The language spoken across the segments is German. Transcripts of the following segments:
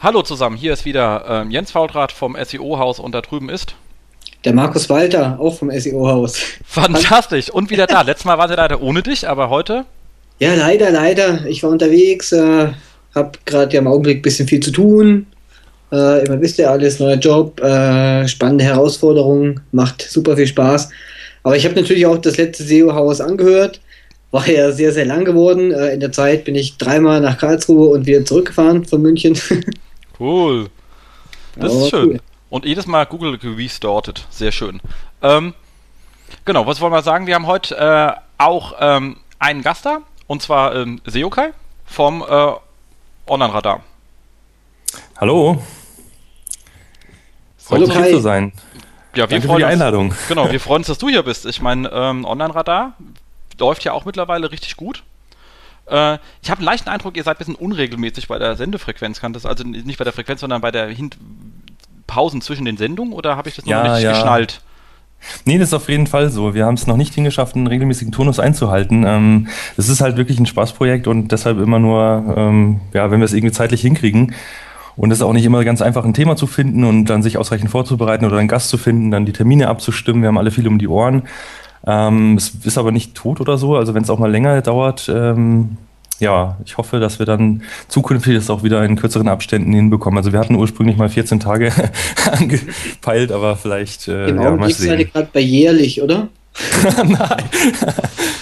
Hallo zusammen, hier ist wieder ähm, Jens Faultrat vom SEO-Haus und da drüben ist der Markus Walter, auch vom SEO-Haus. Fantastisch. Und wieder da. Letztes Mal war sie leider ohne dich, aber heute? Ja, leider, leider. Ich war unterwegs, äh, habe gerade ja im Augenblick ein bisschen viel zu tun. Äh, immer wisst ihr alles, neuer Job, äh, spannende Herausforderungen, macht super viel Spaß. Aber ich habe natürlich auch das letzte SEO-Haus angehört. War ja sehr, sehr lang geworden. Äh, in der Zeit bin ich dreimal nach Karlsruhe und wieder zurückgefahren von München. cool. Das ist schön. Cool. Und jedes Mal Google restartet. Sehr schön. Ähm, genau, was wollen wir sagen? Wir haben heute äh, auch ähm, einen Gast da. Und zwar ähm, Seokai vom äh, Online-Radar. Hallo. Freut mich hier zu sein. Ja, wir Danke freuen für die Einladung. Uns, genau, wir freuen uns, dass du hier bist. Ich meine, ähm, Online-Radar läuft ja auch mittlerweile richtig gut. Äh, ich habe einen leichten Eindruck, ihr seid ein bisschen unregelmäßig bei der Sendefrequenz. Kann das also nicht bei der Frequenz, sondern bei der Hin Pausen zwischen den Sendungen oder habe ich das noch ja, nicht ja. geschnallt? Nee, das ist auf jeden Fall so. Wir haben es noch nicht hingeschafft, einen regelmäßigen Turnus einzuhalten. Ähm, das ist halt wirklich ein Spaßprojekt und deshalb immer nur, ähm, ja, wenn wir es irgendwie zeitlich hinkriegen. Und es ist auch nicht immer ganz einfach, ein Thema zu finden und dann sich ausreichend vorzubereiten oder einen Gast zu finden, dann die Termine abzustimmen. Wir haben alle viel um die Ohren. Ähm, es ist aber nicht tot oder so. Also wenn es auch mal länger dauert, ähm, ja, ich hoffe, dass wir dann zukünftig das auch wieder in kürzeren Abständen hinbekommen. Also wir hatten ursprünglich mal 14 Tage angepeilt, aber vielleicht äh, Im ja, Augenblick seid ihr gerade bei jährlich, oder? Nein.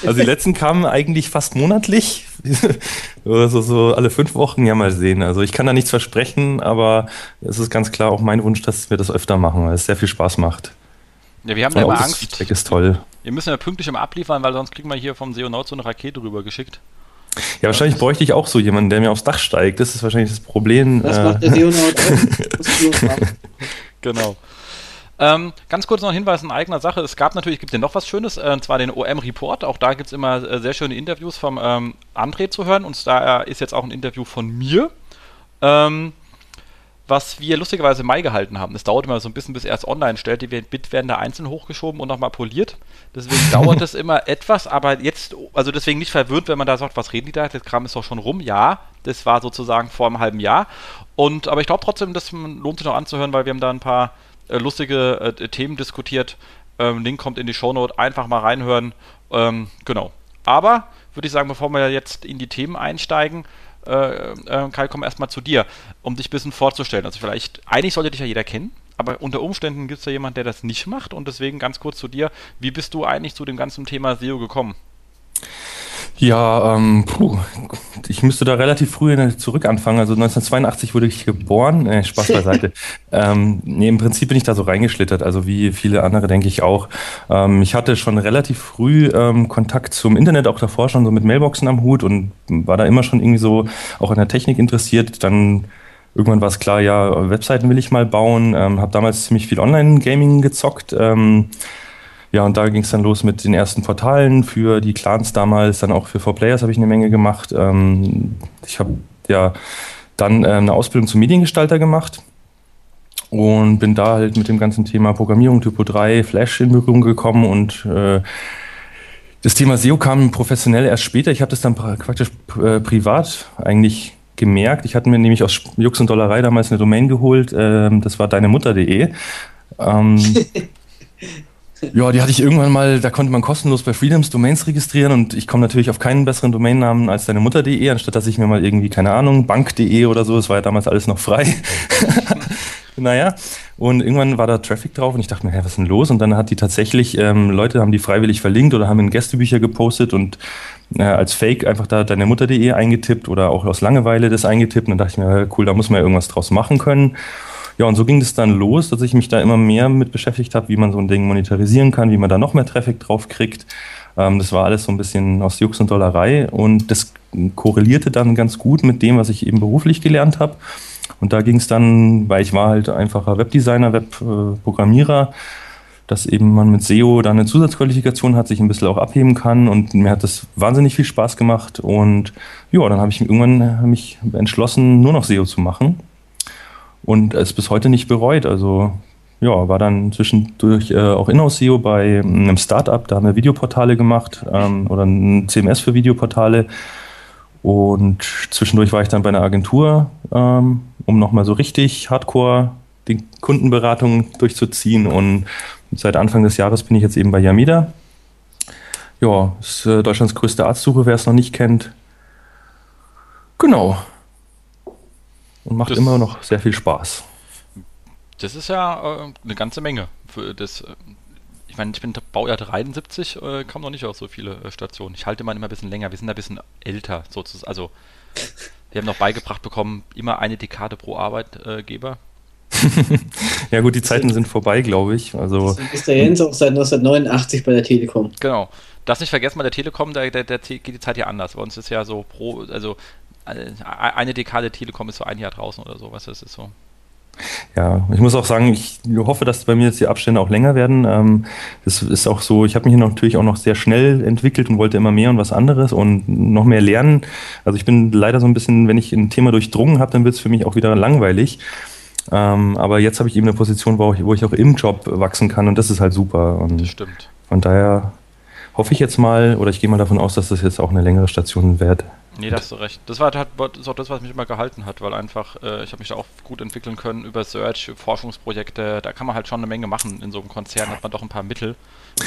Also die letzten kamen eigentlich fast monatlich. oder so, so alle fünf Wochen, ja mal sehen. Also ich kann da nichts versprechen, aber es ist ganz klar auch mein Wunsch, dass wir das öfter machen, weil es sehr viel Spaß macht. Ja, wir haben ja immer Angst. Feedback ist toll. Wir müssen ja pünktlich immer abliefern, weil sonst kriegen wir hier vom Seonaut so eine Rakete rüber geschickt. Ja, wahrscheinlich bräuchte ich auch so jemanden, der mir aufs Dach steigt. Das ist wahrscheinlich das Problem. Das macht der Seonaut auch. genau. Ähm, ganz kurz noch ein Hinweis in eigener Sache. Es gab natürlich, gibt ja noch was Schönes, äh, und zwar den OM-Report. Auch da gibt es immer äh, sehr schöne Interviews vom ähm, André zu hören. Und da ist jetzt auch ein Interview von mir. Ähm, was wir lustigerweise im Mai gehalten haben. Es dauert immer so ein bisschen, bis er es online stellt. Die Bit werden da einzeln hochgeschoben und nochmal poliert. Deswegen dauert es immer etwas, aber jetzt, also deswegen nicht verwirrt, wenn man da sagt, was reden die da? Der Kram ist doch schon rum. Ja, das war sozusagen vor einem halben Jahr. Und, aber ich glaube trotzdem, das lohnt sich noch anzuhören, weil wir haben da ein paar äh, lustige äh, Themen diskutiert. Ähm, Link kommt in die Shownote, einfach mal reinhören. Ähm, genau. Aber würde ich sagen, bevor wir jetzt in die Themen einsteigen, äh, äh, Kai, komm erstmal zu dir, um dich ein bisschen vorzustellen. Also vielleicht, eigentlich sollte dich ja jeder kennen, aber unter Umständen gibt es ja jemanden, der das nicht macht und deswegen ganz kurz zu dir, wie bist du eigentlich zu dem ganzen Thema SEO gekommen? Ja, ähm, puh, ich müsste da relativ früh zurück anfangen. Also 1982 wurde ich geboren. Äh, Spaß beiseite. ähm, nee, Im Prinzip bin ich da so reingeschlittert, also wie viele andere denke ich auch. Ähm, ich hatte schon relativ früh ähm, Kontakt zum Internet, auch davor schon so mit Mailboxen am Hut und war da immer schon irgendwie so auch an der Technik interessiert. Dann irgendwann war es klar, ja, Webseiten will ich mal bauen. Ähm, habe damals ziemlich viel Online-Gaming gezockt. Ähm, ja, und da ging es dann los mit den ersten Portalen für die Clans damals, dann auch für 4Players habe ich eine Menge gemacht. Ähm, ich habe ja dann äh, eine Ausbildung zum Mediengestalter gemacht und bin da halt mit dem ganzen Thema Programmierung Typo 3, Flash in Berührung gekommen und äh, das Thema SEO kam professionell erst später. Ich habe das dann praktisch äh, privat eigentlich gemerkt. Ich hatte mir nämlich aus Jux und Dollerei damals eine Domain geholt. Ähm, das war deinemutter.de. Ähm, Ja, die hatte ich irgendwann mal, da konnte man kostenlos bei Freedoms Domains registrieren und ich komme natürlich auf keinen besseren Domainnamen als deine Mutter.de, anstatt dass ich mir mal irgendwie, keine Ahnung, Bank.de oder so, das war ja damals alles noch frei. naja, und irgendwann war da Traffic drauf und ich dachte mir, hä, was ist denn los? Und dann hat die tatsächlich, ähm, Leute haben die freiwillig verlinkt oder haben in Gästebücher gepostet und äh, als Fake einfach da deine Mutter.de eingetippt oder auch aus Langeweile das eingetippt und dann dachte ich mir, cool, da muss man ja irgendwas draus machen können. Ja, und so ging es dann los, dass ich mich da immer mehr mit beschäftigt habe, wie man so ein Ding monetarisieren kann, wie man da noch mehr Traffic drauf kriegt. Ähm, das war alles so ein bisschen aus Jux und Dollerei und das korrelierte dann ganz gut mit dem, was ich eben beruflich gelernt habe. Und da ging es dann, weil ich war halt einfacher Webdesigner, Webprogrammierer, dass eben man mit SEO da eine Zusatzqualifikation hat, sich ein bisschen auch abheben kann und mir hat das wahnsinnig viel Spaß gemacht und ja, dann habe ich irgendwann mich entschlossen, nur noch SEO zu machen und es bis heute nicht bereut. Also ja, war dann zwischendurch äh, auch Inhouse-SEO bei einem Startup, da haben wir Videoportale gemacht ähm, oder ein CMS für Videoportale. Und zwischendurch war ich dann bei einer Agentur ähm, um nochmal so richtig hardcore die Kundenberatung durchzuziehen. Und seit Anfang des Jahres bin ich jetzt eben bei Yamida. Ja, ist äh, Deutschlands größte Arztsuche, wer es noch nicht kennt. Genau. Und macht das, immer noch sehr viel Spaß. Das ist ja äh, eine ganze Menge. Für das, äh, ich meine, ich bin Baujahr 73, äh, kam noch nicht auf so viele äh, Stationen. Ich halte mal immer ein bisschen länger. Wir sind ein bisschen älter, sozusagen. Also, wir haben noch beigebracht bekommen, immer eine Dekade pro Arbeitgeber. ja gut, die Zeiten sind vorbei, glaube ich. Also ist der Jens auch seit 1989 bei der Telekom. Genau. Das nicht vergessen, bei der Telekom, da, da, da geht die Zeit ja anders. Bei uns ist ja so pro, also eine Dekade Telekom ist so ein Jahr draußen oder so, was das ist so. Ja, ich muss auch sagen, ich hoffe, dass bei mir jetzt die Abstände auch länger werden. Ähm, das ist auch so, ich habe mich natürlich auch noch sehr schnell entwickelt und wollte immer mehr und was anderes und noch mehr lernen. Also ich bin leider so ein bisschen, wenn ich ein Thema durchdrungen habe, dann wird es für mich auch wieder langweilig. Ähm, aber jetzt habe ich eben eine Position, wo ich, wo ich auch im Job wachsen kann und das ist halt super. Und das stimmt. Von daher hoffe ich jetzt mal, oder ich gehe mal davon aus, dass das jetzt auch eine längere Station wird. Nee, da hast du recht. Das war halt, ist auch das, was mich immer gehalten hat, weil einfach, äh, ich habe mich da auch gut entwickeln können über Search, Forschungsprojekte, da kann man halt schon eine Menge machen. In so einem Konzern hat man doch ein paar Mittel,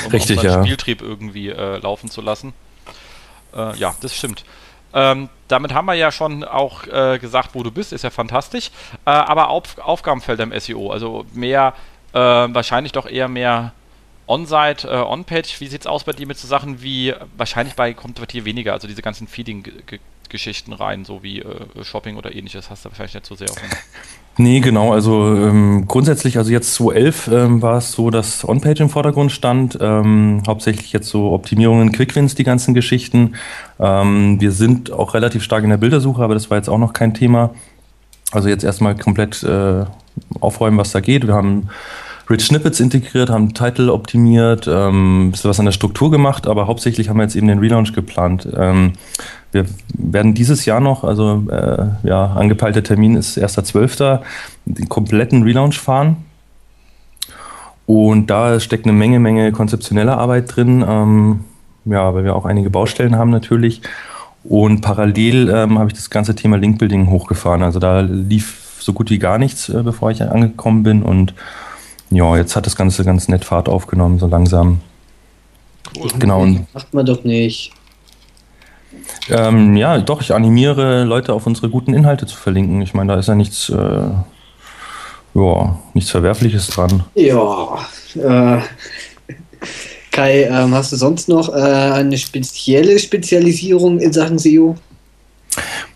um Richtig, ja. Spieltrieb irgendwie äh, laufen zu lassen. Äh, ja, das stimmt. Ähm, damit haben wir ja schon auch äh, gesagt, wo du bist, ist ja fantastisch. Äh, aber Auf Aufgabenfelder im SEO, also mehr, äh, wahrscheinlich doch eher mehr On-Site, äh, On-Page. Wie sieht es aus bei dir mit so Sachen wie, wahrscheinlich bei kommt bei dir weniger, also diese ganzen Feeding-Geschichten rein, so wie äh, Shopping oder ähnliches, hast du wahrscheinlich nicht so sehr auf Nee, genau. Also ähm, grundsätzlich, also jetzt 2011 ähm, war es so, dass On-Page im Vordergrund stand. Ähm, hauptsächlich jetzt so Optimierungen, Quickwins, die ganzen Geschichten. Ähm, wir sind auch relativ stark in der Bildersuche, aber das war jetzt auch noch kein Thema. Also jetzt erstmal komplett äh, aufräumen, was da geht. Wir haben Rich Snippets integriert, haben Title optimiert, ähm, bisschen was an der Struktur gemacht, aber hauptsächlich haben wir jetzt eben den Relaunch geplant. Ähm, wir werden dieses Jahr noch, also äh, ja, angepeilter Termin ist 1.12., den kompletten Relaunch fahren. Und da steckt eine Menge, Menge konzeptioneller Arbeit drin. Ähm, ja, weil wir auch einige Baustellen haben natürlich. Und parallel ähm, habe ich das ganze Thema Linkbuilding hochgefahren. Also da lief so gut wie gar nichts, äh, bevor ich angekommen bin. Und ja, jetzt hat das Ganze ganz nett Fahrt aufgenommen, so langsam. Cool. Genau. Macht man doch nicht. Ähm, ja, doch, ich animiere Leute auf unsere guten Inhalte zu verlinken. Ich meine, da ist ja nichts, äh, ja, nichts Verwerfliches dran. Ja, äh, Kai, ähm, hast du sonst noch äh, eine spezielle Spezialisierung in Sachen SEO?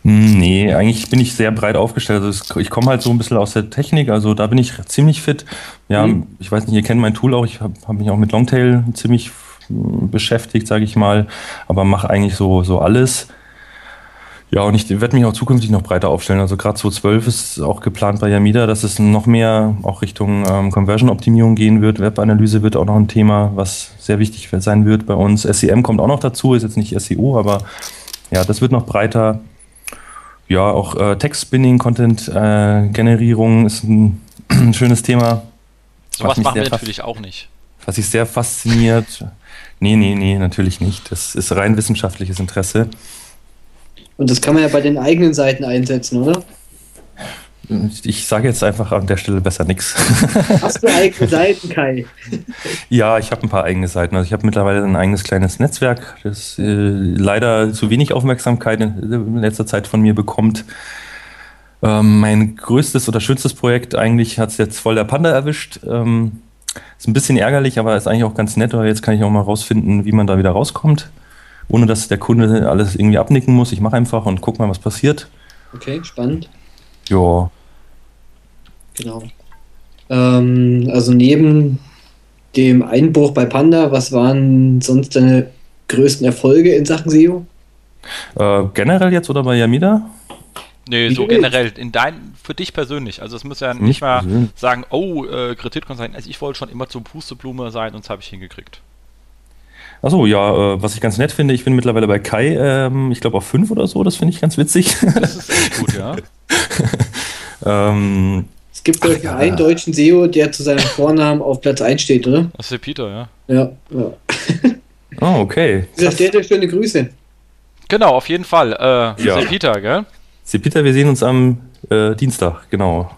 Hm, nee, eigentlich bin ich sehr breit aufgestellt. Also ich komme halt so ein bisschen aus der Technik, also da bin ich ziemlich fit. Ja, mhm. ich weiß nicht, ihr kennt mein Tool auch, ich habe hab mich auch mit Longtail ziemlich hm, beschäftigt, sage ich mal, aber mache eigentlich so, so alles. Ja, und ich werde mich auch zukünftig noch breiter aufstellen. Also gerade 2012 ist auch geplant bei Yamida, dass es noch mehr auch Richtung ähm, Conversion-Optimierung gehen wird. Webanalyse wird auch noch ein Thema, was sehr wichtig sein wird bei uns. SEM kommt auch noch dazu, ist jetzt nicht SEO, aber ja, das wird noch breiter. Ja, auch äh, Text-Spinning, Content-Generierung äh, ist ein, ein, schönes Thema. Sowas machen wir natürlich auch nicht. Was sich sehr fasziniert. Nee, nee, nee, natürlich nicht. Das ist rein wissenschaftliches Interesse. Und das kann man ja bei den eigenen Seiten einsetzen, oder? Ich sage jetzt einfach an der Stelle besser nichts. Hast du eigene Seiten, Kai? Ja, ich habe ein paar eigene Seiten. Also ich habe mittlerweile ein eigenes kleines Netzwerk, das äh, leider zu wenig Aufmerksamkeit in letzter Zeit von mir bekommt. Ähm, mein größtes oder schönstes Projekt eigentlich hat es jetzt voll der Panda erwischt. Ähm, ist ein bisschen ärgerlich, aber ist eigentlich auch ganz nett, weil jetzt kann ich auch mal rausfinden, wie man da wieder rauskommt, ohne dass der Kunde alles irgendwie abnicken muss. Ich mache einfach und guck mal, was passiert. Okay, spannend. Ja. Genau. Ähm, also neben dem Einbruch bei Panda, was waren sonst deine größten Erfolge in Sachen SEO? Äh, generell jetzt oder bei Yamida? Nee, so generell, in dein, für dich persönlich. Also es muss ja nicht mal persönlich. sagen, oh, äh, sein, also ich wollte schon immer zur Pusteblume sein und das habe ich hingekriegt. Achso, ja, äh, was ich ganz nett finde, ich bin mittlerweile bei Kai, ähm, ich glaube auf 5 oder so, das finde ich ganz witzig. Das ist echt gut, ja. ähm, es gibt ach, ja. einen deutschen SEO, der zu seinem Vornamen auf Platz 1 steht, oder? Das ist der Peter, ja. Ja, ja. Oh, okay. Dieser stellt euch schöne Grüße. Genau, auf jeden Fall. Äh, ja. Peter, gell? Sie Peter, wir sehen uns am Äh, Dienstag, genau.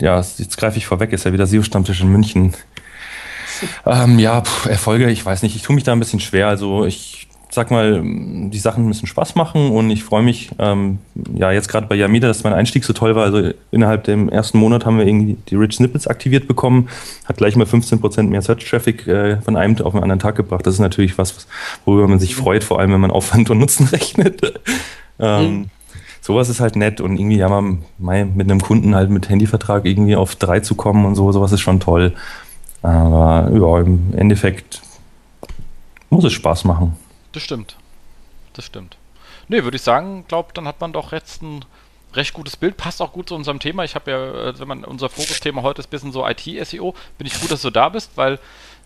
Ja, jetzt greife ich vorweg, ist ja wieder SEO-Stammtisch in München. Ähm, ja, pf, Erfolge, ich weiß nicht, ich tue mich da ein bisschen schwer. Also ich sag mal, die Sachen müssen Spaß machen und ich freue mich, ähm, ja, jetzt gerade bei Yamida, dass mein Einstieg so toll war. Also innerhalb dem ersten Monat haben wir irgendwie die Rich Snippets aktiviert bekommen, hat gleich mal 15% mehr Search-Traffic äh, von einem auf den anderen Tag gebracht. Das ist natürlich was, worüber man sich freut, vor allem wenn man Aufwand und Nutzen rechnet. ähm, mhm. Sowas ist halt nett und irgendwie ja mal mit einem Kunden halt mit Handyvertrag irgendwie auf drei zu kommen und so, sowas ist schon toll. Aber ja, im Endeffekt muss es Spaß machen. Das stimmt. Das stimmt. Nee, würde ich sagen, glaube, dann hat man doch jetzt ein recht gutes Bild. Passt auch gut zu unserem Thema. Ich habe ja, äh, wenn man unser Fokusthema heute ist, ein bisschen so IT-SEO. Bin ich gut, dass du da bist, weil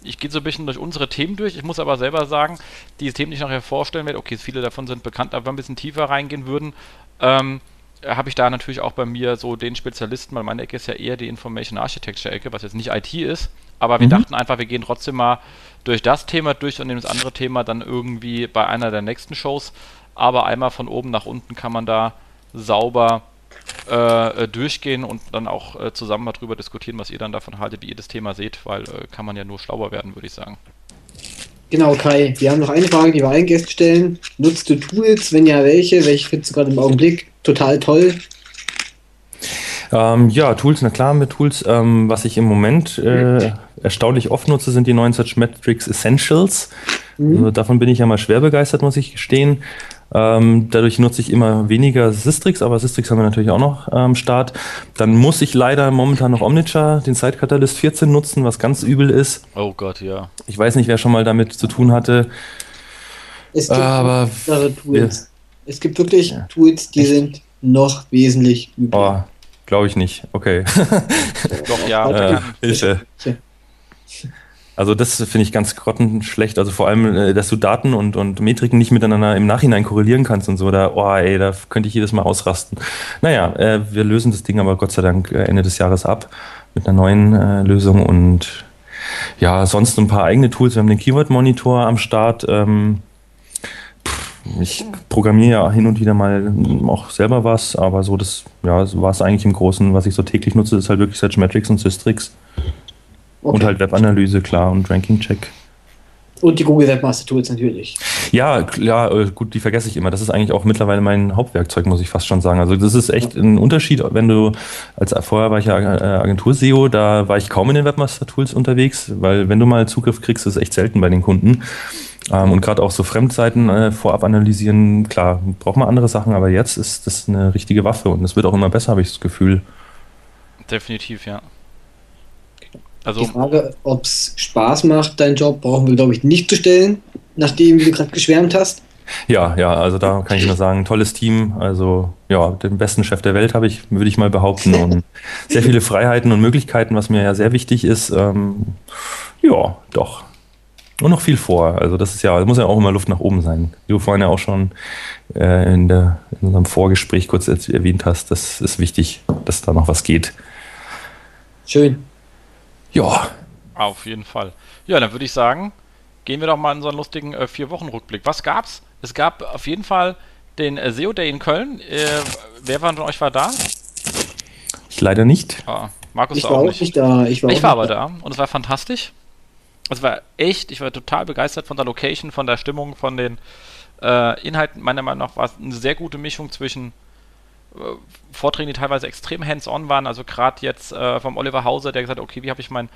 ich gehe so ein bisschen durch unsere Themen durch. Ich muss aber selber sagen, die Themen, die ich nachher vorstellen werde, okay, viele davon sind bekannt, aber wenn wir ein bisschen tiefer reingehen würden, ähm, habe ich da natürlich auch bei mir so den Spezialisten, weil meine Ecke ist ja eher die Information Architecture Ecke, was jetzt nicht IT ist, aber wir mhm. dachten einfach, wir gehen trotzdem mal durch das Thema durch und nehmen das andere Thema dann irgendwie bei einer der nächsten Shows. Aber einmal von oben nach unten kann man da sauber äh, durchgehen und dann auch äh, zusammen mal drüber diskutieren, was ihr dann davon haltet, wie ihr das Thema seht, weil äh, kann man ja nur schlauer werden, würde ich sagen. Genau, Kai, wir haben noch eine Frage, die wir allen Gästen stellen. Nutzt du Tools? Wenn ja, welche? Welche findest du gerade im Augenblick total toll? Ähm, ja, Tools, na klar, mit Tools. Ähm, was ich im Moment äh, erstaunlich oft nutze, sind die neuen Search Metrics Essentials. Mhm. Also davon bin ich ja mal schwer begeistert, muss ich gestehen. Ähm, dadurch nutze ich immer weniger Sistrix, aber Sistrix haben wir natürlich auch noch am Start. Dann muss ich leider momentan noch Omniture, den Site Catalyst 14 nutzen, was ganz übel ist. Oh Gott, ja. Ich weiß nicht, wer schon mal damit zu tun hatte. Es gibt aber Tools. Es gibt wirklich ja. Tools, die Echt? sind noch wesentlich übler. Oh, Glaube ich nicht. Okay. Doch, ja. Äh, Hilfe. Also das finde ich ganz grottenschlecht. Also vor allem, äh, dass du Daten und, und Metriken nicht miteinander im Nachhinein korrelieren kannst und so. Da, oh ey, da könnte ich jedes Mal ausrasten. Naja, äh, wir lösen das Ding aber Gott sei Dank äh, Ende des Jahres ab mit einer neuen äh, Lösung und ja, sonst ein paar eigene Tools. Wir haben den Keyword-Monitor am Start. Ähm, ich programmiere ja hin und wieder mal auch selber was, aber so das, ja, war es eigentlich im Großen, was ich so täglich nutze, ist halt wirklich Searchmetrics und Systrix. Okay. Und halt Webanalyse, klar, und Ranking-Check. Und die Google Webmaster Tools natürlich. Ja, klar, äh, gut, die vergesse ich immer. Das ist eigentlich auch mittlerweile mein Hauptwerkzeug, muss ich fast schon sagen. Also das ist echt ein Unterschied, wenn du, als vorher war ich ja äh, Agentur-SEO, da war ich kaum in den Webmaster Tools unterwegs, weil wenn du mal Zugriff kriegst, ist es echt selten bei den Kunden. Ähm, und gerade auch so Fremdseiten äh, vorab analysieren, klar, braucht man andere Sachen, aber jetzt ist das eine richtige Waffe und es wird auch immer besser, habe ich das Gefühl. Definitiv, ja. Also, die Frage, ob es Spaß macht, dein Job, brauchen wir, glaube ich, nicht zu stellen, nachdem du gerade geschwärmt hast. Ja, ja, also da kann ich nur sagen, tolles Team. Also ja, den besten Chef der Welt habe ich, würde ich mal behaupten. Und sehr viele Freiheiten und Möglichkeiten, was mir ja sehr wichtig ist. Ähm, ja, doch. Und noch viel vor. Also das ist ja, muss ja auch immer Luft nach oben sein. Wie du vorhin ja auch schon äh, in, der, in unserem Vorgespräch kurz erwähnt hast, das ist wichtig, dass da noch was geht. Schön. Ja. Auf jeden Fall. Ja, dann würde ich sagen, gehen wir doch mal in so einen lustigen äh, Vier-Wochen-Rückblick. Was gab's? Es gab auf jeden Fall den äh, SEO Day in Köln. Äh, wer von euch war da? Ich leider nicht. Ah, Markus ich war auch nicht. nicht da. Ich war, ich war aber da. da und es war fantastisch es war echt, ich war total begeistert von der Location, von der Stimmung, von den äh, Inhalten. Meiner Meinung nach war es eine sehr gute Mischung zwischen Vorträgen, die teilweise extrem hands-on waren. Also gerade jetzt äh, vom Oliver Hauser, der gesagt hat, okay, wie habe ich mein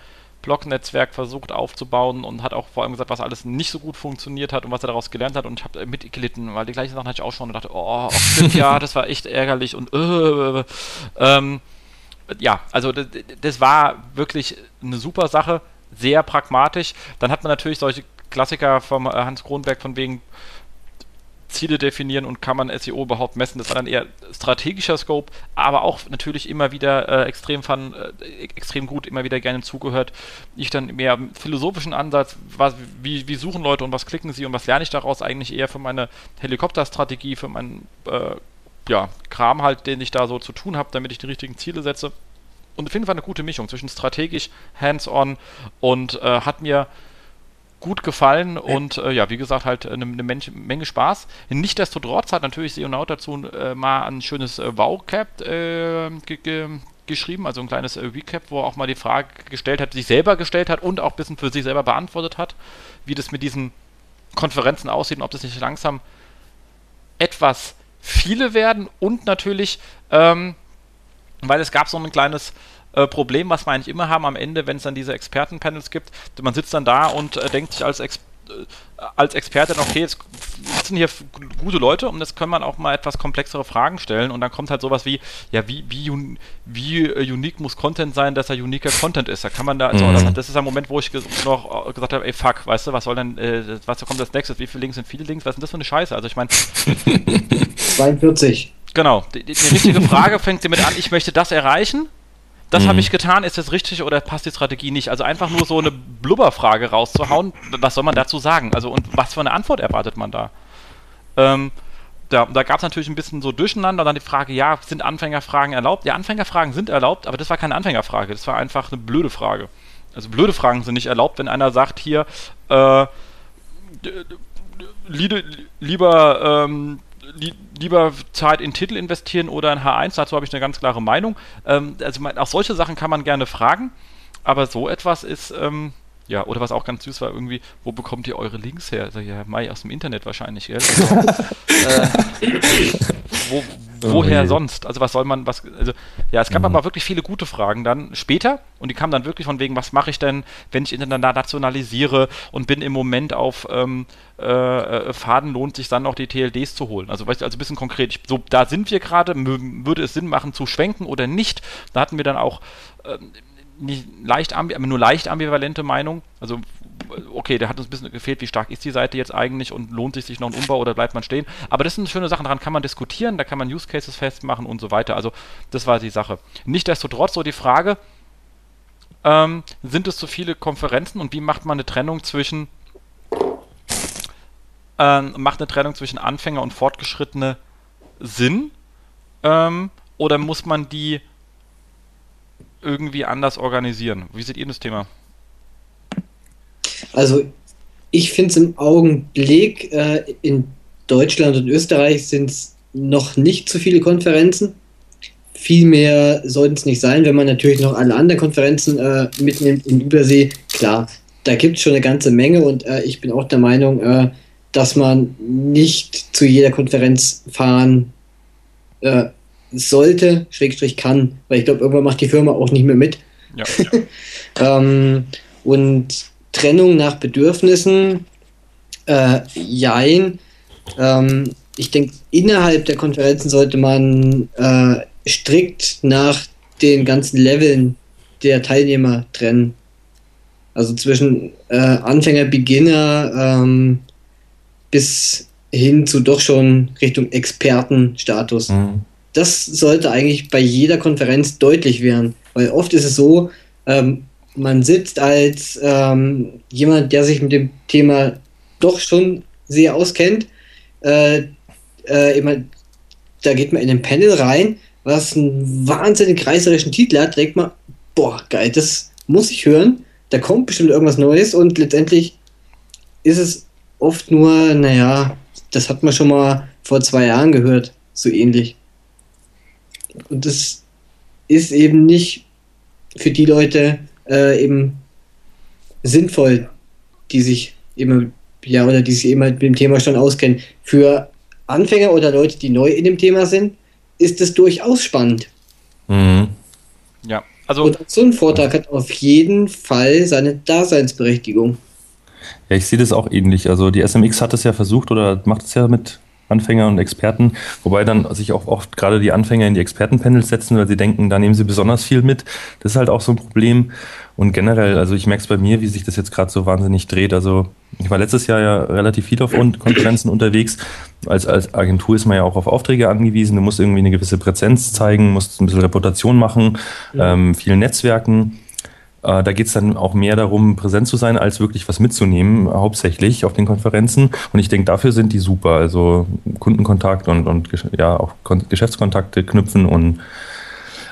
Blog-Netzwerk versucht aufzubauen und hat auch vor allem gesagt, was alles nicht so gut funktioniert hat und was er daraus gelernt hat und ich habe mitgelitten, weil die gleichen Sachen hatte ich auch schon und dachte, oh, stimmt, ja, das war echt ärgerlich und äh, ähm, ja, also das, das war wirklich eine super Sache sehr pragmatisch. Dann hat man natürlich solche Klassiker vom äh, Hans Kronberg von wegen Ziele definieren und kann man SEO überhaupt messen. Das war dann eher strategischer Scope, aber auch natürlich immer wieder äh, extrem fun, äh, extrem gut, immer wieder gerne zugehört. Ich dann mehr philosophischen Ansatz, was, wie, wie suchen Leute und was klicken sie und was lerne ich daraus eigentlich eher für meine Helikopterstrategie, für meinen äh, ja, Kram halt, den ich da so zu tun habe, damit ich die richtigen Ziele setze und auf jeden Fall eine gute Mischung zwischen strategisch, hands-on und äh, hat mir gut gefallen und äh, ja, wie gesagt, halt eine, eine Menge, Menge Spaß. Nichtsdestotrotz hat natürlich Seonaut dazu äh, mal ein schönes äh, Wow-Cap äh, ge ge geschrieben, also ein kleines äh, Recap, wo er auch mal die Frage gestellt hat, sich selber gestellt hat und auch ein bisschen für sich selber beantwortet hat, wie das mit diesen Konferenzen aussieht und ob das nicht langsam etwas viele werden und natürlich, ähm, weil es gab so ein kleines äh, Problem, was wir eigentlich immer haben am Ende, wenn es dann diese Expertenpanels gibt. Man sitzt dann da und äh, denkt sich als, Ex äh, als Experte, okay, jetzt sitzen hier gute Leute und jetzt kann man auch mal etwas komplexere Fragen stellen und dann kommt halt sowas wie, ja, wie, wie, un wie uh, unique muss Content sein, dass er uniker Content ist. Da kann man da, also, mhm. das ist ein Moment, wo ich ges noch äh, gesagt habe, ey, fuck, weißt du, was soll denn, äh, was kommt als nächstes, wie viele Links sind viele Links, was ist denn das für eine Scheiße? Also ich meine... 42. Genau, die, die richtige Frage fängt damit an, ich möchte das erreichen, das mhm. habe ich getan, ist das richtig oder passt die Strategie nicht? Also einfach nur so eine Blubberfrage rauszuhauen, was soll man dazu sagen? Also und was für eine Antwort erwartet man da? Ähm, da, da gab es natürlich ein bisschen so Durcheinander und dann die Frage, ja, sind Anfängerfragen erlaubt? Ja, Anfängerfragen sind erlaubt, aber das war keine Anfängerfrage, das war einfach eine blöde Frage. Also blöde Fragen sind nicht erlaubt, wenn einer sagt hier, äh, lieber ähm, li lieber Zeit in Titel investieren oder in H1, dazu habe ich eine ganz klare Meinung. Ähm, also auch solche Sachen kann man gerne fragen, aber so etwas ist, ähm, ja, oder was auch ganz süß war, irgendwie, wo bekommt ihr eure Links her? Also, ja, Mai aus dem Internet wahrscheinlich, gell? Also, äh, wo, woher oh sonst? Also was soll man, was, also ja, es gab mhm. aber wirklich viele gute Fragen dann später und die kamen dann wirklich von wegen, was mache ich denn, wenn ich internationalisiere und bin im Moment auf ähm, äh, äh Faden, lohnt sich dann auch die TLDs zu holen. Also, weißt, also ein bisschen konkret, ich, so, da sind wir gerade, würde es Sinn machen zu schwenken oder nicht? Da hatten wir dann auch ähm, nicht leicht aber nur leicht ambivalente Meinung. Also, okay, der hat uns ein bisschen gefehlt, wie stark ist die Seite jetzt eigentlich und lohnt sich sich noch ein Umbau oder bleibt man stehen. Aber das sind schöne Sachen, daran kann man diskutieren, da kann man Use Cases festmachen und so weiter. Also, das war die Sache. Nichtsdestotrotz so die Frage, ähm, sind es zu viele Konferenzen und wie macht man eine Trennung zwischen ähm, macht eine Trennung zwischen Anfänger und Fortgeschrittene Sinn? Ähm, oder muss man die irgendwie anders organisieren. Wie seht ihr das Thema? Also ich finde es im Augenblick äh, in Deutschland und Österreich sind es noch nicht zu viele Konferenzen. Viel mehr sollten es nicht sein, wenn man natürlich noch alle anderen Konferenzen äh, mitnimmt in Übersee. Klar, da gibt es schon eine ganze Menge und äh, ich bin auch der Meinung, äh, dass man nicht zu jeder Konferenz fahren äh, sollte, Schrägstrich kann, weil ich glaube, irgendwann macht die Firma auch nicht mehr mit. Ja, ja. ähm, und Trennung nach Bedürfnissen, äh, jein. Ähm, ich denke, innerhalb der Konferenzen sollte man äh, strikt nach den ganzen Leveln der Teilnehmer trennen. Also zwischen äh, Anfänger, Beginner ähm, bis hin zu doch schon Richtung Expertenstatus. Mhm das sollte eigentlich bei jeder Konferenz deutlich werden, weil oft ist es so, ähm, man sitzt als ähm, jemand, der sich mit dem Thema doch schon sehr auskennt, äh, äh, immer, da geht man in ein Panel rein, was einen wahnsinnig reißerischen Titel hat, denkt man, boah, geil, das muss ich hören, da kommt bestimmt irgendwas Neues und letztendlich ist es oft nur, naja, das hat man schon mal vor zwei Jahren gehört, so ähnlich. Und das ist eben nicht für die Leute äh, eben sinnvoll, die sich eben, ja, oder die sich eben halt mit dem Thema schon auskennen. Für Anfänger oder Leute, die neu in dem Thema sind, ist es durchaus spannend. Mhm. Ja, also. Und so ein Vortrag hat auf jeden Fall seine Daseinsberechtigung. Ja, ich sehe das auch ähnlich. Also die SMX hat es ja versucht oder macht es ja mit Anfänger und Experten, wobei dann sich auch oft gerade die Anfänger in die Expertenpanels setzen, weil sie denken, da nehmen sie besonders viel mit. Das ist halt auch so ein Problem. Und generell, also ich merke es bei mir, wie sich das jetzt gerade so wahnsinnig dreht. Also ich war letztes Jahr ja relativ viel auf Konferenzen unterwegs. Als, als Agentur ist man ja auch auf Aufträge angewiesen. Du musst irgendwie eine gewisse Präsenz zeigen, musst ein bisschen Reputation machen, ähm, viel Netzwerken. Äh, da geht es dann auch mehr darum, präsent zu sein, als wirklich was mitzunehmen, hauptsächlich auf den Konferenzen. Und ich denke, dafür sind die super. Also Kundenkontakt und, und ja, auch Geschäftskontakte knüpfen und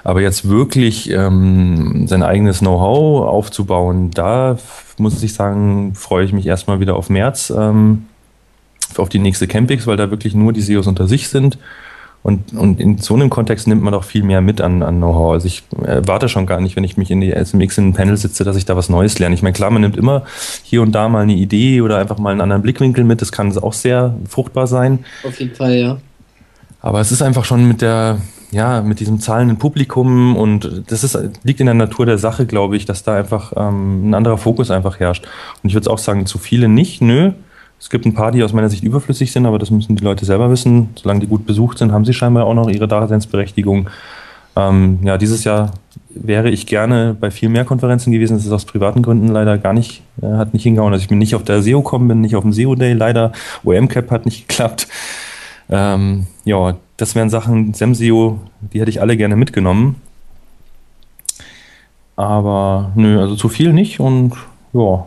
Aber jetzt wirklich ähm, sein eigenes Know-how aufzubauen, da muss ich sagen, freue ich mich erstmal wieder auf März, ähm, auf die nächste Campix, weil da wirklich nur die SEOs unter sich sind. Und, und in so einem Kontext nimmt man doch viel mehr mit an, an Know-how. Also ich erwarte schon gar nicht, wenn ich mich in die SMX in ein Panel sitze, dass ich da was Neues lerne. Ich meine, klar, man nimmt immer hier und da mal eine Idee oder einfach mal einen anderen Blickwinkel mit. Das kann auch sehr fruchtbar sein. Auf jeden Fall, ja. Aber es ist einfach schon mit der, ja, mit diesem zahlenden Publikum und das ist, liegt in der Natur der Sache, glaube ich, dass da einfach ähm, ein anderer Fokus einfach herrscht. Und ich würde auch sagen, zu viele nicht, nö. Es gibt ein paar, die aus meiner Sicht überflüssig sind, aber das müssen die Leute selber wissen. Solange die gut besucht sind, haben sie scheinbar auch noch ihre Daseinsberechtigung. Ähm, ja, dieses Jahr wäre ich gerne bei viel mehr Konferenzen gewesen. Das ist aus privaten Gründen leider gar nicht, äh, hat nicht hingehauen. Also ich bin nicht auf der SEO-Com, bin nicht auf dem SEO Day, leider. OM-Cap hat nicht geklappt. Ähm, ja, das wären Sachen, SEMSEO, die hätte ich alle gerne mitgenommen. Aber nö, also zu viel nicht und ja.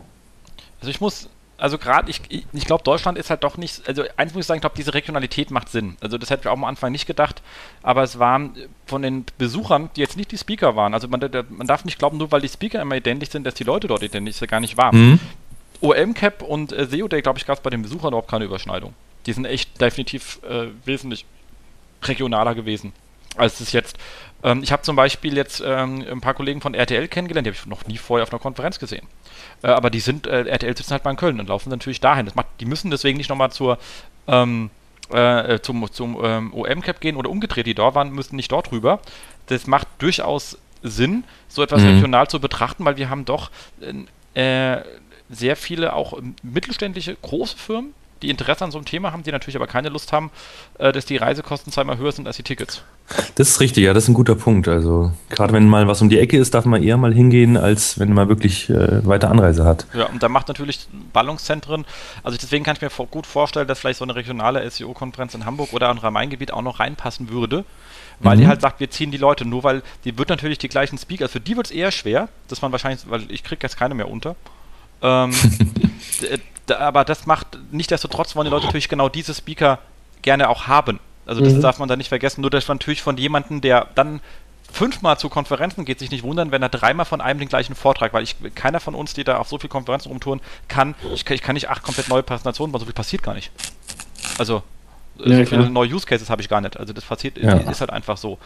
Also ich muss also gerade, ich, ich glaube, Deutschland ist halt doch nicht, also eins muss ich sagen, ich glaube, diese Regionalität macht Sinn. Also das hätten wir auch am Anfang nicht gedacht, aber es waren von den Besuchern, die jetzt nicht die Speaker waren, also man, man darf nicht glauben, nur weil die Speaker immer identisch sind, dass die Leute dort identisch sind, gar nicht wahr. Mhm. OM-Cap und äh, SEO Day, glaube ich, gab es bei den Besuchern überhaupt keine Überschneidung. Die sind echt definitiv äh, wesentlich regionaler gewesen als es jetzt. Ähm, ich habe zum Beispiel jetzt ähm, ein paar Kollegen von RTL kennengelernt, die habe ich noch nie vorher auf einer Konferenz gesehen. Äh, aber die sind, äh, RTL sitzen halt mal in Köln und laufen natürlich dahin. Macht, die müssen deswegen nicht nochmal zur ähm, äh, zum, zum ähm, OM-Cap gehen oder umgedreht, die dort waren, müssen nicht dort rüber. Das macht durchaus Sinn, so etwas mhm. regional zu betrachten, weil wir haben doch äh, sehr viele auch mittelständische große Firmen, die Interesse an so einem Thema haben, die natürlich aber keine Lust haben, äh, dass die Reisekosten zweimal höher sind als die Tickets. Das ist richtig, ja, das ist ein guter Punkt. Also gerade wenn mal was um die Ecke ist, darf man eher mal hingehen, als wenn man wirklich äh, weiter Anreise hat. Ja, und da macht natürlich Ballungszentren, also deswegen kann ich mir gut vorstellen, dass vielleicht so eine regionale SEO-Konferenz in Hamburg oder am Rhein-Main-Gebiet auch noch reinpassen würde weil mhm. die halt sagt, wir ziehen die Leute, nur weil die wird natürlich die gleichen Speaker, für die wird es eher schwer, dass man wahrscheinlich, weil ich kriege jetzt keine mehr unter. Ähm, aber das macht, nichtsdestotrotz wollen die Leute natürlich genau diese Speaker gerne auch haben. Also das mhm. darf man da nicht vergessen. Nur dass man natürlich von jemandem, der dann fünfmal zu Konferenzen geht, sich nicht wundern, wenn er dreimal von einem den gleichen Vortrag, weil ich keiner von uns, die da auf so viele Konferenzen rumtouren, kann, ich, ich kann nicht acht komplett neue Präsentationen, weil so viel passiert gar nicht. Also ja, so viele neue Use Cases habe ich gar nicht. Also das passiert, ja. ist halt einfach so.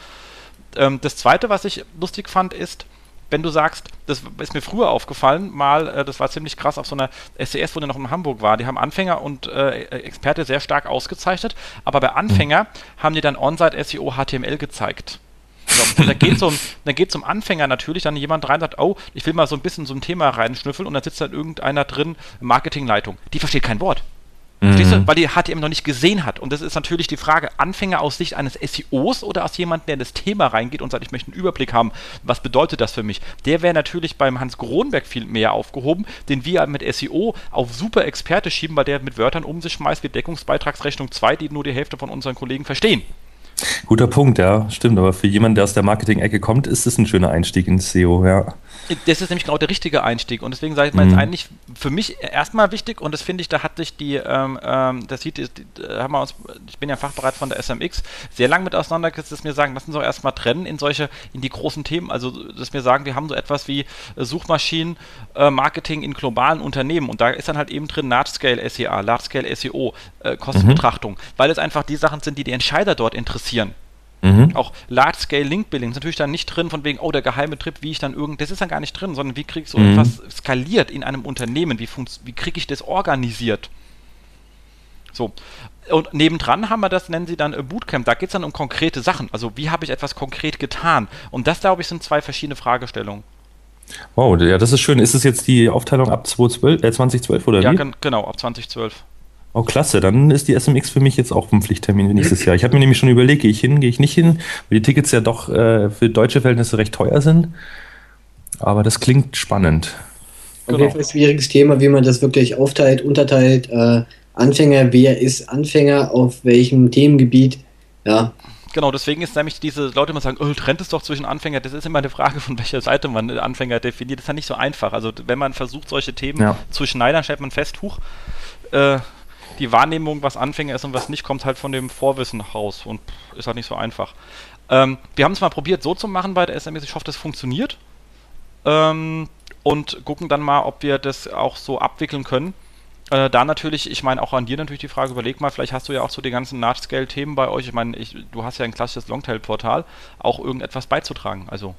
Ähm, das zweite, was ich lustig fand, ist, wenn du sagst, das ist mir früher aufgefallen, mal, äh, das war ziemlich krass auf so einer SCS, wo der noch in Hamburg war, die haben Anfänger und äh, Experte sehr stark ausgezeichnet, aber bei Anfänger mhm. haben die dann On-Site SEO HTML gezeigt. So, und da geht zum, dann geht zum Anfänger natürlich dann jemand rein und sagt, oh, ich will mal so ein bisschen so ein Thema reinschnüffeln und dann sitzt dann irgendeiner drin, Marketingleitung. Die versteht kein Wort. Verstehst du? Mhm. Weil die HTML noch nicht gesehen hat. Und das ist natürlich die Frage, Anfänger aus Sicht eines SEOs oder aus jemandem, der in das Thema reingeht und sagt, ich möchte einen Überblick haben, was bedeutet das für mich? Der wäre natürlich beim Hans Gronberg viel mehr aufgehoben, den wir mit SEO auf super Experte schieben, weil der mit Wörtern um sich schmeißt wie Deckungsbeitragsrechnung 2, die nur die Hälfte von unseren Kollegen verstehen. Guter Punkt, ja, stimmt. Aber für jemanden, der aus der Marketing-Ecke kommt, ist es ein schöner Einstieg ins SEO, ja. Das ist nämlich genau der richtige Einstieg und deswegen sage ich mal mhm. jetzt eigentlich für mich erstmal wichtig und das finde ich, da hat sich die, ähm, ähm das sieht, haben wir uns, ich bin ja Fachbereit von der SMX, sehr lang mit auseinandergesetzt, dass wir sagen, lassen Sie doch erstmal trennen in solche, in die großen Themen, also dass wir sagen, wir haben so etwas wie äh, Suchmaschinen, äh, Marketing in globalen Unternehmen und da ist dann halt eben drin Large-Scale SEA, Large-Scale SEO, äh, Kostenbetrachtung, mhm. weil es einfach die Sachen sind, die die Entscheider dort interessieren. Mhm. Auch Large-Scale Link-Building ist natürlich dann nicht drin, von wegen, oh, der geheime Trip, wie ich dann irgend, das ist dann gar nicht drin, sondern wie kriege ich so mhm. etwas skaliert in einem Unternehmen, wie, wie kriege ich das organisiert? So. Und nebendran haben wir das, nennen sie dann Bootcamp. Da geht es dann um konkrete Sachen. Also, wie habe ich etwas konkret getan? Und das, glaube ich, sind zwei verschiedene Fragestellungen. Wow, ja, das ist schön. Ist es jetzt die Aufteilung ab 2012, äh, 2012 oder ja, wie? Ja, genau, ab 2012. Oh, klasse. Dann ist die SMX für mich jetzt auch ein Pflichttermin nächstes Jahr. Ich habe mir nämlich schon überlegt, gehe ich hin, gehe ich nicht hin, weil die Tickets ja doch äh, für deutsche Verhältnisse recht teuer sind. Aber das klingt spannend. Auf jeden Fall ein schwieriges Thema, wie man das wirklich aufteilt, unterteilt. Äh, Anfänger, wer ist Anfänger, auf welchem Themengebiet. Ja, Genau, deswegen ist nämlich diese Leute immer sagen, oh, trennt es doch zwischen Anfänger. Das ist immer eine Frage, von welcher Seite man Anfänger definiert. Das ist ja nicht so einfach. Also wenn man versucht, solche Themen ja. zu schneidern, stellt man fest, huch, äh, die Wahrnehmung, was Anfänger ist und was nicht, kommt halt von dem Vorwissen raus und ist halt nicht so einfach. Ähm, wir haben es mal probiert, so zu machen bei der SMS. Ich hoffe, das funktioniert. Ähm, und gucken dann mal, ob wir das auch so abwickeln können. Äh, da natürlich, ich meine auch an dir natürlich die Frage, überleg mal, vielleicht hast du ja auch so die ganzen Large-Scale-Themen bei euch. Ich meine, du hast ja ein klassisches Longtail-Portal, auch irgendetwas beizutragen. Also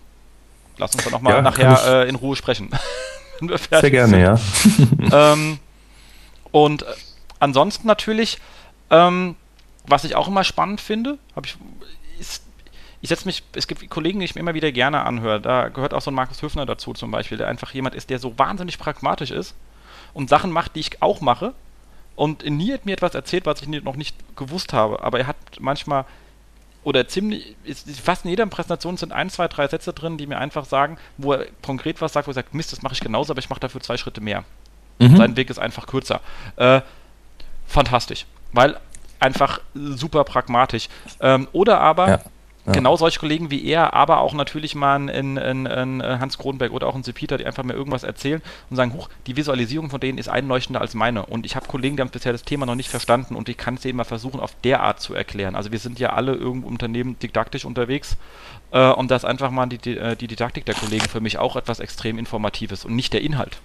lass uns dann nochmal ja, nachher äh, in Ruhe sprechen. Sehr gerne, sind. ja. ähm, und äh, ansonsten natürlich, ähm, was ich auch immer spannend finde, habe ich, ist, ich setze mich, es gibt Kollegen, die ich mir immer wieder gerne anhöre. Da gehört auch so ein Markus Höfner dazu zum Beispiel, der einfach jemand ist, der so wahnsinnig pragmatisch ist und Sachen macht, die ich auch mache. Und nie hat mir etwas erzählt, was ich noch nicht gewusst habe. Aber er hat manchmal oder ziemlich, ist, fast in jeder Präsentation sind ein, zwei, drei Sätze drin, die mir einfach sagen, wo er konkret was sagt, wo er sagt, Mist, das mache ich genauso, aber ich mache dafür zwei Schritte mehr. Mhm. Sein Weg ist einfach kürzer. Äh, fantastisch. Weil einfach super pragmatisch. Ähm, oder aber ja. Ja. Genau solche Kollegen wie er, aber auch natürlich mal ein, ein, ein Hans Kronberg oder auch ein Peter, die einfach mir irgendwas erzählen und sagen, huch, die Visualisierung von denen ist einleuchtender als meine. Und ich habe Kollegen, die haben bisher das Thema noch nicht verstanden und ich kann es denen mal versuchen, auf der Art zu erklären. Also wir sind ja alle irgendwo Unternehmen didaktisch unterwegs äh, und das einfach mal die, die, äh, die Didaktik der Kollegen für mich auch etwas extrem Informatives und nicht der Inhalt.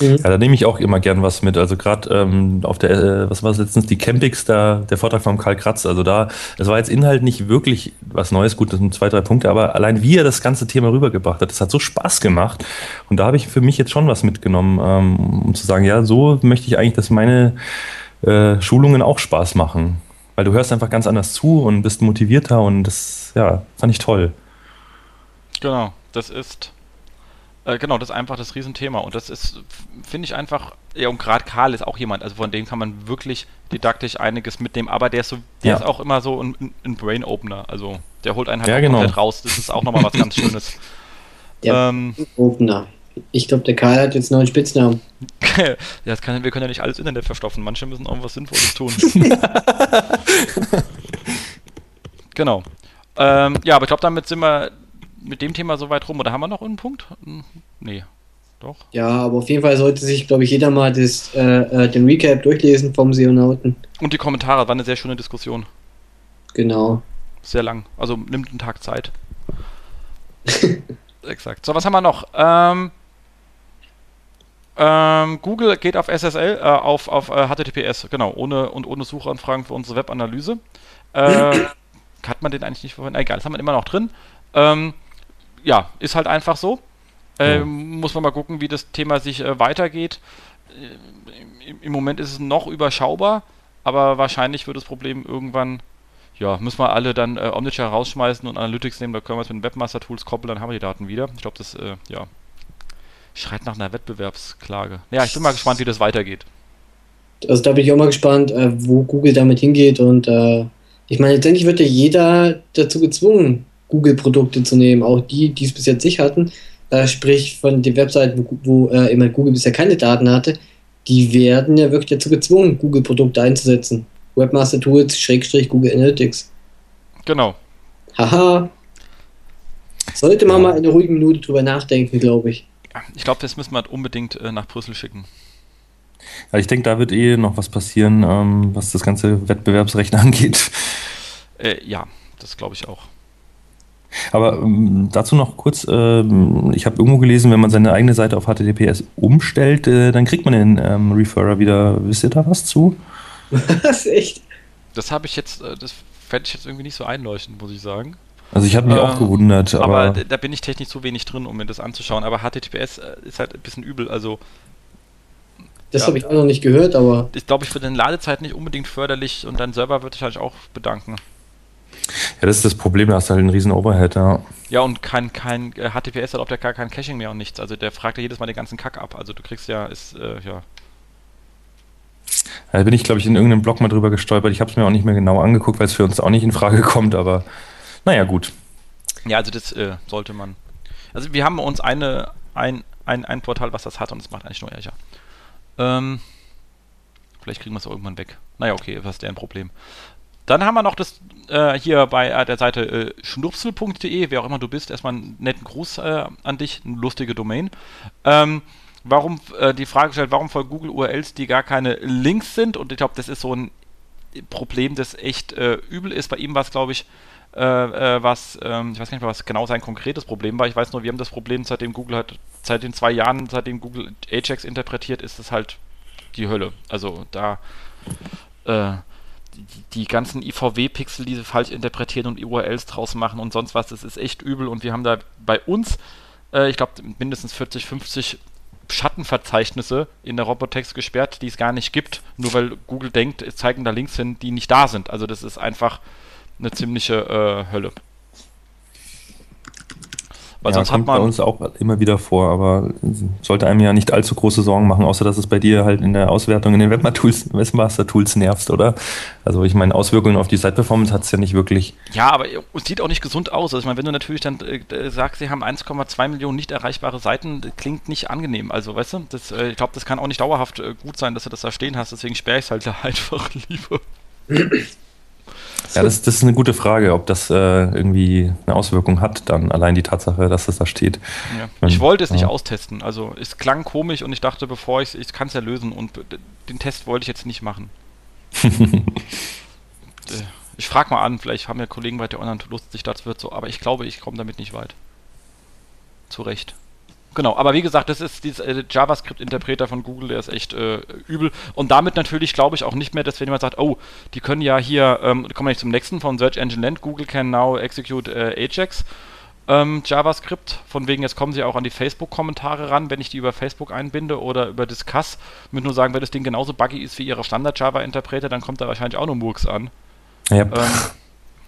Mhm. Ja, da nehme ich auch immer gern was mit. Also gerade ähm, auf der, äh, was war es letztens, die Campix, da, der Vortrag von Karl Kratz. Also da, das war jetzt Inhalt nicht wirklich was Neues, gut, das sind zwei, drei Punkte, aber allein wie er das ganze Thema rübergebracht hat, das hat so Spaß gemacht. Und da habe ich für mich jetzt schon was mitgenommen, ähm, um zu sagen, ja, so möchte ich eigentlich, dass meine äh, Schulungen auch Spaß machen. Weil du hörst einfach ganz anders zu und bist motivierter und das, ja, fand ich toll. Genau, das ist äh, genau, das ist einfach das Riesenthema. Und das ist, finde ich einfach, ja, und gerade Karl ist auch jemand, also von dem kann man wirklich didaktisch einiges mitnehmen, aber der ist so, der ja. ist auch immer so ein, ein Brain-Opener. Also der holt einen halt ja, genau. komplett raus. Das ist auch nochmal was ganz Schönes. Der ähm, Opener. Ich glaube, der Karl hat jetzt noch einen Spitznamen. ja, kann, wir können ja nicht alles Internet verstopfen. Manche müssen auch was Sinnvolles tun. genau. Ähm, ja, aber ich glaube, damit sind wir mit dem Thema soweit rum. Oder haben wir noch einen Punkt? Hm, nee. Doch. Ja, aber auf jeden Fall sollte sich, glaube ich, jeder mal das, äh, äh, den Recap durchlesen vom Seonauten. Und die Kommentare, war eine sehr schöne Diskussion. Genau. Sehr lang. Also nimmt einen Tag Zeit. Exakt. So, was haben wir noch? Ähm, ähm, Google geht auf SSL, äh, auf, auf äh, HTTPS, genau, ohne und ohne Suchanfragen für unsere Webanalyse. Äh, hat man den eigentlich nicht vorhin? Egal, das haben wir immer noch drin. Ähm, ja, ist halt einfach so. Ähm, ja. Muss man mal gucken, wie das Thema sich äh, weitergeht. Äh, im, Im Moment ist es noch überschaubar, aber wahrscheinlich wird das Problem irgendwann, ja, müssen wir alle dann äh, Omniture rausschmeißen und Analytics nehmen, da können wir es mit den Webmaster-Tools koppeln, dann haben wir die Daten wieder. Ich glaube, das, äh, ja, schreit nach einer Wettbewerbsklage. Ja, ich bin mal gespannt, wie das weitergeht. Also da bin ich auch mal gespannt, äh, wo Google damit hingeht und äh, ich meine, letztendlich wird ja jeder dazu gezwungen, Google-Produkte zu nehmen, auch die, die es bis jetzt nicht hatten, äh, sprich von den Webseiten, wo, wo äh, immer Google bisher keine Daten hatte, die werden ja wirklich dazu gezwungen, Google-Produkte einzusetzen. Webmaster Tools, Schrägstrich, Google Analytics. Genau. Haha. Sollte man ja. mal eine ruhige Minute drüber nachdenken, glaube ich. Ich glaube, das müssen wir unbedingt äh, nach Brüssel schicken. Ja, ich denke, da wird eh noch was passieren, ähm, was das ganze Wettbewerbsrecht angeht. Äh, ja, das glaube ich auch. Aber ähm, dazu noch kurz, ähm, ich habe irgendwo gelesen, wenn man seine eigene Seite auf HTTPS umstellt, äh, dann kriegt man den ähm, Referrer wieder. Wisst ihr da was zu? Was, echt? Das habe ich jetzt, äh, das fände ich jetzt irgendwie nicht so einleuchtend, muss ich sagen. Also ich habe mich äh, auch gewundert. Aber, aber, da bin ich technisch zu wenig drin, um mir das anzuschauen. Aber HTTPS äh, ist halt ein bisschen übel, also... Das ja, habe ich auch noch nicht gehört, aber... Ich glaube, ich für den Ladezeit nicht unbedingt förderlich und dein Server würde ich halt auch bedanken. Ja, das ist das Problem, da hast du halt einen riesen Overhead, ja. Ja, und kein, kein HTTPS hat auf der gar kein Caching mehr und nichts. Also der fragt ja jedes Mal den ganzen Kack ab. Also du kriegst ja, ist, äh, ja. Da bin ich, glaube ich, in irgendeinem Blog mal drüber gestolpert. Ich habe es mir auch nicht mehr genau angeguckt, weil es für uns auch nicht in Frage kommt, aber naja, gut. Ja, also das äh, sollte man. Also wir haben uns eine, ein, ein, ein Portal, was das hat und es macht eigentlich nur Ärger. Ähm, vielleicht kriegen wir es irgendwann weg. Naja, okay, was ist deren Problem? Dann haben wir noch das äh, hier bei äh, der Seite äh, schnupsel.de, wer auch immer du bist, erstmal einen netten Gruß äh, an dich, eine lustige Domain. Ähm, warum, äh, die Frage stellt, warum folgen Google URLs, die gar keine Links sind? Und ich glaube, das ist so ein Problem, das echt äh, übel ist. Bei ihm war es, glaube ich, was, ähm, ich weiß gar nicht mehr, was genau sein konkretes Problem war. Ich weiß nur, wir haben das Problem, seitdem Google hat, seit den zwei Jahren, seitdem Google Ajax interpretiert, ist es halt die Hölle. Also da äh, die, ganzen IVW-Pixel, die sie falsch interpretieren und URLs draus machen und sonst was, das ist echt übel. Und wir haben da bei uns, äh, ich glaube, mindestens 40, 50 Schattenverzeichnisse in der Robotext gesperrt, die es gar nicht gibt, nur weil Google denkt, es zeigen da Links hin, die nicht da sind. Also das ist einfach eine ziemliche äh, Hölle. Weil ja, sonst kommt hat man bei uns auch immer wieder vor, aber sollte einem ja nicht allzu große Sorgen machen, außer dass es bei dir halt in der Auswertung in den Webmaster-Tools Webmaster -Tools nervst, oder? Also ich meine, Auswirkungen auf die Site-Performance hat es ja nicht wirklich. Ja, aber es sieht auch nicht gesund aus. Also ich meine, wenn du natürlich dann äh, sagst, sie haben 1,2 Millionen nicht erreichbare Seiten, klingt nicht angenehm. Also weißt du, das, äh, ich glaube, das kann auch nicht dauerhaft äh, gut sein, dass du das da stehen hast, deswegen sperre ich es halt einfach lieber. Ja, das, das ist eine gute Frage, ob das äh, irgendwie eine Auswirkung hat, dann allein die Tatsache, dass das da steht. Ja. Ich wollte es nicht austesten. Also es klang komisch und ich dachte, bevor ich ich kann es ja lösen und den Test wollte ich jetzt nicht machen. Äh, ich frage mal an, vielleicht haben ja Kollegen bei der Online Lust, sich das wird so, aber ich glaube, ich komme damit nicht weit. Zu Recht. Genau, aber wie gesagt, das ist dieser äh, JavaScript-Interpreter von Google, der ist echt äh, übel. Und damit natürlich glaube ich auch nicht mehr, dass wenn jemand sagt, oh, die können ja hier, ähm, kommen wir nicht zum nächsten von Search Engine Land, Google can now execute äh, Ajax. Ähm, JavaScript, von wegen, jetzt kommen sie auch an die Facebook-Kommentare ran, wenn ich die über Facebook einbinde oder über Discuss. Ich würde nur sagen, wenn das Ding genauso buggy ist wie ihre Standard-Java-Interpreter, dann kommt da wahrscheinlich auch nur Murks an. Ja. Ähm,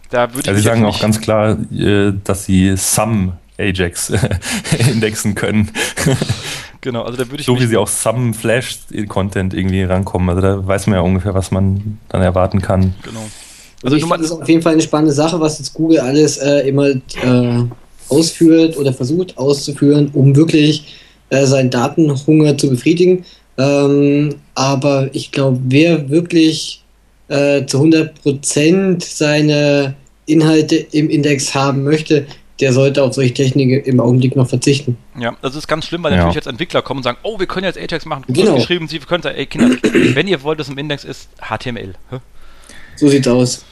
da würde ich also sie sagen auch ganz klar, äh, dass sie Some Ajax indexen können. genau, also da würde ich. So wie sie auch some Flash-Content irgendwie rankommen. Also da weiß man ja ungefähr, was man dann erwarten kann. Genau. Also ich finde das auf jeden Fall eine spannende Sache, was jetzt Google alles äh, immer äh, ausführt oder versucht auszuführen, um wirklich äh, seinen Datenhunger zu befriedigen. Ähm, aber ich glaube, wer wirklich äh, zu 100% seine Inhalte im Index haben möchte, der sollte auf solche Techniken im Augenblick noch verzichten. Ja, das ist ganz schlimm, weil ja. natürlich jetzt Entwickler kommen und sagen, oh, wir können jetzt Ajax machen, genau. geschrieben, Sie können sagen, ey Kinder, wenn ihr wollt, dass im Index ist HTML. Hä? So sieht's aus.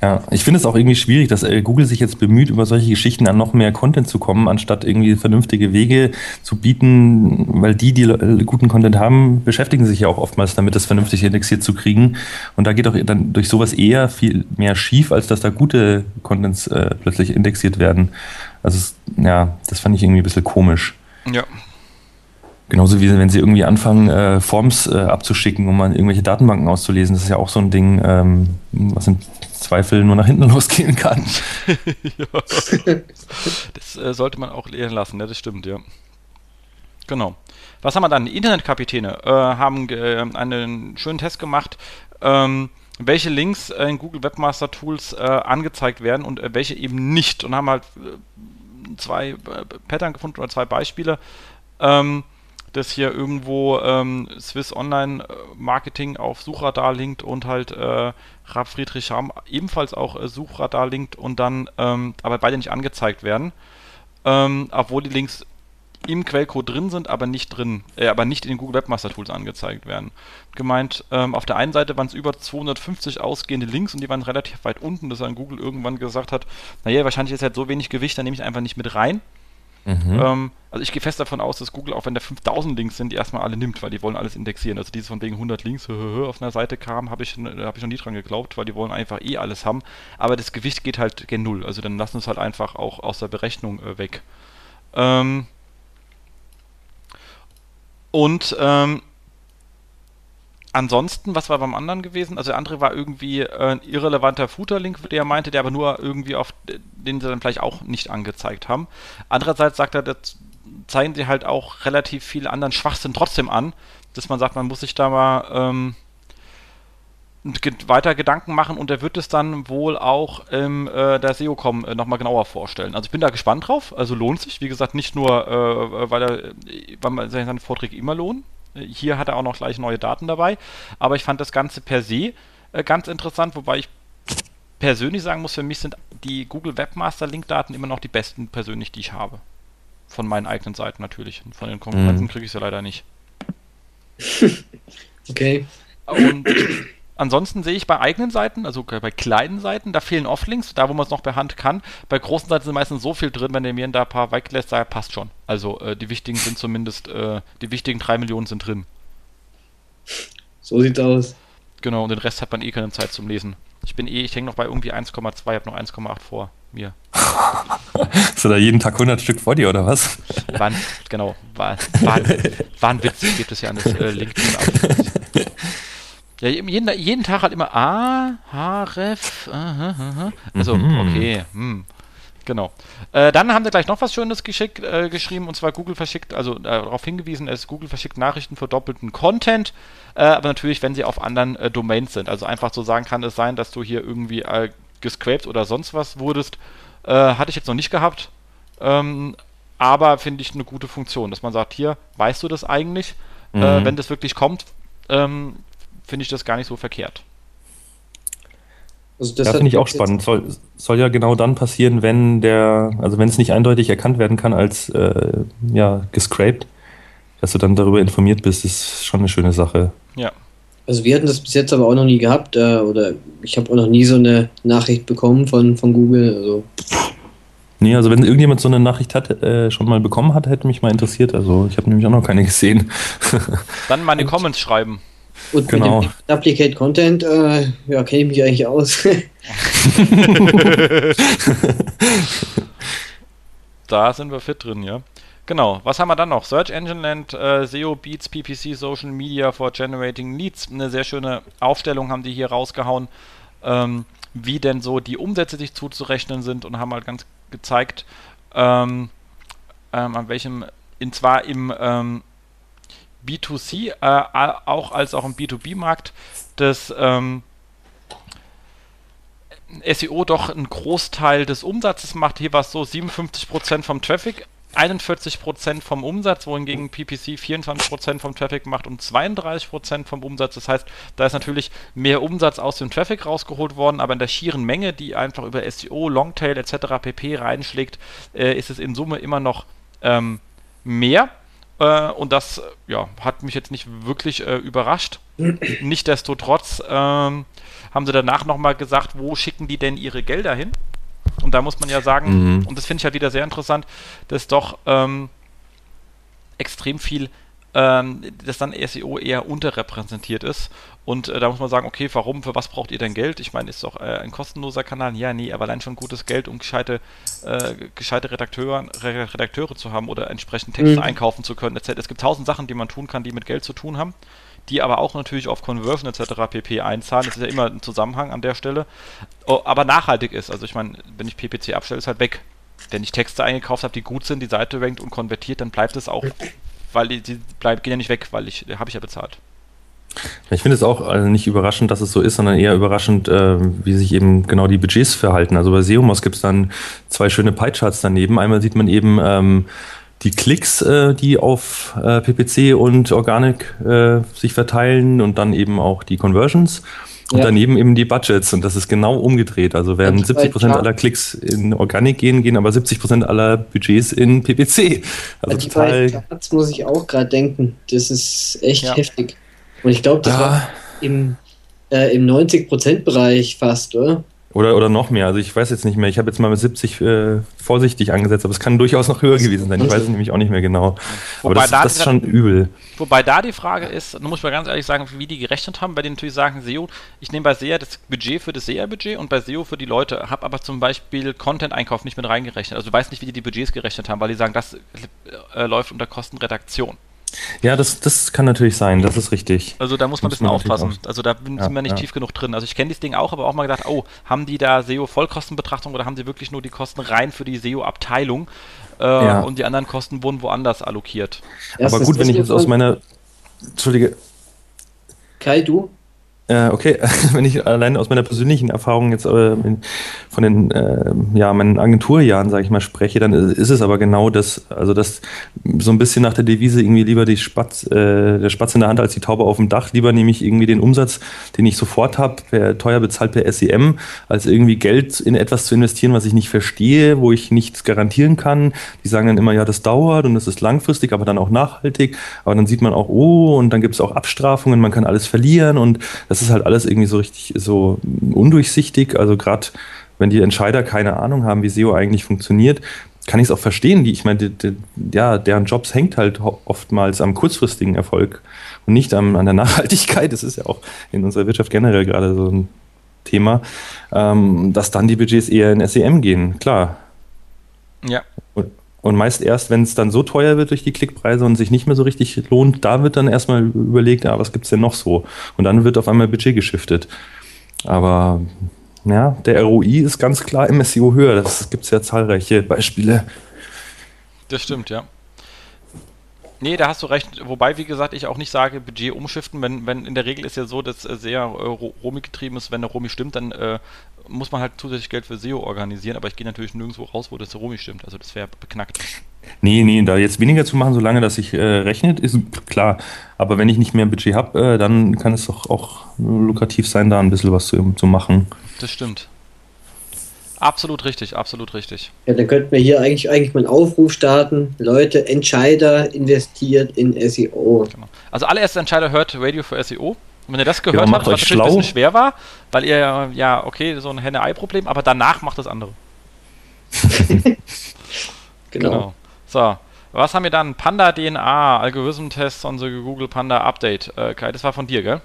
Ja, ich finde es auch irgendwie schwierig, dass äh, Google sich jetzt bemüht, über solche Geschichten an noch mehr Content zu kommen, anstatt irgendwie vernünftige Wege zu bieten, weil die, die äh, guten Content haben, beschäftigen sich ja auch oftmals damit, das vernünftig indexiert zu kriegen. Und da geht auch dann durch sowas eher viel mehr schief, als dass da gute Contents äh, plötzlich indexiert werden. Also ja, das fand ich irgendwie ein bisschen komisch. Ja. Genauso wie wenn sie irgendwie anfangen, äh, Forms äh, abzuschicken, um an irgendwelche Datenbanken auszulesen. Das ist ja auch so ein Ding, ähm, was im Zweifel nur nach hinten losgehen kann. Das äh, sollte man auch lehren lassen, ja, das stimmt, ja. Genau. Was haben wir dann? Die Internetkapitäne äh, haben äh, einen schönen Test gemacht, ähm, welche Links in Google Webmaster Tools äh, angezeigt werden und welche eben nicht. Und haben halt zwei Pattern gefunden oder zwei Beispiele. Ähm, dass hier irgendwo ähm, Swiss Online Marketing auf Suchradar linkt und halt äh, Rab Friedrich Ramm ebenfalls auch äh, Suchradar linkt und dann ähm, aber beide nicht angezeigt werden. Ähm, obwohl die Links im Quellcode drin sind, aber nicht drin, äh, aber nicht in den Google Webmaster Tools angezeigt werden. Gemeint, ähm, auf der einen Seite waren es über 250 ausgehende Links und die waren relativ weit unten, dass dann Google irgendwann gesagt hat, naja, wahrscheinlich ist halt so wenig Gewicht, dann nehme ich einfach nicht mit rein. Mhm. Ähm, also ich gehe fest davon aus, dass Google, auch wenn da 5000 Links sind, die erstmal alle nimmt, weil die wollen alles indexieren. Also dieses von wegen 100 Links auf einer Seite kam, habe ich, hab ich noch nie dran geglaubt, weil die wollen einfach eh alles haben. Aber das Gewicht geht halt gen Null. Also dann lassen es halt einfach auch aus der Berechnung äh, weg. Ähm, und ähm, Ansonsten, was war beim anderen gewesen? Also der andere war irgendwie äh, ein irrelevanter Footer-Link, der er meinte, der aber nur irgendwie auf den sie dann vielleicht auch nicht angezeigt haben. Andererseits sagt er, das zeigen sie halt auch relativ viel anderen Schwachsinn trotzdem an, dass man sagt, man muss sich da mal ähm, weiter Gedanken machen und er wird es dann wohl auch im äh, der SEO-Com äh, nochmal genauer vorstellen. Also ich bin da gespannt drauf, also lohnt sich, wie gesagt, nicht nur, äh, weil er weil man seine Vorträge immer lohnen, hier hat er auch noch gleich neue Daten dabei. Aber ich fand das Ganze per se äh, ganz interessant, wobei ich persönlich sagen muss, für mich sind die Google Webmaster Link-Daten immer noch die besten persönlich, die ich habe. Von meinen eigenen Seiten natürlich. Und von den Konkurrenten mhm. kriege ich sie leider nicht. okay. Und ansonsten sehe ich bei eigenen Seiten, also bei kleinen Seiten, da fehlen Offlinks, da wo man es noch per Hand kann. Bei großen Seiten sind meistens so viel drin, wenn der mir da ein paar weglässt, da passt schon. Also äh, die wichtigen sind zumindest, äh, die wichtigen drei Millionen sind drin. So sieht's aus. Genau, und den Rest hat man eh keine Zeit zum Lesen. Ich bin eh, ich hänge noch bei irgendwie 1,2, habe noch 1,8 vor mir. Hast du da jeden Tag 100 Stück vor dir oder was? War, genau, war, war, war ein Witz, gibt es ja an das äh, LinkedIn. Ja, jeden, jeden Tag halt immer A, H, Ref. Also, mhm. okay, hm. Genau. Äh, dann haben sie gleich noch was Schönes geschickt, äh, geschrieben, und zwar Google verschickt, also äh, darauf hingewiesen, es Google verschickt Nachrichten für doppelten Content, äh, aber natürlich, wenn sie auf anderen äh, Domains sind. Also einfach so sagen kann es sein, dass du hier irgendwie äh, gescraped oder sonst was wurdest. hatte ich jetzt noch nicht gehabt, ähm, aber finde ich eine gute Funktion, dass man sagt, hier, weißt du das eigentlich? Mhm. wenn das wirklich kommt, ähm, finde ich das gar nicht so verkehrt. Also das, finde ich auch spannend. Soll, soll ja genau dann passieren, wenn der, also wenn es nicht eindeutig erkannt werden kann als äh, ja, gescraped, dass du dann darüber informiert bist, ist schon eine schöne Sache. Ja. Also wir hatten das bis jetzt aber auch noch nie gehabt, äh, oder ich habe auch noch nie so eine Nachricht bekommen von, von Google. Also. Nee, also wenn irgendjemand so eine Nachricht hat, äh, schon mal bekommen hat, hätte mich mal interessiert. Also ich habe nämlich auch noch keine gesehen. dann meine Comments schreiben. Und genau. mit dem Duplicate Content, äh, ja, kenne ich mich eigentlich aus. da sind wir fit drin, ja. Genau, was haben wir dann noch? Search Engine Land, äh, SEO Beats, PPC, Social Media for Generating Leads. Eine sehr schöne Aufstellung haben die hier rausgehauen, ähm, wie denn so die Umsätze sich zuzurechnen sind und haben halt ganz gezeigt, ähm, ähm, an welchem, in zwar im ähm, B2C, äh, auch als auch im B2B-Markt, das ähm, SEO doch einen Großteil des Umsatzes macht. Hier war es so 57% vom Traffic, 41% vom Umsatz, wohingegen PPC 24% vom Traffic macht und 32% vom Umsatz. Das heißt, da ist natürlich mehr Umsatz aus dem Traffic rausgeholt worden, aber in der schieren Menge, die einfach über SEO, Longtail etc. pp reinschlägt, äh, ist es in Summe immer noch ähm, mehr. Äh, und das ja, hat mich jetzt nicht wirklich äh, überrascht. Nichtsdestotrotz ähm, haben sie danach nochmal gesagt, wo schicken die denn ihre Gelder hin? Und da muss man ja sagen, mhm. und das finde ich halt wieder sehr interessant, dass doch ähm, extrem viel ähm, dass dann SEO eher unterrepräsentiert ist. Und äh, da muss man sagen, okay, warum, für was braucht ihr denn Geld? Ich meine, ist doch äh, ein kostenloser Kanal? Ja, nee, aber allein schon gutes Geld, um gescheite, äh, gescheite Redakteure, Redakteure zu haben oder entsprechend Texte mhm. einkaufen zu können. Etc. Es gibt tausend Sachen, die man tun kann, die mit Geld zu tun haben, die aber auch natürlich auf Conversion etc. pp. einzahlen. Das ist ja immer ein Zusammenhang an der Stelle. Oh, aber nachhaltig ist. Also ich meine, wenn ich PPC abstelle, ist halt weg wenn ich Texte eingekauft habe, die gut sind, die Seite rankt und konvertiert, dann bleibt es auch weil die, die bleiben, gehen ja nicht weg, weil ich, habe ich ja bezahlt. Ich finde es auch also nicht überraschend, dass es so ist, sondern eher überraschend, äh, wie sich eben genau die Budgets verhalten. Also bei Seomos gibt es dann zwei schöne Pie-Charts daneben. Einmal sieht man eben ähm, die Klicks, äh, die auf äh, PPC und Organic äh, sich verteilen und dann eben auch die Conversions. Und ja. daneben eben die Budgets und das ist genau umgedreht. Also werden 70 Prozent aller Klicks in Organic gehen, gehen aber 70 Prozent aller Budgets in PPC. Also die total. Charts muss ich auch gerade denken. Das ist echt ja. heftig. Und ich glaube, das ja. war im, äh, im 90 Prozent Bereich fast, oder? Oder, oder noch mehr. Also ich weiß jetzt nicht mehr. Ich habe jetzt mal mit 70 äh, vorsichtig angesetzt, aber es kann durchaus noch höher gewesen sein. Ich weiß es nämlich auch nicht mehr genau. aber das, da das ist schon übel. Wobei da die Frage ist, da muss man ganz ehrlich sagen, wie die gerechnet haben, weil die natürlich sagen, SEO, ich nehme bei SEA das Budget für das SEA-Budget und bei SEO für die Leute, habe aber zum Beispiel Content-Einkauf nicht mit reingerechnet. Also du weißt nicht, wie die die Budgets gerechnet haben, weil die sagen, das äh, läuft unter Kostenredaktion. Ja, das, das kann natürlich sein, das ist richtig. Also da muss man ein bisschen aufpassen. Also da sind ja, wir nicht ja. tief genug drin. Also ich kenne das Ding auch, aber auch mal gedacht, oh, haben die da SEO-Vollkostenbetrachtung oder haben sie wirklich nur die Kosten rein für die SEO-Abteilung äh, ja. und die anderen Kosten wurden woanders allokiert? aber gut, wenn ich jetzt aus meiner... Entschuldige. Kai, du? Äh, okay, wenn ich allein aus meiner persönlichen Erfahrung jetzt äh, von den äh, ja meinen Agenturjahren, sage ich mal, spreche, dann ist es aber genau das, also das so ein bisschen nach der Devise irgendwie lieber die Spatz, äh, der Spatz in der Hand als die Taube auf dem Dach. Lieber nehme ich irgendwie den Umsatz, den ich sofort habe, teuer bezahlt per SEM, als irgendwie Geld in etwas zu investieren, was ich nicht verstehe, wo ich nichts garantieren kann. Die sagen dann immer, ja, das dauert und das ist langfristig, aber dann auch nachhaltig. Aber dann sieht man auch, oh, und dann gibt es auch Abstrafungen, man kann alles verlieren und das das ist halt alles irgendwie so richtig so undurchsichtig. Also gerade wenn die Entscheider keine Ahnung haben, wie SEO eigentlich funktioniert, kann ich es auch verstehen. Die, ich meine, die, die, ja, deren Jobs hängt halt oftmals am kurzfristigen Erfolg und nicht am, an der Nachhaltigkeit. Das ist ja auch in unserer Wirtschaft generell gerade so ein Thema, ähm, dass dann die Budgets eher in SEM gehen, klar. Ja. Und, meist erst, wenn es dann so teuer wird durch die Klickpreise und sich nicht mehr so richtig lohnt, da wird dann erstmal überlegt, ja, was gibt es denn noch so? Und dann wird auf einmal Budget geschiftet. Aber ja, der ROI ist ganz klar im SEO höher. Das gibt es ja zahlreiche Beispiele. Das stimmt, ja. Nee, da hast du recht. Wobei, wie gesagt, ich auch nicht sage, Budget umschiften. Wenn, wenn in der Regel ist ja so, dass äh, sehr äh, Romi getrieben ist. Wenn der Romi stimmt, dann äh, muss man halt zusätzlich Geld für SEO organisieren. Aber ich gehe natürlich nirgendwo raus, wo das Romi stimmt. Also das wäre beknackt. Nee, nee, da jetzt weniger zu machen, solange das sich äh, rechnet, ist klar. Aber wenn ich nicht mehr Budget habe, äh, dann kann es doch auch lukrativ sein, da ein bisschen was zu, zu machen. Das stimmt. Absolut richtig, absolut richtig. Ja, dann könnten wir hier eigentlich, eigentlich mal einen Aufruf starten. Leute, Entscheider investiert in SEO. Genau. Also allererster Entscheider hört Radio für SEO. Und wenn ihr das gehört ja, habt, was natürlich ein bisschen schwer war, weil ihr, ja, okay, so ein Henne-Ei-Problem, aber danach macht das andere. genau. genau. So, was haben wir dann? Panda DNA, Algorithmen-Tests on the Google Panda Update. Äh, Kai, das war von dir, gell?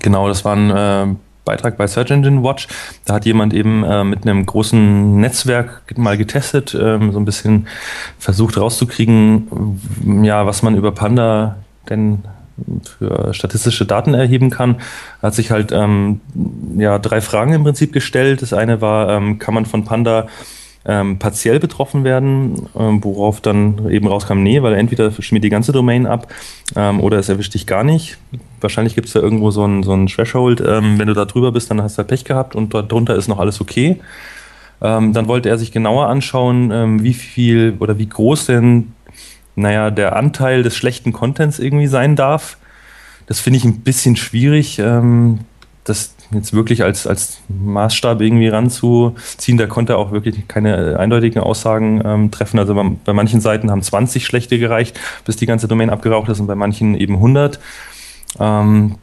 Genau, das waren äh, Beitrag bei Search Engine Watch. Da hat jemand eben äh, mit einem großen Netzwerk mal getestet, ähm, so ein bisschen versucht rauszukriegen, ja, was man über Panda denn für statistische Daten erheben kann. Hat sich halt ähm, ja, drei Fragen im Prinzip gestellt. Das eine war, ähm, kann man von Panda ähm, partiell betroffen werden, ähm, worauf dann eben rauskam, nee, weil entweder schmiert die ganze Domain ab ähm, oder es erwischt dich gar nicht. Wahrscheinlich gibt es da irgendwo so ein, so ein Threshold. Ähm, wenn du da drüber bist, dann hast du Pech gehabt und dort drunter ist noch alles okay. Dann wollte er sich genauer anschauen, wie viel oder wie groß denn, naja, der Anteil des schlechten Contents irgendwie sein darf. Das finde ich ein bisschen schwierig. das jetzt wirklich als, als Maßstab irgendwie ranzuziehen. Da konnte er auch wirklich keine eindeutigen Aussagen ähm, treffen. Also bei, bei, manchen Seiten haben 20 schlechte gereicht, bis die ganze Domain abgeraucht ist und bei manchen eben 100. Ähm,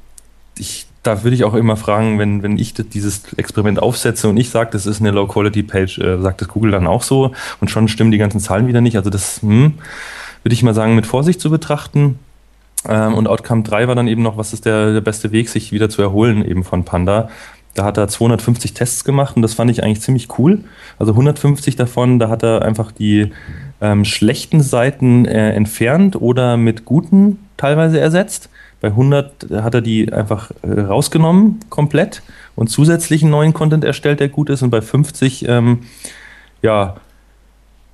ich, da würde ich auch immer fragen, wenn, wenn ich dieses Experiment aufsetze und ich sage, das ist eine Low-Quality-Page, äh, sagt das Google dann auch so und schon stimmen die ganzen Zahlen wieder nicht. Also das hm, würde ich mal sagen, mit Vorsicht zu betrachten. Ähm, und Outcome 3 war dann eben noch, was ist der, der beste Weg, sich wieder zu erholen eben von Panda. Da hat er 250 Tests gemacht und das fand ich eigentlich ziemlich cool. Also 150 davon, da hat er einfach die ähm, schlechten Seiten äh, entfernt oder mit guten teilweise ersetzt. Bei 100 hat er die einfach äh, rausgenommen komplett und zusätzlichen neuen Content erstellt, der gut ist. Und bei 50 ähm, ja,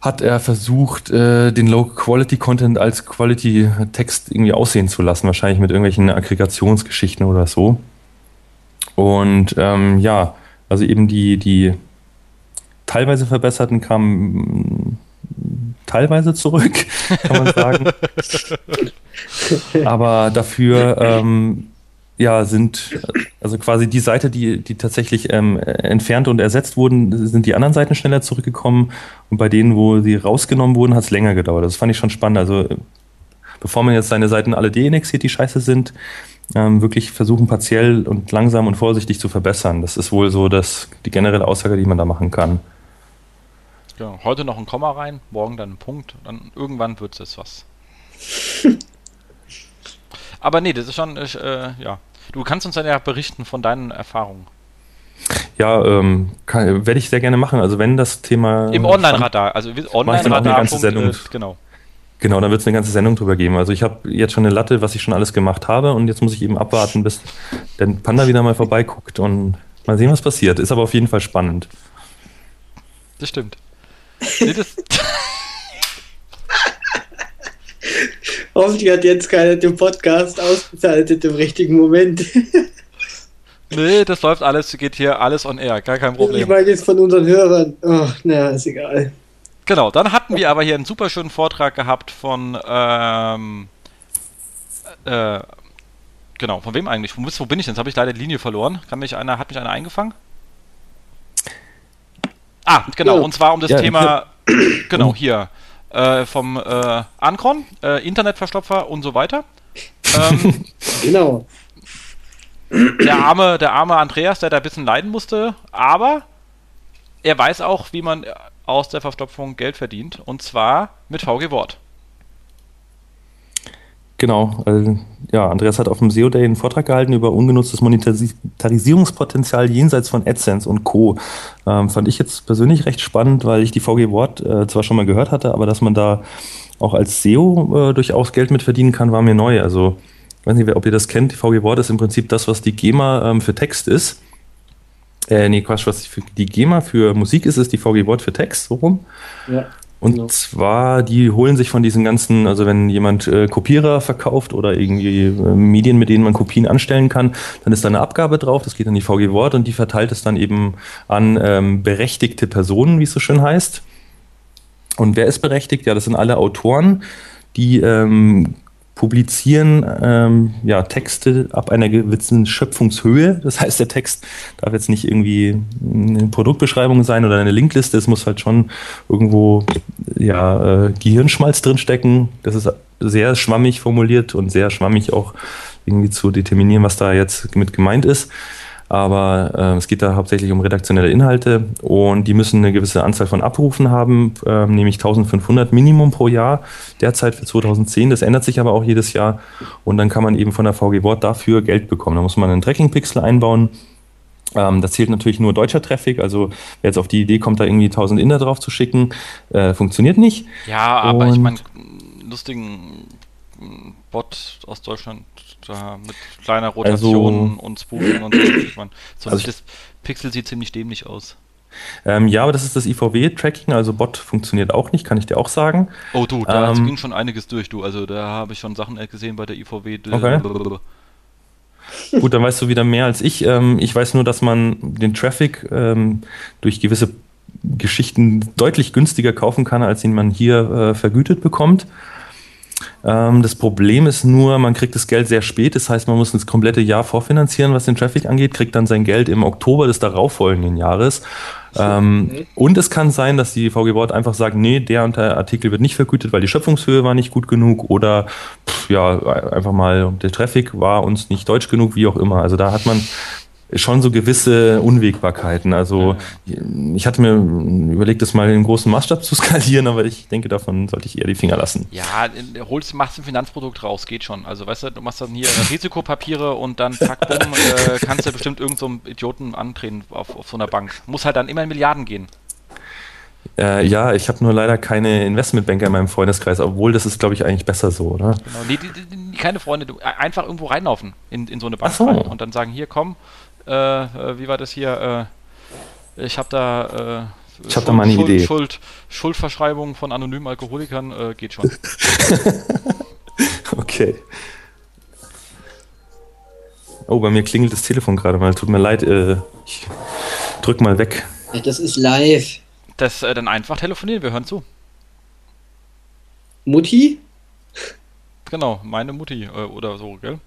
hat er versucht, äh, den Low-Quality-Content als Quality-Text irgendwie aussehen zu lassen, wahrscheinlich mit irgendwelchen Aggregationsgeschichten oder so. Und ähm, ja, also eben die, die teilweise verbesserten kamen teilweise zurück, kann man sagen. Aber dafür ähm, ja, sind also quasi die Seite, die, die tatsächlich ähm, entfernt und ersetzt wurden, sind die anderen Seiten schneller zurückgekommen und bei denen, wo sie rausgenommen wurden, hat es länger gedauert. Das fand ich schon spannend. Also bevor man jetzt seine Seiten alle deindexiert, die scheiße sind, ähm, wirklich versuchen partiell und langsam und vorsichtig zu verbessern. Das ist wohl so das, die generelle Aussage, die man da machen kann. Ja, heute noch ein Komma rein, morgen dann ein Punkt, dann irgendwann wird es was. Aber nee, das ist schon, äh, ja, Du kannst uns dann ja berichten von deinen Erfahrungen. Ja, ähm, werde ich sehr gerne machen. Also wenn das Thema im Online-Radar, also Online-Radar, ganze Sendung. Äh, genau. Genau, da wird es eine ganze Sendung drüber geben. Also ich habe jetzt schon eine Latte, was ich schon alles gemacht habe und jetzt muss ich eben abwarten, bis der Panda wieder mal vorbeiguckt und mal sehen, was passiert. Ist aber auf jeden Fall spannend. Das stimmt. nee, das Hoffentlich hat jetzt keiner den Podcast ausgeschaltet im richtigen Moment. nee, das läuft alles, geht hier alles on air, gar kein Problem. Ich meine jetzt von unseren Hörern. Ach, naja, ist egal. Genau, dann hatten wir aber hier einen super schönen Vortrag gehabt von, ähm, äh, genau, von wem eigentlich? Wo, wo bin ich denn? Jetzt habe ich leider die Linie verloren. Kann mich einer, hat mich einer eingefangen? Ah, genau, ja. und zwar um das ja, Thema, genau, hier, äh, vom äh, Ancron, äh, Internetverstopfer und so weiter. Ähm, genau. der arme, der arme Andreas, der da ein bisschen leiden musste, aber er weiß auch, wie man aus der Verstopfung Geld verdient und zwar mit VG Wort. Genau, also, ja, Andreas hat auf dem SEO Day einen Vortrag gehalten über ungenutztes Monetarisierungspotenzial jenseits von AdSense und Co. Ähm, fand ich jetzt persönlich recht spannend, weil ich die VG Wort äh, zwar schon mal gehört hatte, aber dass man da auch als SEO äh, durchaus Geld mit verdienen kann, war mir neu. Also, ich weiß nicht, ob ihr das kennt, die VG Wort ist im Prinzip das, was die GEMA ähm, für Text ist. Äh, nee, Quatsch, was die GEMA für Musik ist, ist die VG Wort für Text, so rum. Ja. Und genau. zwar, die holen sich von diesen ganzen, also wenn jemand äh, Kopierer verkauft oder irgendwie äh, Medien, mit denen man Kopien anstellen kann, dann ist da eine Abgabe drauf, das geht an die VG Wort und die verteilt es dann eben an ähm, berechtigte Personen, wie es so schön heißt. Und wer ist berechtigt? Ja, das sind alle Autoren, die ähm, publizieren ähm, ja, Texte ab einer gewissen Schöpfungshöhe. Das heißt, der Text darf jetzt nicht irgendwie eine Produktbeschreibung sein oder eine Linkliste. Es muss halt schon irgendwo ja, äh, Gehirnschmalz drinstecken. Das ist sehr schwammig formuliert und sehr schwammig auch irgendwie zu determinieren, was da jetzt mit gemeint ist aber äh, es geht da hauptsächlich um redaktionelle Inhalte und die müssen eine gewisse Anzahl von Abrufen haben, äh, nämlich 1500 Minimum pro Jahr, derzeit für 2010. Das ändert sich aber auch jedes Jahr und dann kann man eben von der VG Wort dafür Geld bekommen. Da muss man einen Tracking-Pixel einbauen. Ähm, das zählt natürlich nur deutscher Traffic, also wer jetzt auf die Idee kommt, da irgendwie 1000 Inder drauf zu schicken, äh, funktioniert nicht. Ja, aber und ich meine, lustigen Bot aus Deutschland da mit kleiner Rotation also, und Spoofing und so. Ich mein, so also das Pixel sieht ziemlich dämlich aus. Ähm, ja, aber das ist das IVW-Tracking, also Bot funktioniert auch nicht, kann ich dir auch sagen. Oh du, da ähm, ging schon einiges durch, du. Also da habe ich schon Sachen gesehen bei der IVW. Okay. Gut, dann weißt du wieder mehr als ich. Ähm, ich weiß nur, dass man den Traffic ähm, durch gewisse Geschichten deutlich günstiger kaufen kann, als ihn man hier äh, vergütet bekommt. Ähm, das Problem ist nur, man kriegt das Geld sehr spät. Das heißt, man muss das komplette Jahr vorfinanzieren, was den Traffic angeht, kriegt dann sein Geld im Oktober des darauffolgenden Jahres. Ähm, und es kann sein, dass die VG Wort einfach sagt, nee, der und der Artikel wird nicht vergütet, weil die Schöpfungshöhe war nicht gut genug oder pff, ja, einfach mal der Traffic war uns nicht deutsch genug, wie auch immer. Also da hat man schon so gewisse Unwägbarkeiten. Also ich hatte mir überlegt, das mal in großen Maßstab zu skalieren, aber ich denke, davon sollte ich eher die Finger lassen. Ja, holst, machst ein Finanzprodukt raus, geht schon. Also weißt du, du machst dann hier Risikopapiere und dann zack, bumm, äh, kannst du bestimmt irgendeinem so Idioten antreten auf, auf so einer Bank. Muss halt dann immer in Milliarden gehen. Äh, ja, ich habe nur leider keine Investmentbanker in meinem Freundeskreis, obwohl das ist, glaube ich, eigentlich besser so, oder? Genau, nee, die, die, keine Freunde, du, einfach irgendwo reinlaufen in, in so eine Bank so. und dann sagen, hier komm, äh, äh, wie war das hier? Äh, ich habe da. Äh, ich habe da mal eine Schuld, Idee. Schuld, Schuldverschreibung von anonymen Alkoholikern äh, geht schon. okay. Oh, bei mir klingelt das Telefon gerade mal. Tut mir leid. Äh, ich drück mal weg. Das ist live. Das äh, dann einfach telefonieren. Wir hören zu. Mutti? Genau, meine Mutti äh, oder so, gell?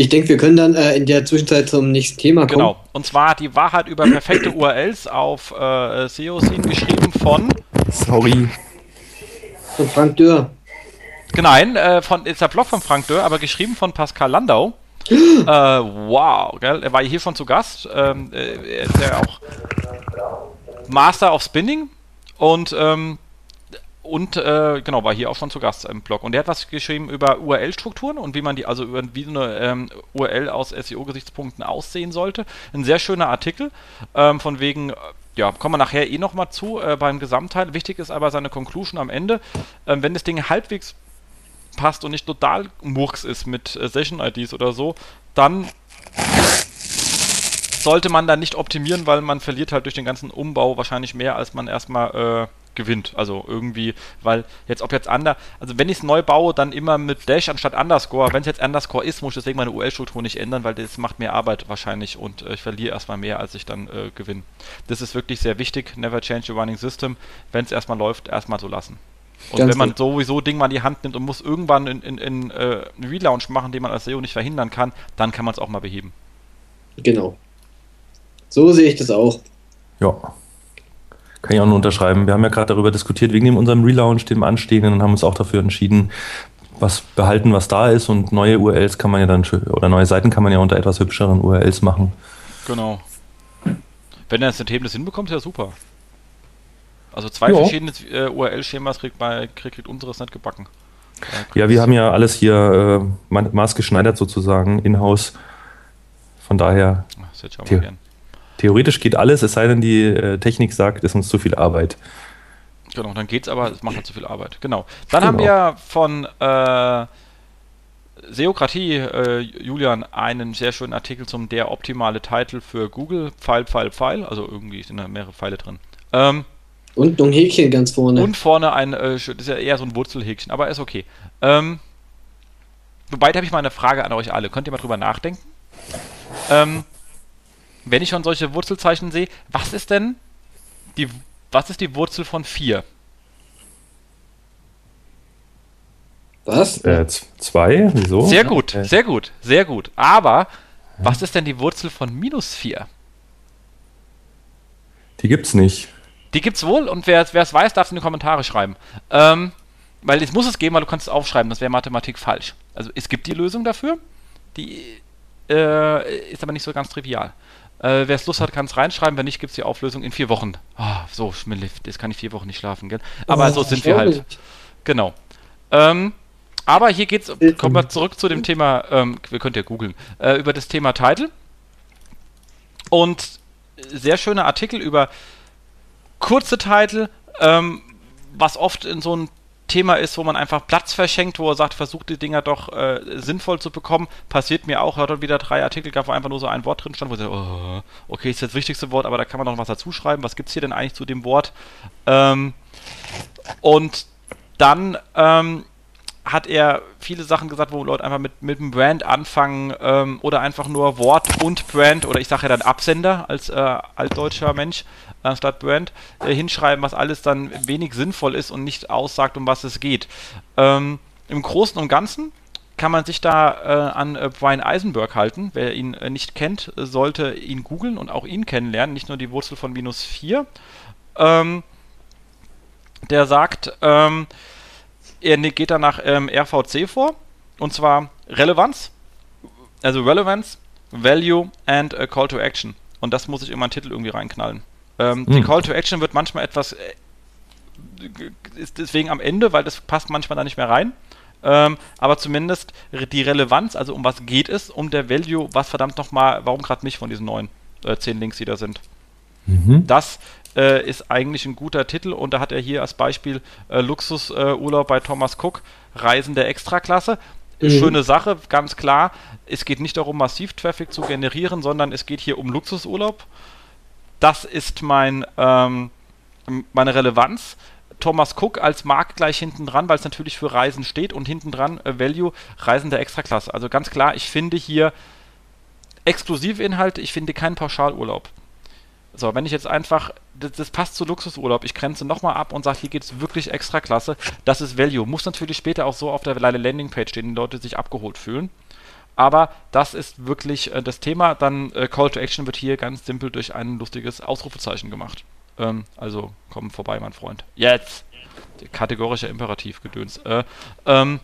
Ich denke, wir können dann äh, in der Zwischenzeit zum nächsten Thema kommen. Genau. Und zwar die Wahrheit über perfekte URLs auf äh, SEO-Scene geschrieben von. Sorry. Von Frank Dörr. Nein, äh, von, ist der Blog von Frank Dörr, aber geschrieben von Pascal Landau. äh, wow, gell? Er war hier schon zu Gast. Ähm, äh, er ist ja auch Master of Spinning und ähm, und äh, genau, war hier auch schon zu Gast im Blog. Und der hat was geschrieben über URL-Strukturen und wie man die, also über wie eine ähm, URL aus SEO-Gesichtspunkten aussehen sollte. Ein sehr schöner Artikel, ähm, von wegen, ja, kommen wir nachher eh nochmal zu äh, beim Gesamtteil. Wichtig ist aber seine Conclusion am Ende. Ähm, wenn das Ding halbwegs passt und nicht total Murks ist mit äh, Session-IDs oder so, dann sollte man da nicht optimieren, weil man verliert halt durch den ganzen Umbau wahrscheinlich mehr, als man erstmal äh, gewinnt. Also irgendwie, weil jetzt, ob jetzt Under, also wenn ich es neu baue, dann immer mit Dash anstatt Underscore. Wenn es jetzt Underscore ist, muss ich deswegen meine URL-Struktur nicht ändern, weil das macht mehr Arbeit wahrscheinlich und äh, ich verliere erstmal mehr, als ich dann äh, gewinne. Das ist wirklich sehr wichtig. Never change your running system. Wenn es erstmal läuft, erstmal so lassen. Und Ganz wenn man gut. sowieso Ding mal in die Hand nimmt und muss irgendwann in, in, in äh, einen Relaunch machen, den man als SEO nicht verhindern kann, dann kann man es auch mal beheben. Genau. So sehe ich das auch. Ja. Kann ich auch nur unterschreiben. Wir haben ja gerade darüber diskutiert, wegen dem unserem Relaunch, dem anstehenden, und haben uns auch dafür entschieden, was behalten, was da ist und neue URLs kann man ja dann oder neue Seiten kann man ja unter etwas hübscheren URLs machen. Genau. Wenn er das System das hinbekommt, ja super. Also zwei jo. verschiedene äh, URL-Schemas kriegt, kriegt, kriegt unseres nicht gebacken. Ja, wir haben ja alles hier äh, maßgeschneidert sozusagen in-house. Von daher. The theoretisch geht alles, es sei denn, die äh, Technik sagt, es ist uns zu viel Arbeit. Genau, dann geht's aber, es macht halt zu viel Arbeit. Genau. Dann genau. haben wir von äh, Seokratie, äh, Julian, einen sehr schönen Artikel zum der optimale Titel für Google. Pfeil, Pfeil, Pfeil. Also irgendwie sind da mehrere Pfeile drin. Ähm, und ein Häkchen ganz vorne. Und vorne ein, äh, das ist ja eher so ein Wurzelhäkchen, aber ist okay. Ähm, wobei, da habe ich mal eine Frage an euch alle. Könnt ihr mal drüber nachdenken? Ähm, wenn ich schon solche Wurzelzeichen sehe, was ist denn die, was ist die Wurzel von 4? Was? Äh, zwei? Wieso? Sehr gut, sehr gut, sehr gut. Aber was ist denn die Wurzel von minus 4? Die gibt's nicht. Die gibt's wohl und wer es weiß, darf es in die Kommentare schreiben. Ähm, weil es muss es geben, weil du kannst es aufschreiben, das wäre Mathematik falsch. Also es gibt die Lösung dafür, die äh, ist aber nicht so ganz trivial. Äh, wer es Lust hat, kann es reinschreiben, wenn nicht, gibt es die Auflösung in vier Wochen. Oh, so, Schmille, das kann ich vier Wochen nicht schlafen, gell? Aber oh, so sind wir halt. Genau. Ähm, aber hier geht's, kommen wir zurück zu dem Thema, ähm, wir könnt ja googeln, äh, über das Thema Title. Und sehr schöner Artikel über kurze Titel, ähm, was oft in so ein Thema ist, wo man einfach Platz verschenkt, wo er sagt, versucht die Dinger doch äh, sinnvoll zu bekommen. Passiert mir auch, hat dort wieder drei Artikel gab, wo einfach nur so ein Wort drin stand, wo ich sage, oh, okay, ist das wichtigste Wort, aber da kann man noch was dazu schreiben. Was gibt es hier denn eigentlich zu dem Wort? Ähm, und dann ähm, hat er viele Sachen gesagt, wo Leute einfach mit, mit dem Brand anfangen ähm, oder einfach nur Wort und Brand oder ich sage ja dann Absender als äh, altdeutscher Mensch anstatt Brand äh, hinschreiben, was alles dann wenig sinnvoll ist und nicht aussagt, um was es geht. Ähm, Im Großen und Ganzen kann man sich da äh, an äh, Brian Eisenberg halten. Wer ihn äh, nicht kennt, sollte ihn googeln und auch ihn kennenlernen, nicht nur die Wurzel von minus 4. Ähm, der sagt, ähm, er ne-, geht da nach ähm, RVC vor, und zwar Relevanz, also Relevance, Value and a Call to Action. Und das muss ich in meinen Titel irgendwie reinknallen. Ähm, hm. Die Call to Action wird manchmal etwas, äh, ist deswegen am Ende, weil das passt manchmal da nicht mehr rein. Ähm, aber zumindest die Relevanz, also um was geht es, um der Value, was verdammt nochmal, warum gerade nicht von diesen neuen äh, zehn Links, die da sind. Mhm. Das äh, ist eigentlich ein guter Titel und da hat er hier als Beispiel äh, Luxusurlaub bei Thomas Cook, Reisen der Extraklasse. Mhm. Schöne Sache, ganz klar. Es geht nicht darum, massiv Traffic zu generieren, sondern es geht hier um Luxusurlaub. Das ist mein, ähm, meine Relevanz. Thomas Cook als Markt gleich hinten dran, weil es natürlich für Reisen steht und hinten dran äh, Value Reisen der Extraklasse. Also ganz klar, ich finde hier Exklusivinhalte, ich finde keinen Pauschalurlaub. So, wenn ich jetzt einfach, das, das passt zu Luxusurlaub, ich grenze nochmal ab und sage, hier geht es wirklich extra klasse, das ist Value. Muss natürlich später auch so auf der Landingpage stehen, die Leute sich abgeholt fühlen. Aber das ist wirklich äh, das Thema. Dann äh, Call to Action wird hier ganz simpel durch ein lustiges Ausrufezeichen gemacht. Ähm, also komm vorbei, mein Freund. Jetzt! Kategorischer Imperativ gedöns. Äh, ähm,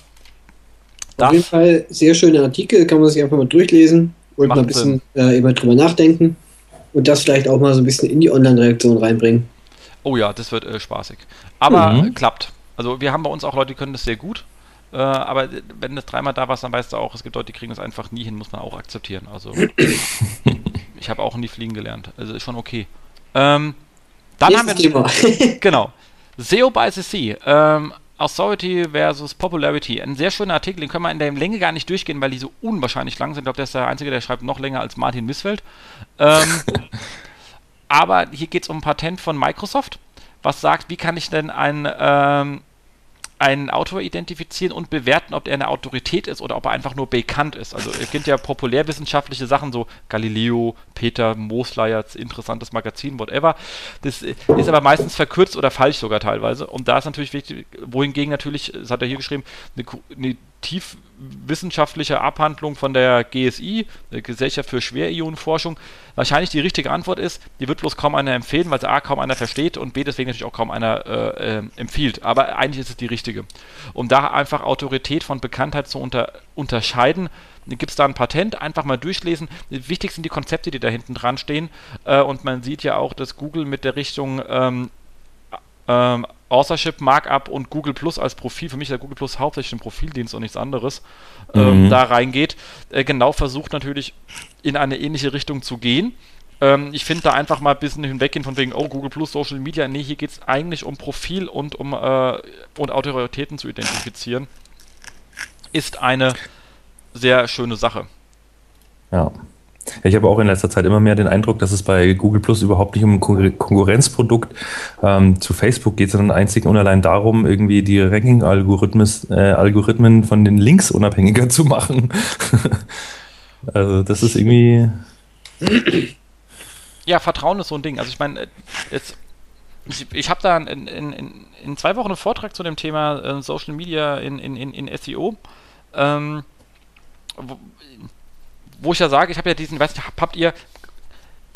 Auf jeden Fall sehr schöne Artikel, kann man sich einfach mal durchlesen und mal ein bisschen äh, immer drüber nachdenken und das vielleicht auch mal so ein bisschen in die Online-Reaktion reinbringen. Oh ja, das wird äh, spaßig. Aber mhm. klappt. Also wir haben bei uns auch Leute, die können das sehr gut. Äh, aber wenn das dreimal da war, dann weißt du auch, es gibt Leute, die kriegen das einfach nie hin, muss man auch akzeptieren. Also ich habe auch nie fliegen gelernt. Also ist schon okay. Ähm, dann Nächstes haben wir genau. SEO by the Sea. Ähm, Authority versus Popularity. Ein sehr schöner Artikel, den können wir in der Länge gar nicht durchgehen, weil die so unwahrscheinlich lang sind. Ich glaube, der ist der Einzige, der schreibt noch länger als Martin Missfeld. Ähm, aber hier geht es um ein Patent von Microsoft, was sagt, wie kann ich denn ein ähm, einen Autor identifizieren und bewerten, ob er eine Autorität ist oder ob er einfach nur bekannt ist. Also ihr kennt ja populärwissenschaftliche Sachen, so Galileo, Peter, Mosleier, interessantes Magazin, whatever. Das ist aber meistens verkürzt oder falsch sogar teilweise. Und da ist natürlich wichtig, wohingegen natürlich, das hat er hier geschrieben, eine, eine tief wissenschaftliche Abhandlung von der GSI, der Gesellschaft für Schwerionenforschung, wahrscheinlich die richtige Antwort ist, die wird bloß kaum einer empfehlen, weil sie A kaum einer versteht und B deswegen natürlich auch kaum einer äh, äh, empfiehlt. Aber eigentlich ist es die richtige. Um da einfach Autorität von Bekanntheit zu unter, unterscheiden, gibt es da ein Patent, einfach mal durchlesen. Wichtig sind die Konzepte, die da hinten dran stehen. Äh, und man sieht ja auch, dass Google mit der Richtung ähm, ähm, Authorship Markup und Google Plus als Profil, für mich ist ja Google Plus hauptsächlich ein Profildienst und nichts anderes, ähm, mhm. da reingeht, äh, genau versucht natürlich in eine ähnliche Richtung zu gehen. Ähm, ich finde da einfach mal ein bisschen hinweggehen von wegen, oh, Google Plus, Social Media. Nee, hier geht es eigentlich um Profil und um äh, und Autoritäten zu identifizieren. Ist eine sehr schöne Sache. Ja. Ich habe auch in letzter Zeit immer mehr den Eindruck, dass es bei Google Plus überhaupt nicht um ein Konkurrenzprodukt ähm, zu Facebook geht, sondern einzig und allein darum, irgendwie die Ranking-Algorithmen äh, von den Links unabhängiger zu machen. also das ist irgendwie. Ja, Vertrauen ist so ein Ding. Also ich meine, äh, jetzt ich, ich habe da in, in, in, zwei Wochen einen Vortrag zu dem Thema äh, Social Media in, in, in, SEO. Ähm, wo, wo ich ja sage, ich habe ja diesen, weiß nicht, habt ihr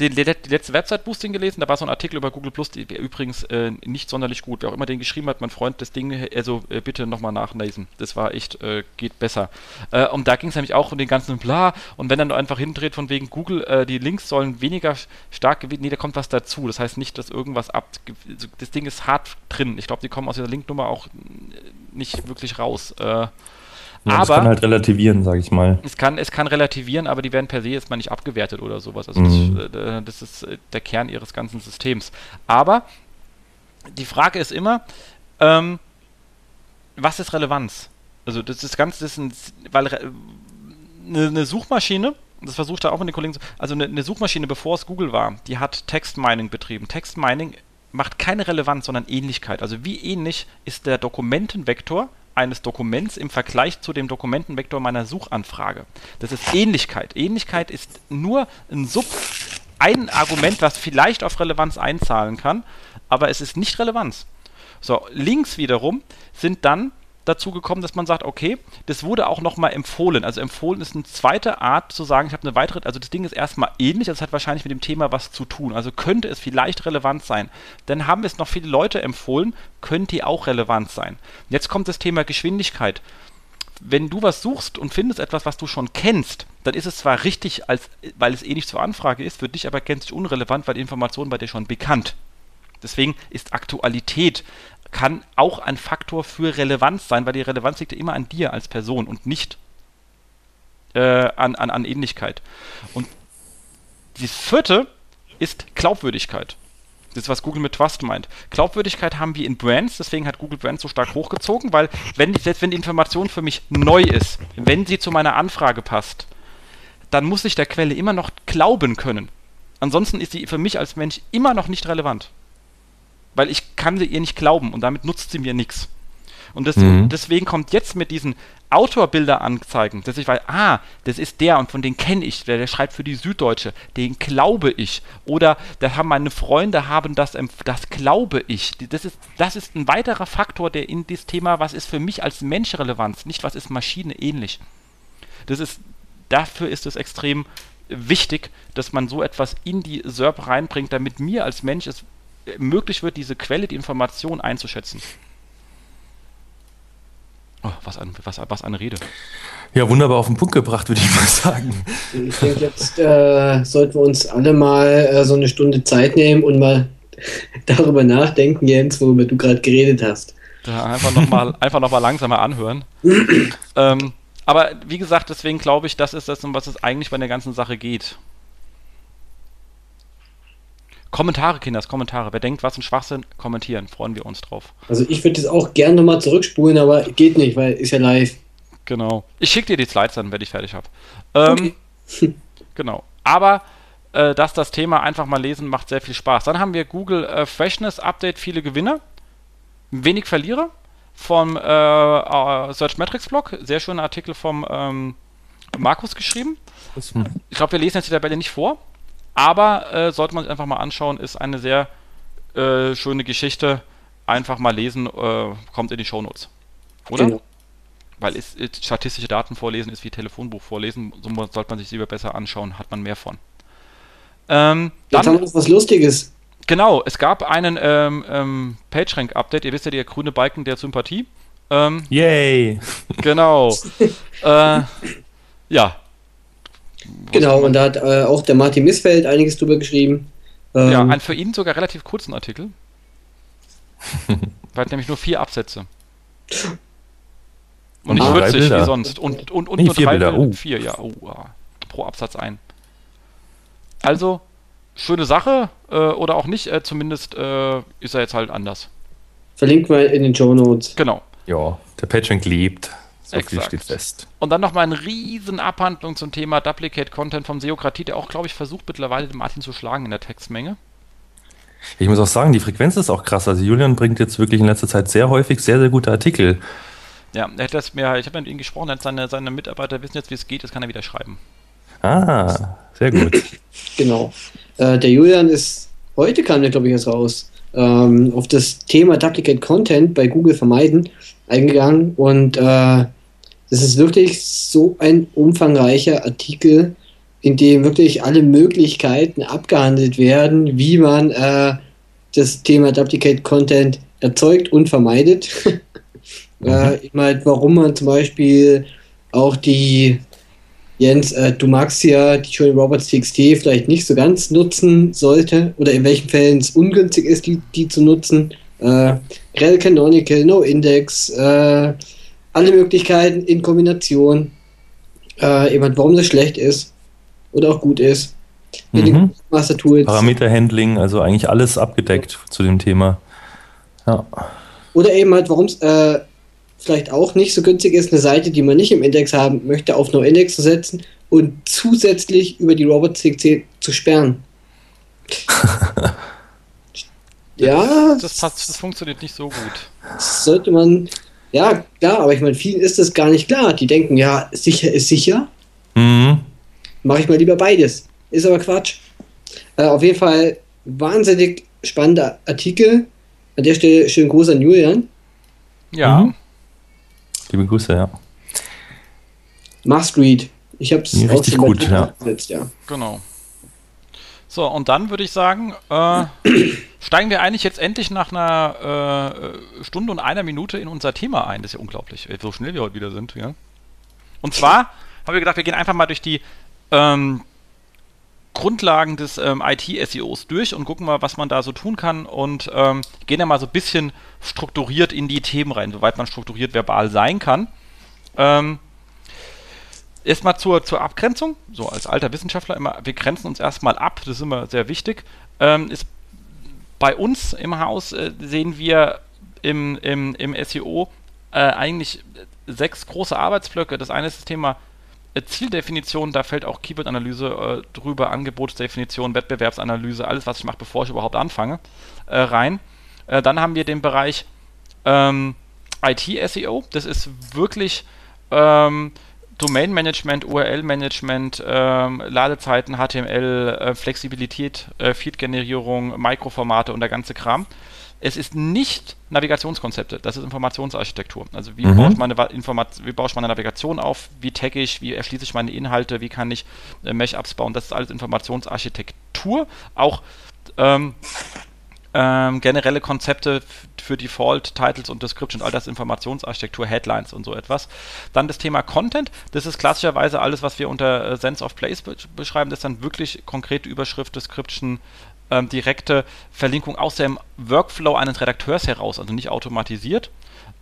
die, die letzte Website-Boosting gelesen? Da war so ein Artikel über Google Plus, der übrigens äh, nicht sonderlich gut. Wer auch immer den geschrieben hat, mein Freund, das Ding, also äh, bitte nochmal nachlesen. Das war echt, äh, geht besser. Äh, und da ging es nämlich auch um den ganzen Bla. Und wenn dann einfach hindreht von wegen Google, äh, die Links sollen weniger stark gewinnen. Nee, da kommt was dazu. Das heißt nicht, dass irgendwas ab. Das Ding ist hart drin. Ich glaube, die kommen aus dieser Linknummer auch nicht wirklich raus. Äh, ja, aber, es kann halt relativieren, sage ich mal. Es kann, es kann relativieren, aber die werden per se jetzt mal nicht abgewertet oder sowas. Also mhm. das, äh, das, ist äh, der Kern ihres ganzen Systems. Aber die Frage ist immer, ähm, was ist Relevanz? Also das ist ganz, das ist ein, weil eine, eine Suchmaschine, das versucht er auch mit den Kollegen, also eine, eine Suchmaschine, bevor es Google war, die hat Textmining betrieben. Textmining macht keine Relevanz, sondern Ähnlichkeit. Also wie ähnlich ist der Dokumentenvektor eines Dokuments im Vergleich zu dem Dokumentenvektor meiner Suchanfrage. Das ist Ähnlichkeit. Ähnlichkeit ist nur ein Sub, ein Argument, was vielleicht auf Relevanz einzahlen kann, aber es ist nicht Relevanz. So, Links wiederum sind dann dazu gekommen, dass man sagt, okay, das wurde auch nochmal empfohlen. Also empfohlen ist eine zweite Art zu sagen, ich habe eine weitere, also das Ding ist erstmal ähnlich, das hat wahrscheinlich mit dem Thema was zu tun. Also könnte es vielleicht relevant sein. Dann haben es noch viele Leute empfohlen, könnte die auch relevant sein. Jetzt kommt das Thema Geschwindigkeit. Wenn du was suchst und findest etwas, was du schon kennst, dann ist es zwar richtig, als, weil es ähnlich zur Anfrage ist, für dich aber gänzlich unrelevant, weil die Information bei dir schon bekannt. Deswegen ist Aktualität kann auch ein Faktor für Relevanz sein, weil die Relevanz liegt ja immer an dir als Person und nicht äh, an, an, an Ähnlichkeit. Und das vierte ist Glaubwürdigkeit. Das ist, was Google mit Trust meint. Glaubwürdigkeit haben wir in Brands, deswegen hat Google Brands so stark hochgezogen, weil wenn selbst wenn die Information für mich neu ist, wenn sie zu meiner Anfrage passt, dann muss ich der Quelle immer noch glauben können. Ansonsten ist sie für mich als Mensch immer noch nicht relevant weil ich kann sie ihr nicht glauben und damit nutzt sie mir nichts. Und das, mhm. deswegen kommt jetzt mit diesen Autorbilder anzeigen, dass ich weiß, ah, das ist der und von dem kenne ich, der, der schreibt für die Süddeutsche, den glaube ich. Oder da haben meine Freunde haben das, das glaube ich. Das ist, das ist ein weiterer Faktor, der in das Thema, was ist für mich als Mensch relevant, nicht was ist Maschine ähnlich. Das ist, dafür ist es extrem wichtig, dass man so etwas in die SERP reinbringt, damit mir als Mensch es möglich wird, diese Quelle, die Information einzuschätzen. Oh, was, ein, was, was eine Rede. Ja, wunderbar auf den Punkt gebracht, würde ich mal sagen. Ich denke, jetzt äh, sollten wir uns alle mal äh, so eine Stunde Zeit nehmen und mal darüber nachdenken, Jens, worüber du gerade geredet hast. Ja, einfach nochmal noch langsamer anhören. ähm, aber wie gesagt, deswegen glaube ich, das ist das, um was es eigentlich bei der ganzen Sache geht. Kommentare, Kinders, Kommentare. Wer denkt, was ein Schwachsinn, kommentieren. Freuen wir uns drauf. Also ich würde das auch gerne nochmal zurückspulen, aber geht nicht, weil ist ja live. Genau. Ich schicke dir die Slides dann, wenn ich fertig habe. Ähm, okay. genau. Aber äh, dass das Thema einfach mal lesen macht sehr viel Spaß. Dann haben wir Google äh, Freshness Update, viele Gewinner, wenig Verlierer vom äh, äh Search Metrics Blog. Sehr schöner Artikel vom ähm, Markus geschrieben. Ich glaube, wir lesen jetzt die Tabelle nicht vor. Aber äh, sollte man sich einfach mal anschauen, ist eine sehr äh, schöne Geschichte. Einfach mal lesen, äh, kommt in die Shownotes. Oder? Genau. weil es, es, statistische Daten vorlesen ist wie Telefonbuch vorlesen, so sollte man sich lieber besser anschauen, hat man mehr von. Ähm, dann haben wir noch was Lustiges. Genau, es gab einen ähm, ähm, PageRank-Update. Ihr wisst ja, der grüne Balken der Sympathie. Ähm, Yay! Genau. äh, ja. Genau, und da hat äh, auch der Martin Missfeld einiges drüber geschrieben. ja, ähm, ein für ihn sogar relativ kurzen Artikel. Weil nämlich nur vier Absätze. Und nicht 40 Bilder. wie sonst. Und, und, und nee, nur vier drei Bilder. Oh. Vier, ja. Oh, pro Absatz ein. Also, schöne Sache äh, oder auch nicht, äh, zumindest äh, ist er jetzt halt anders. Verlinkt mal in den Show Notes. Genau. Ja, der PageRank lebt. So Exakt. viel steht fest. Und dann nochmal eine riesen Abhandlung zum Thema Duplicate Content vom Seokratie, der auch, glaube ich, versucht mittlerweile den Martin zu schlagen in der Textmenge. Ich muss auch sagen, die Frequenz ist auch krass. Also Julian bringt jetzt wirklich in letzter Zeit sehr häufig sehr, sehr gute Artikel. Ja, er hat das mir, ich habe mit ihm gesprochen, seine, seine Mitarbeiter wissen jetzt, wie es geht, das kann er wieder schreiben. Ah, sehr gut. genau. Äh, der Julian ist, heute kam der, glaube ich, jetzt raus, ähm, auf das Thema Duplicate Content bei Google vermeiden eingegangen und äh, das ist wirklich so ein umfangreicher Artikel, in dem wirklich alle Möglichkeiten abgehandelt werden, wie man äh, das Thema Duplicate Content erzeugt und vermeidet. mhm. äh, ich meine, warum man zum Beispiel auch die Jens, äh, du magst ja die Johnny Roberts TXT vielleicht nicht so ganz nutzen sollte oder in welchen Fällen es ungünstig ist, die, die zu nutzen. Äh, Rel Canonical, No Index, äh, alle Möglichkeiten in Kombination. Äh, eben, warum das schlecht ist oder auch gut ist. Mhm. Parameterhandling, also eigentlich alles abgedeckt zu dem Thema. Ja. Oder eben halt, warum es äh, vielleicht auch nicht so günstig ist, eine Seite, die man nicht im Index haben möchte, auf No-Index zu setzen und zusätzlich über die Robots.txt zu sperren. ja. Das, passt, das funktioniert nicht so gut. Das sollte man. Ja, klar, aber ich meine, vielen ist das gar nicht klar. Die denken, ja, sicher ist sicher. Mhm. Mache ich mal lieber beides. Ist aber Quatsch. Äh, auf jeden Fall wahnsinnig spannender Artikel. An der Stelle schönen Gruß an Julian. Ja. Mhm. Liebe Grüße, ja. Must read. Ich habe es richtig gut, ja. Gesetzt, ja. Genau. So, und dann würde ich sagen, äh, steigen wir eigentlich jetzt endlich nach einer äh, Stunde und einer Minute in unser Thema ein. Das ist ja unglaublich, so schnell wir heute wieder sind. Ja? Und zwar haben wir gedacht, wir gehen einfach mal durch die ähm, Grundlagen des ähm, IT-SEOs durch und gucken mal, was man da so tun kann und ähm, gehen ja mal so ein bisschen strukturiert in die Themen rein, soweit man strukturiert verbal sein kann. Ähm, erstmal zur, zur Abgrenzung, so als alter Wissenschaftler immer, wir grenzen uns erstmal ab, das ist immer sehr wichtig. Ähm, ist bei uns im Haus äh, sehen wir im, im, im SEO äh, eigentlich sechs große Arbeitsblöcke. Das eine ist das Thema äh, Zieldefinition, da fällt auch Keyword-Analyse äh, drüber, Angebotsdefinition, Wettbewerbsanalyse, alles, was ich mache, bevor ich überhaupt anfange, äh, rein. Äh, dann haben wir den Bereich ähm, IT-SEO, das ist wirklich ähm, Domain-Management, URL-Management, ähm, Ladezeiten, HTML, äh, Flexibilität, äh, Feed-Generierung, Mikroformate und der ganze Kram es ist nicht Navigationskonzepte, das ist Informationsarchitektur. Also wie, mhm. baue, ich meine Informat wie baue ich meine Navigation auf, wie tagge ich, wie erschließe ich meine Inhalte, wie kann ich äh, Mesh-Ups bauen, das ist alles Informationsarchitektur. Auch ähm, ähm, generelle Konzepte für Default, Titles und Description, all das Informationsarchitektur, Headlines und so etwas. Dann das Thema Content, das ist klassischerweise alles, was wir unter äh, Sense of Place be beschreiben, das ist dann wirklich konkrete Überschrift, Description, ähm, direkte Verlinkung aus dem Workflow eines Redakteurs heraus, also nicht automatisiert.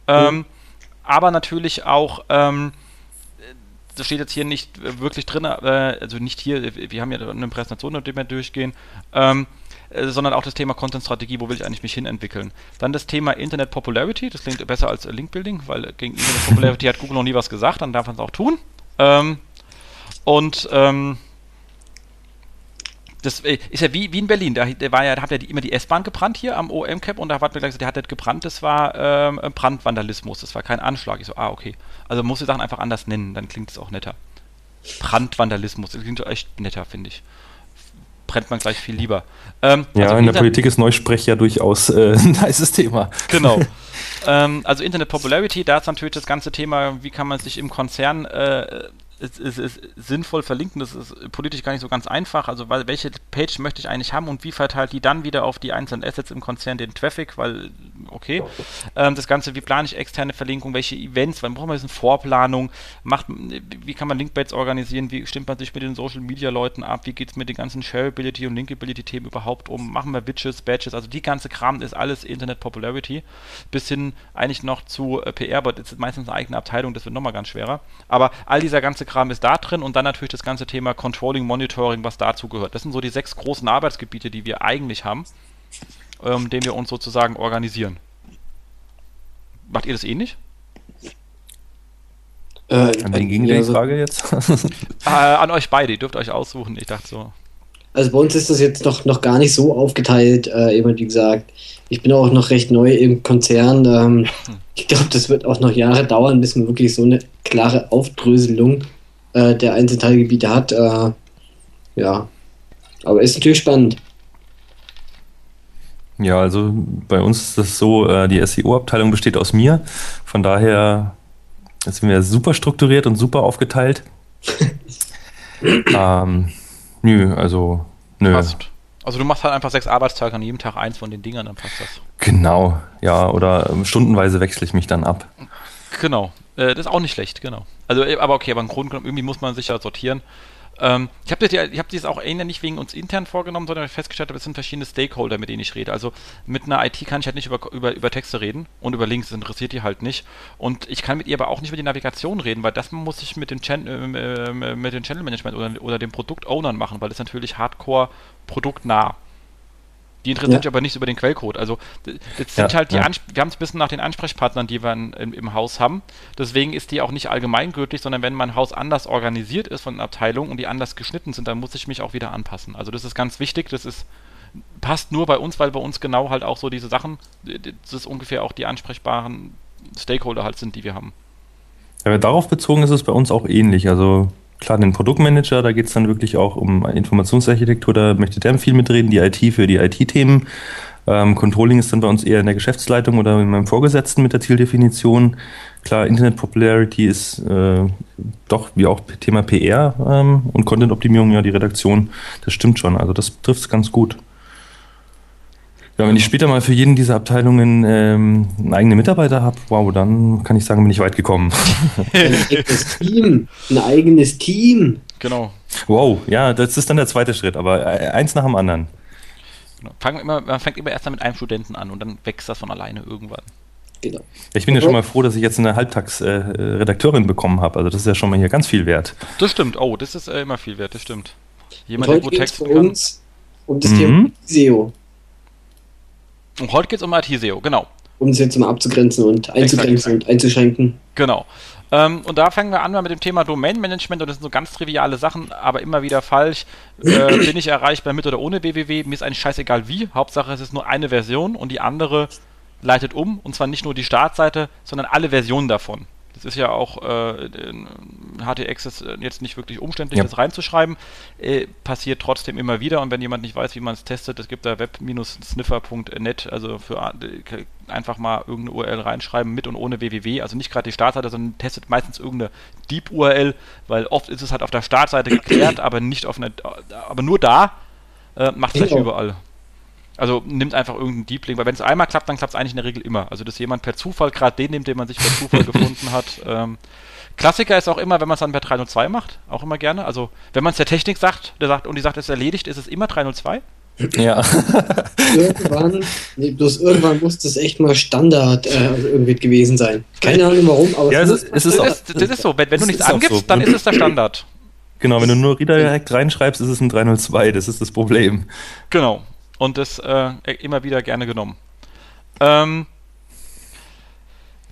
Ähm, mhm. Aber natürlich auch, ähm, das steht jetzt hier nicht wirklich drin, äh, also nicht hier, wir haben ja eine Präsentation, die wir durchgehen, ähm, äh, sondern auch das Thema Content-Strategie, wo will ich eigentlich mich hin entwickeln. Dann das Thema Internet Popularity, das klingt besser als Link-Building, weil gegen Internet Popularity hat Google noch nie was gesagt, dann darf man es auch tun. Ähm, und ähm, das äh, ist ja wie, wie in Berlin. Da, war ja, da hat ja die, immer die S-Bahn gebrannt hier am OM-Cap und da hat mir gesagt, der hat nicht gebrannt, das war ähm, Brandvandalismus, das war kein Anschlag. Ich so, ah, okay. Also muss die Sachen einfach anders nennen, dann klingt es auch netter. Brandvandalismus, das klingt echt netter, finde ich. Trennt man gleich viel lieber. Ähm, ja, also in der Politik ist Neusprech ja durchaus äh, ein heißes Thema. Genau. ähm, also Internet Popularity, da ist natürlich das ganze Thema, wie kann man sich im Konzern äh, es ist, ist, sinnvoll verlinken. Das ist politisch gar nicht so ganz einfach. Also weil, welche Page möchte ich eigentlich haben und wie verteilt die dann wieder auf die einzelnen Assets im Konzern den Traffic, weil, okay. Ähm, das Ganze, wie plane ich externe Verlinkung, welche Events, wann braucht man eine Vorplanung, macht, wie kann man Linkbaits organisieren, wie stimmt man sich mit den Social Media Leuten ab, wie geht es mit den ganzen Shareability und Linkability Themen überhaupt um, machen wir Widgets, Badges, also die ganze Kram ist alles Internet Popularity, bis hin eigentlich noch zu äh, PR, aber das ist meistens eine eigene Abteilung, das wird nochmal ganz schwerer. Aber all dieser ganze Kram ist da drin und dann natürlich das ganze Thema Controlling, Monitoring, was dazu gehört. Das sind so die sechs großen Arbeitsgebiete, die wir eigentlich haben, ähm, denen wir uns sozusagen organisieren. Macht ihr das ähnlich? Äh, an wen ging die Frage jetzt? äh, an euch beide, ihr dürft euch aussuchen. Ich dachte so. Also bei uns ist das jetzt noch, noch gar nicht so aufgeteilt, äh, eben wie gesagt. Ich bin auch noch recht neu im Konzern. Ähm, hm. Ich glaube, das wird auch noch Jahre dauern, bis man wirklich so eine klare Aufdröselung äh, der Einzelteilgebiete hat. Äh, ja, aber ist natürlich spannend. Ja, also bei uns ist das so, äh, die SEO-Abteilung besteht aus mir. Von daher sind wir super strukturiert und super aufgeteilt. ähm, nö, also nö. Passt. Also du machst halt einfach sechs Arbeitstage an jedem Tag eins von den Dingern, dann passt das. Genau, ja, oder ähm, stundenweise wechsle ich mich dann ab. Genau, äh, das ist auch nicht schlecht, genau. Also, äh, aber okay, aber im Grunde genommen, irgendwie muss man sich ja sortieren. Ähm, ich habe das, hab das auch eher nicht wegen uns intern vorgenommen, sondern festgestellt es sind verschiedene Stakeholder, mit denen ich rede. Also mit einer IT kann ich halt nicht über, über, über Texte reden und über Links, das interessiert die halt nicht. Und ich kann mit ihr aber auch nicht über die Navigation reden, weil das muss ich mit dem, Chan äh, mit dem Channel Management oder, oder dem Produkt-Ownern machen, weil das natürlich hardcore produktnah die interessiert ja. sich aber nicht über den Quellcode. Also das sind ja, halt die, ja. wir haben es ein bisschen nach den Ansprechpartnern, die wir in, im, im, Haus haben. Deswegen ist die auch nicht allgemeingültig, sondern wenn mein Haus anders organisiert ist von den Abteilungen und die anders geschnitten sind, dann muss ich mich auch wieder anpassen. Also das ist ganz wichtig. Das ist passt nur bei uns, weil bei uns genau halt auch so diese Sachen, das ist ungefähr auch die ansprechbaren Stakeholder halt sind, die wir haben. Ja, darauf bezogen ist es bei uns auch ähnlich. Also klar, den Produktmanager, da geht es dann wirklich auch um Informationsarchitektur, da möchte der viel mitreden, die IT für die IT-Themen. Ähm, Controlling ist dann bei uns eher in der Geschäftsleitung oder in meinem Vorgesetzten mit der Zieldefinition. Klar, Internet Popularity ist äh, doch wie auch Thema PR ähm, und Content-Optimierung ja die Redaktion. Das stimmt schon, also das trifft es ganz gut. Ja, wenn ich später mal für jeden dieser Abteilungen ähm, einen eigenen Mitarbeiter habe, wow, dann kann ich sagen, bin ich weit gekommen. ein eigenes Team. Ein eigenes Team. Genau. Wow, ja, das ist dann der zweite Schritt, aber äh, eins nach dem anderen. Genau. Immer, man fängt immer erst mit einem Studenten an und dann wächst das von alleine irgendwann. Genau. Ich bin ja schon mal froh, dass ich jetzt eine Halbtagsredakteurin äh, bekommen habe. Also das ist ja schon mal hier ganz viel wert. Das stimmt. Oh, das ist äh, immer viel wert. Das stimmt. Jemand, der gut texten kann. Uns um das mhm. Thema SEO. Und heute geht es um IT-SEO, genau. Um es jetzt mal abzugrenzen und einzugrenzen und einzuschränken. Genau. Ähm, und da fangen wir an mit dem Thema Domain-Management und das sind so ganz triviale Sachen, aber immer wieder falsch. Äh, bin ich erreichbar mit oder ohne www? Mir ist eigentlich scheißegal wie. Hauptsache es ist nur eine Version und die andere leitet um und zwar nicht nur die Startseite, sondern alle Versionen davon. Das ist ja auch, äh, HTX ist jetzt nicht wirklich umständlich, ja. das reinzuschreiben. Äh, passiert trotzdem immer wieder und wenn jemand nicht weiß, wie man es testet, es gibt da web-sniffer.net, also für äh, einfach mal irgendeine URL reinschreiben mit und ohne www, also nicht gerade die Startseite, sondern testet meistens irgendeine Deep-URL, weil oft ist es halt auf der Startseite geklärt, aber nicht auf einer, aber nur da, äh, macht es genau. überall. Also nimmt einfach irgendeinen Deep Link, weil wenn es einmal klappt, dann klappt es eigentlich in der Regel immer. Also dass jemand per Zufall gerade den nimmt, den man sich per Zufall gefunden hat. Ähm, Klassiker ist auch immer, wenn man es dann per 302 macht, auch immer gerne. Also wenn man es der Technik sagt, der sagt und die sagt, es ist erledigt, ist es immer 302. Ja. irgendwann, nee, bloß irgendwann muss das echt mal Standard äh, irgendwie gewesen sein. Keine Ahnung warum, aber ja, es, ist, es ist, das, ist, das ist so. Wenn, wenn du nichts angibst, so. dann ist es der Standard. Genau, wenn du nur Redirect reinschreibst, ist es ein 302, das ist das Problem. Genau und das äh, immer wieder gerne genommen. Ähm,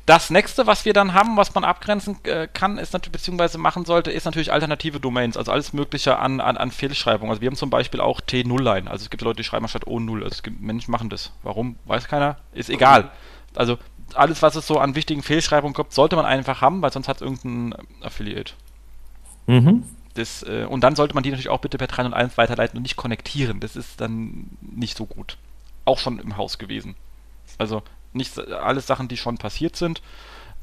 das nächste, was wir dann haben, was man abgrenzen äh, kann, ist natürlich, beziehungsweise machen sollte, ist natürlich alternative Domains, also alles Mögliche an, an, an Fehlschreibung. Also wir haben zum Beispiel auch T0-Line, also es gibt Leute, die schreiben statt O0, also es gibt Menschen machen das. Warum? Weiß keiner. Ist egal. Also alles, was es so an wichtigen Fehlschreibungen gibt, sollte man einfach haben, weil sonst hat es irgendein Affiliate. Mhm. das, äh, und dann sollte man die natürlich auch bitte per 301 weiterleiten und nicht konnektieren. Das ist dann nicht so gut. Auch schon im Haus gewesen. Also nicht alles Sachen, die schon passiert sind.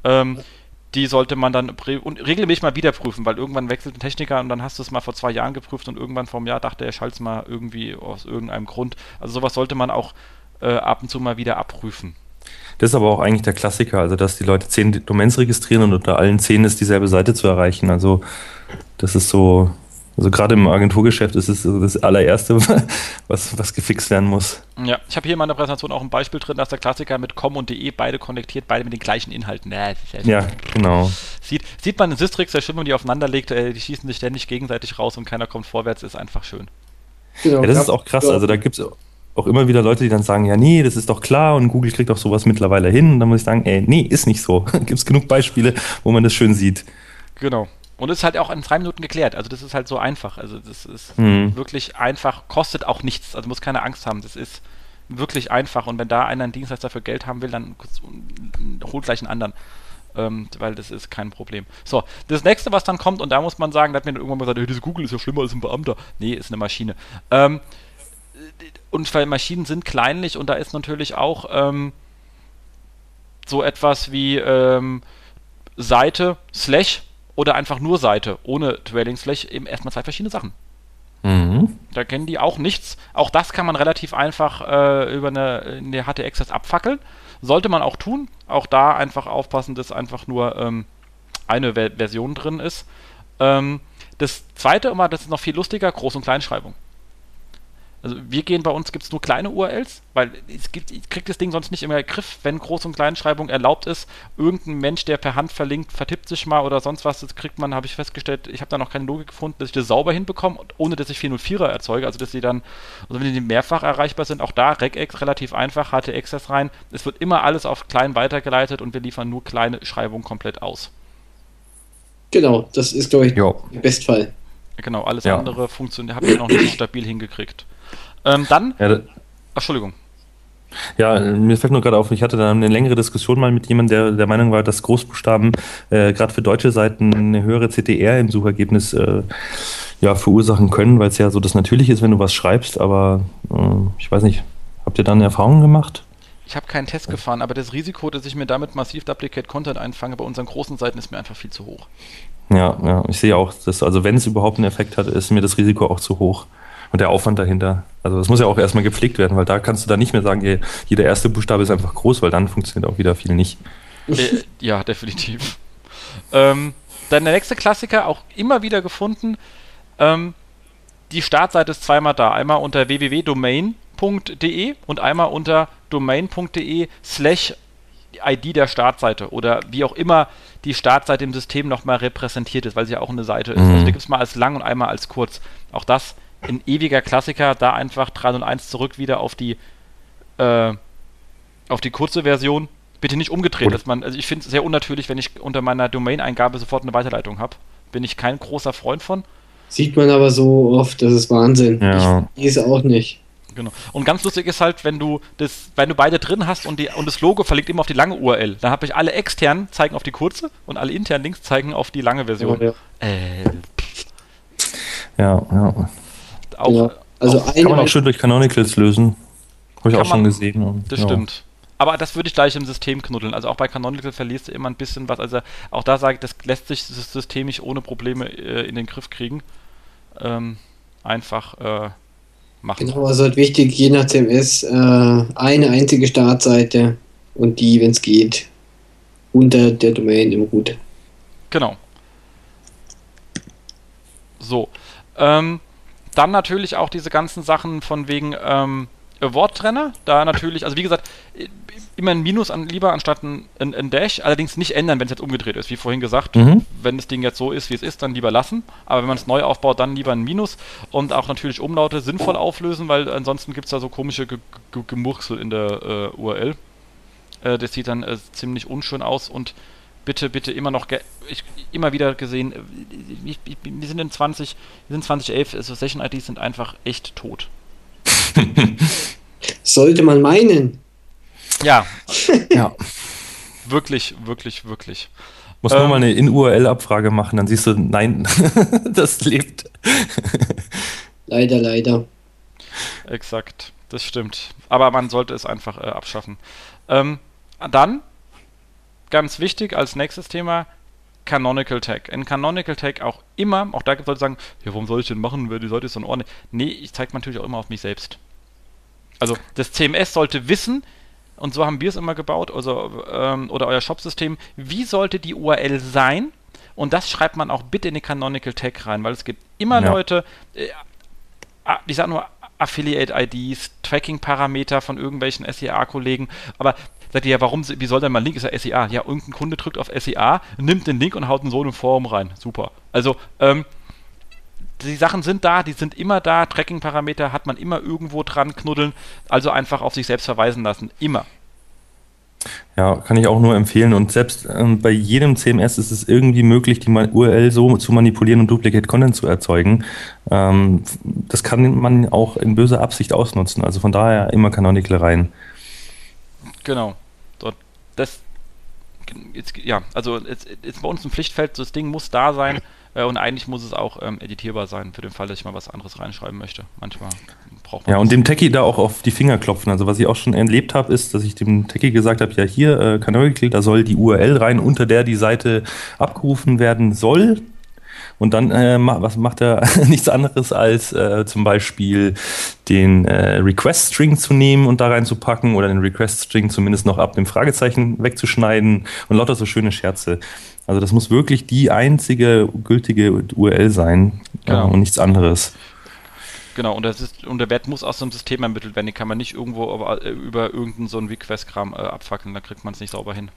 Ähm, die sollte man dann und regelmäßig mal wieder prüfen, weil irgendwann wechselt ein Techniker und dann hast du es mal vor zwei Jahren geprüft und irgendwann vor einem Jahr dachte er, schalt's mal irgendwie aus irgendeinem Grund. Also sowas sollte man auch äh, ab und zu mal wieder abprüfen. Das ist aber auch eigentlich der Klassiker, also dass die Leute zehn Domains registrieren und unter allen zehn ist dieselbe Seite zu erreichen. Also das ist so, also gerade im Agenturgeschäft ist es das allererste, was, was gefixt werden muss. Ja, ich habe hier in meiner Präsentation auch ein Beispiel drin, dass der Klassiker mit com und de beide konnektiert, beide mit den gleichen Inhalten. Äh, ja, genau. Sieht, sieht man in Sistrix sehr schön, wenn man die aufeinander legt, äh, die schießen sich ständig gegenseitig raus und keiner kommt vorwärts, ist einfach schön. Genau, ja, das ist auch krass, also da gibt es auch immer wieder Leute, die dann sagen, ja, nee, das ist doch klar und Google kriegt auch sowas mittlerweile hin. Und dann muss ich sagen, ey, nee, ist nicht so. Gibt es genug Beispiele, wo man das schön sieht. Genau. Und es ist halt auch in drei Minuten geklärt. Also das ist halt so einfach. Also das ist mhm. wirklich einfach, kostet auch nichts. Also muss keine Angst haben. Das ist wirklich einfach. Und wenn da einer einen Dienstleister für Geld haben will, dann holt gleich einen anderen. Ähm, weil das ist kein Problem. So, das nächste, was dann kommt, und da muss man sagen, da hat mir irgendwann mal gesagt, hey, diese Google ist ja schlimmer als ein Beamter. Nee, ist eine Maschine. Ähm, und weil Maschinen sind kleinlich und da ist natürlich auch ähm, so etwas wie ähm, Seite, Slash oder einfach nur Seite ohne Slash eben erstmal zwei verschiedene Sachen. Mhm. Da kennen die auch nichts. Auch das kann man relativ einfach äh, über eine, in der HT-Access abfackeln. Sollte man auch tun. Auch da einfach aufpassen, dass einfach nur ähm, eine Ver Version drin ist. Ähm, das zweite immer, das ist noch viel lustiger, Groß- und Kleinschreibung. Also wir gehen bei uns, gibt es nur kleine URLs, weil es gibt, ich das Ding sonst nicht immer in den Griff, wenn Groß- und Kleinschreibung erlaubt ist. Irgendein Mensch, der per Hand verlinkt, vertippt sich mal oder sonst was, das kriegt man, habe ich festgestellt, ich habe da noch keine Logik gefunden, dass ich das sauber hinbekomme, ohne dass ich 404er erzeuge, also dass sie dann, also wenn die mehrfach erreichbar sind, auch da Regex relativ einfach, HT-Access rein, es wird immer alles auf klein weitergeleitet und wir liefern nur kleine Schreibungen komplett aus. Genau, das ist, glaube ich, jo. der Bestfall. Genau, alles ja. andere funktioniert, habe ich noch nicht stabil hingekriegt. Ähm, dann. Ja, Entschuldigung. Ja, mir fällt nur gerade auf, ich hatte da eine längere Diskussion mal mit jemandem, der der Meinung war, dass Großbuchstaben äh, gerade für deutsche Seiten eine höhere CTR im Suchergebnis äh, ja, verursachen können, weil es ja so das Natürliche ist, wenn du was schreibst, aber äh, ich weiß nicht, habt ihr da eine Erfahrung gemacht? Ich habe keinen Test gefahren, aber das Risiko, dass ich mir damit massiv Duplicate Content einfange bei unseren großen Seiten, ist mir einfach viel zu hoch. Ja, ja, ich sehe auch, dass, also wenn es überhaupt einen Effekt hat, ist mir das Risiko auch zu hoch und der Aufwand dahinter. Also das muss ja auch erstmal gepflegt werden, weil da kannst du dann nicht mehr sagen, jeder erste Buchstabe ist einfach groß, weil dann funktioniert auch wieder viel nicht. Äh, ja, definitiv. Ähm, dann der nächste Klassiker, auch immer wieder gefunden. Ähm, die Startseite ist zweimal da. Einmal unter www.domain.de und einmal unter domain.de slash ID der Startseite oder wie auch immer die Startseite im System nochmal repräsentiert ist, weil sie ja auch eine Seite ist. Also mhm. Also die gibt es mal als lang und einmal als kurz. Auch das ein ewiger Klassiker, da einfach 301 zurück wieder auf die äh, auf die kurze Version. Bitte nicht umgedreht, dass man, also ich finde es sehr unnatürlich, wenn ich unter meiner Domain-Eingabe sofort eine Weiterleitung habe. Bin ich kein großer Freund von. Sieht man aber so oft, das ist Wahnsinn. Ja. Ich ist auch nicht. Genau. Und ganz lustig ist halt, wenn du das, wenn du beide drin hast und, die, und das Logo verlinkt immer auf die lange URL, dann habe ich alle externen zeigen auf die kurze und alle internen Links zeigen auf die lange Version. Ja, ja. Äh, ja, ja auch. Ja, also auch, kann man auch schön durch Canonicals lösen. Habe ich auch schon man, gesehen. Und, das ja. stimmt. Aber das würde ich gleich im System knuddeln. Also auch bei Canonical verlierst du immer ein bisschen was. Also auch da sage ich, das lässt sich das System nicht ohne Probleme äh, in den Griff kriegen. Ähm, einfach äh, machen. Genau, also halt wichtig, je nach CMS, äh, eine einzige Startseite und die, wenn es geht, unter der Domain im Root. Genau. So. Ähm, dann natürlich auch diese ganzen Sachen von wegen ähm, Award-Trenner. Da natürlich, also wie gesagt, immer ein Minus an, lieber anstatt ein, ein, ein Dash. Allerdings nicht ändern, wenn es jetzt umgedreht ist. Wie vorhin gesagt, mhm. wenn das Ding jetzt so ist, wie es ist, dann lieber lassen. Aber wenn man es neu aufbaut, dann lieber ein Minus. Und auch natürlich Umlaute sinnvoll auflösen, weil ansonsten gibt es da so komische G G Gemurksel in der äh, URL. Äh, das sieht dann äh, ziemlich unschön aus und bitte, bitte immer noch, ich, immer wieder gesehen, ich, ich, wir sind in 20, wir sind 2011, also Session IDs sind einfach echt tot. Sollte man meinen. Ja. ja. Wirklich, wirklich, wirklich. Muss ähm, nur mal eine In-URL-Abfrage machen, dann siehst du, nein, das lebt. leider, leider. Exakt, das stimmt. Aber man sollte es einfach äh, abschaffen. Ähm, dann, ganz wichtig als nächstes Thema, Canonical Tag. In Canonical Tag auch immer, auch da gibt es Leute, die sagen, ja, warum soll ich denn machen, die Leute ist dann ordentlich. Nee, ich zeige natürlich auch immer auf mich selbst. Also das CMS sollte wissen, und so haben wir es immer gebaut, also, ähm, oder euer Shop-System, wie sollte die URL sein? Und das schreibt man auch bitte in den Canonical Tag rein, weil es gibt immer ja. Leute, äh, ich sag nur Affiliate-IDs, Tracking-Parameter von irgendwelchen SEA-Kollegen, aber sagt ihr ja, warum, wie soll denn mal ein Link, ist ja SEA. Ja, irgendein Kunde drückt auf SEA, nimmt den Link und haut ihn so in ein Forum rein. Super. Also, ähm, die Sachen sind da, die sind immer da. Tracking-Parameter hat man immer irgendwo dran knuddeln. Also einfach auf sich selbst verweisen lassen. Immer. Ja, kann ich auch nur empfehlen. Und selbst ähm, bei jedem CMS ist es irgendwie möglich, die URL so zu manipulieren und Duplicate Content zu erzeugen. Ähm, das kann man auch in böser Absicht ausnutzen. Also von daher immer Canonical rein. Genau. So, das, jetzt, ja, also jetzt, jetzt bei uns ein Pflichtfeld, das Ding muss da sein. Äh, und eigentlich muss es auch ähm, editierbar sein, für den Fall, dass ich mal was anderes reinschreiben möchte. Manchmal braucht man. Ja, und dem Techie da auch auf die Finger klopfen. Also, was ich auch schon erlebt habe, ist, dass ich dem Techie gesagt habe: Ja, hier, äh, Canonical, da soll die URL rein, unter der die Seite abgerufen werden soll. Und dann, äh, was macht er nichts anderes als äh, zum Beispiel den äh, Request-String zu nehmen und da reinzupacken oder den Request-String zumindest noch ab dem Fragezeichen wegzuschneiden und lauter so schöne Scherze. Also das muss wirklich die einzige gültige URL sein äh, genau. und nichts anderes. Genau, und, das ist, und der Wert muss aus dem System ermittelt werden. Den kann man nicht irgendwo über, über irgendeinen so einen Request-Kram äh, abfackeln, da kriegt man es nicht sauber hin.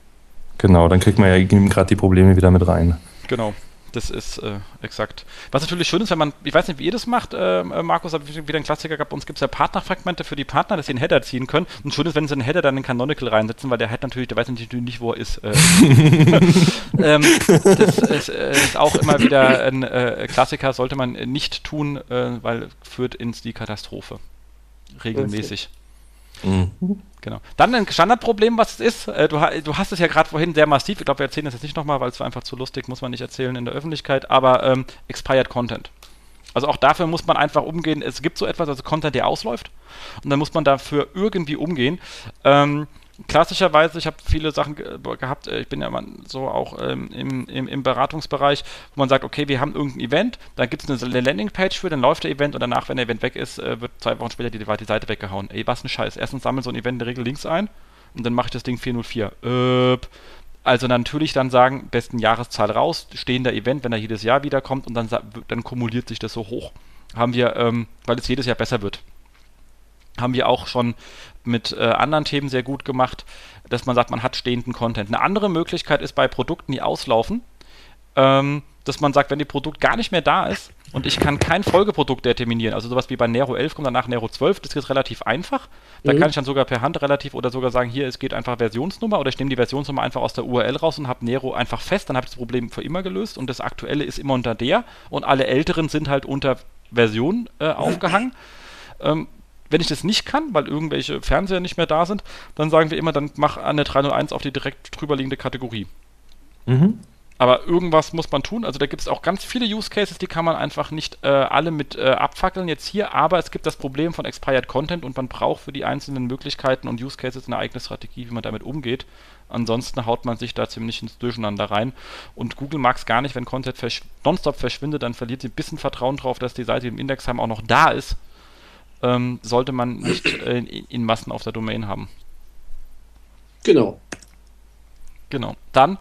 Genau, dann kriegt man ja gerade die Probleme wieder mit rein. Genau. Das ist äh, exakt. Was natürlich schön ist, wenn man, ich weiß nicht, wie ihr das macht, äh, Markus, aber wieder ein Klassiker gab, bei uns gibt es ja Partnerfragmente für die Partner, dass sie einen Header ziehen können. Und schön ist, wenn sie einen Header dann in Canonical reinsetzen, weil der hat natürlich, der weiß natürlich nicht, wo er ist. Äh. ähm, das ist, äh, ist, auch immer wieder ein äh, Klassiker, sollte man nicht tun, weil führt ins die Katastrophe. Regelmäßig. Mhm. Genau. Dann ein Standardproblem, was es ist. Äh, du, du, hast es ja gerade vorhin sehr massiv. Ich glaube, wir erzählen das jetzt nicht nochmal, weil es war einfach zu lustig, muss man nicht erzählen in der Öffentlichkeit. Aber ähm, Expired Content. Also auch dafür muss man einfach umgehen. Es gibt so etwas, also Content, der ausläuft. Und dann muss man dafür irgendwie umgehen. Ähm, klassischerweise, ich habe viele Sachen ge gehabt, äh, ich bin ja immer so auch ähm, im, im, im, Beratungsbereich, wo man sagt, okay, wir haben irgendein Event, dann gibt es eine Landingpage für, dann läuft der Event und danach, wenn der Event weg ist, äh, wird zwei Wochen später die, die Seite weggehauen. Ey, was ein Scheiß. Erstens sammelt so ein Event in der Regel Links ein und dann mache ich das Ding 404. Äh, also natürlich dann sagen, besten Jahreszahl raus, stehender Event, wenn er jedes Jahr wiederkommt und dann, dann kumuliert sich das so hoch. Haben wir, ähm, weil es jedes Jahr besser wird haben wir auch schon mit äh, anderen Themen sehr gut gemacht, dass man sagt, man hat stehenden Content. Eine andere Möglichkeit ist bei Produkten, die auslaufen, ähm, dass man sagt, wenn die Produkt gar nicht mehr da ist und ich kann kein Folgeprodukt determinieren, also sowas wie bei Nero 11 kommt danach Nero 12, das ist relativ einfach. Da mhm. kann ich dann sogar per Hand relativ oder sogar sagen, hier, es geht einfach Versionsnummer oder ich nehme die Versionsnummer einfach aus der URL raus und habe Nero einfach fest, dann habe ich das Problem für immer gelöst und das aktuelle ist immer unter der und alle älteren sind halt unter Version äh, aufgehangen. Ähm, wenn ich das nicht kann, weil irgendwelche Fernseher nicht mehr da sind, dann sagen wir immer, dann mach eine 301 auf die direkt drüberliegende Kategorie. Mhm. Aber irgendwas muss man tun. Also da gibt es auch ganz viele Use Cases, die kann man einfach nicht äh, alle mit äh, abfackeln jetzt hier. Aber es gibt das Problem von Expired Content und man braucht für die einzelnen Möglichkeiten und Use Cases eine eigene Strategie, wie man damit umgeht. Ansonsten haut man sich da ziemlich ins Durcheinander rein. Und Google mag es gar nicht, wenn Content versch nonstop verschwindet, dann verliert sie ein bisschen Vertrauen drauf, dass die Seite, die im Index haben, auch noch da ist ähm, sollte man nicht äh, in Massen auf der Domain haben. Genau. Genau. Dann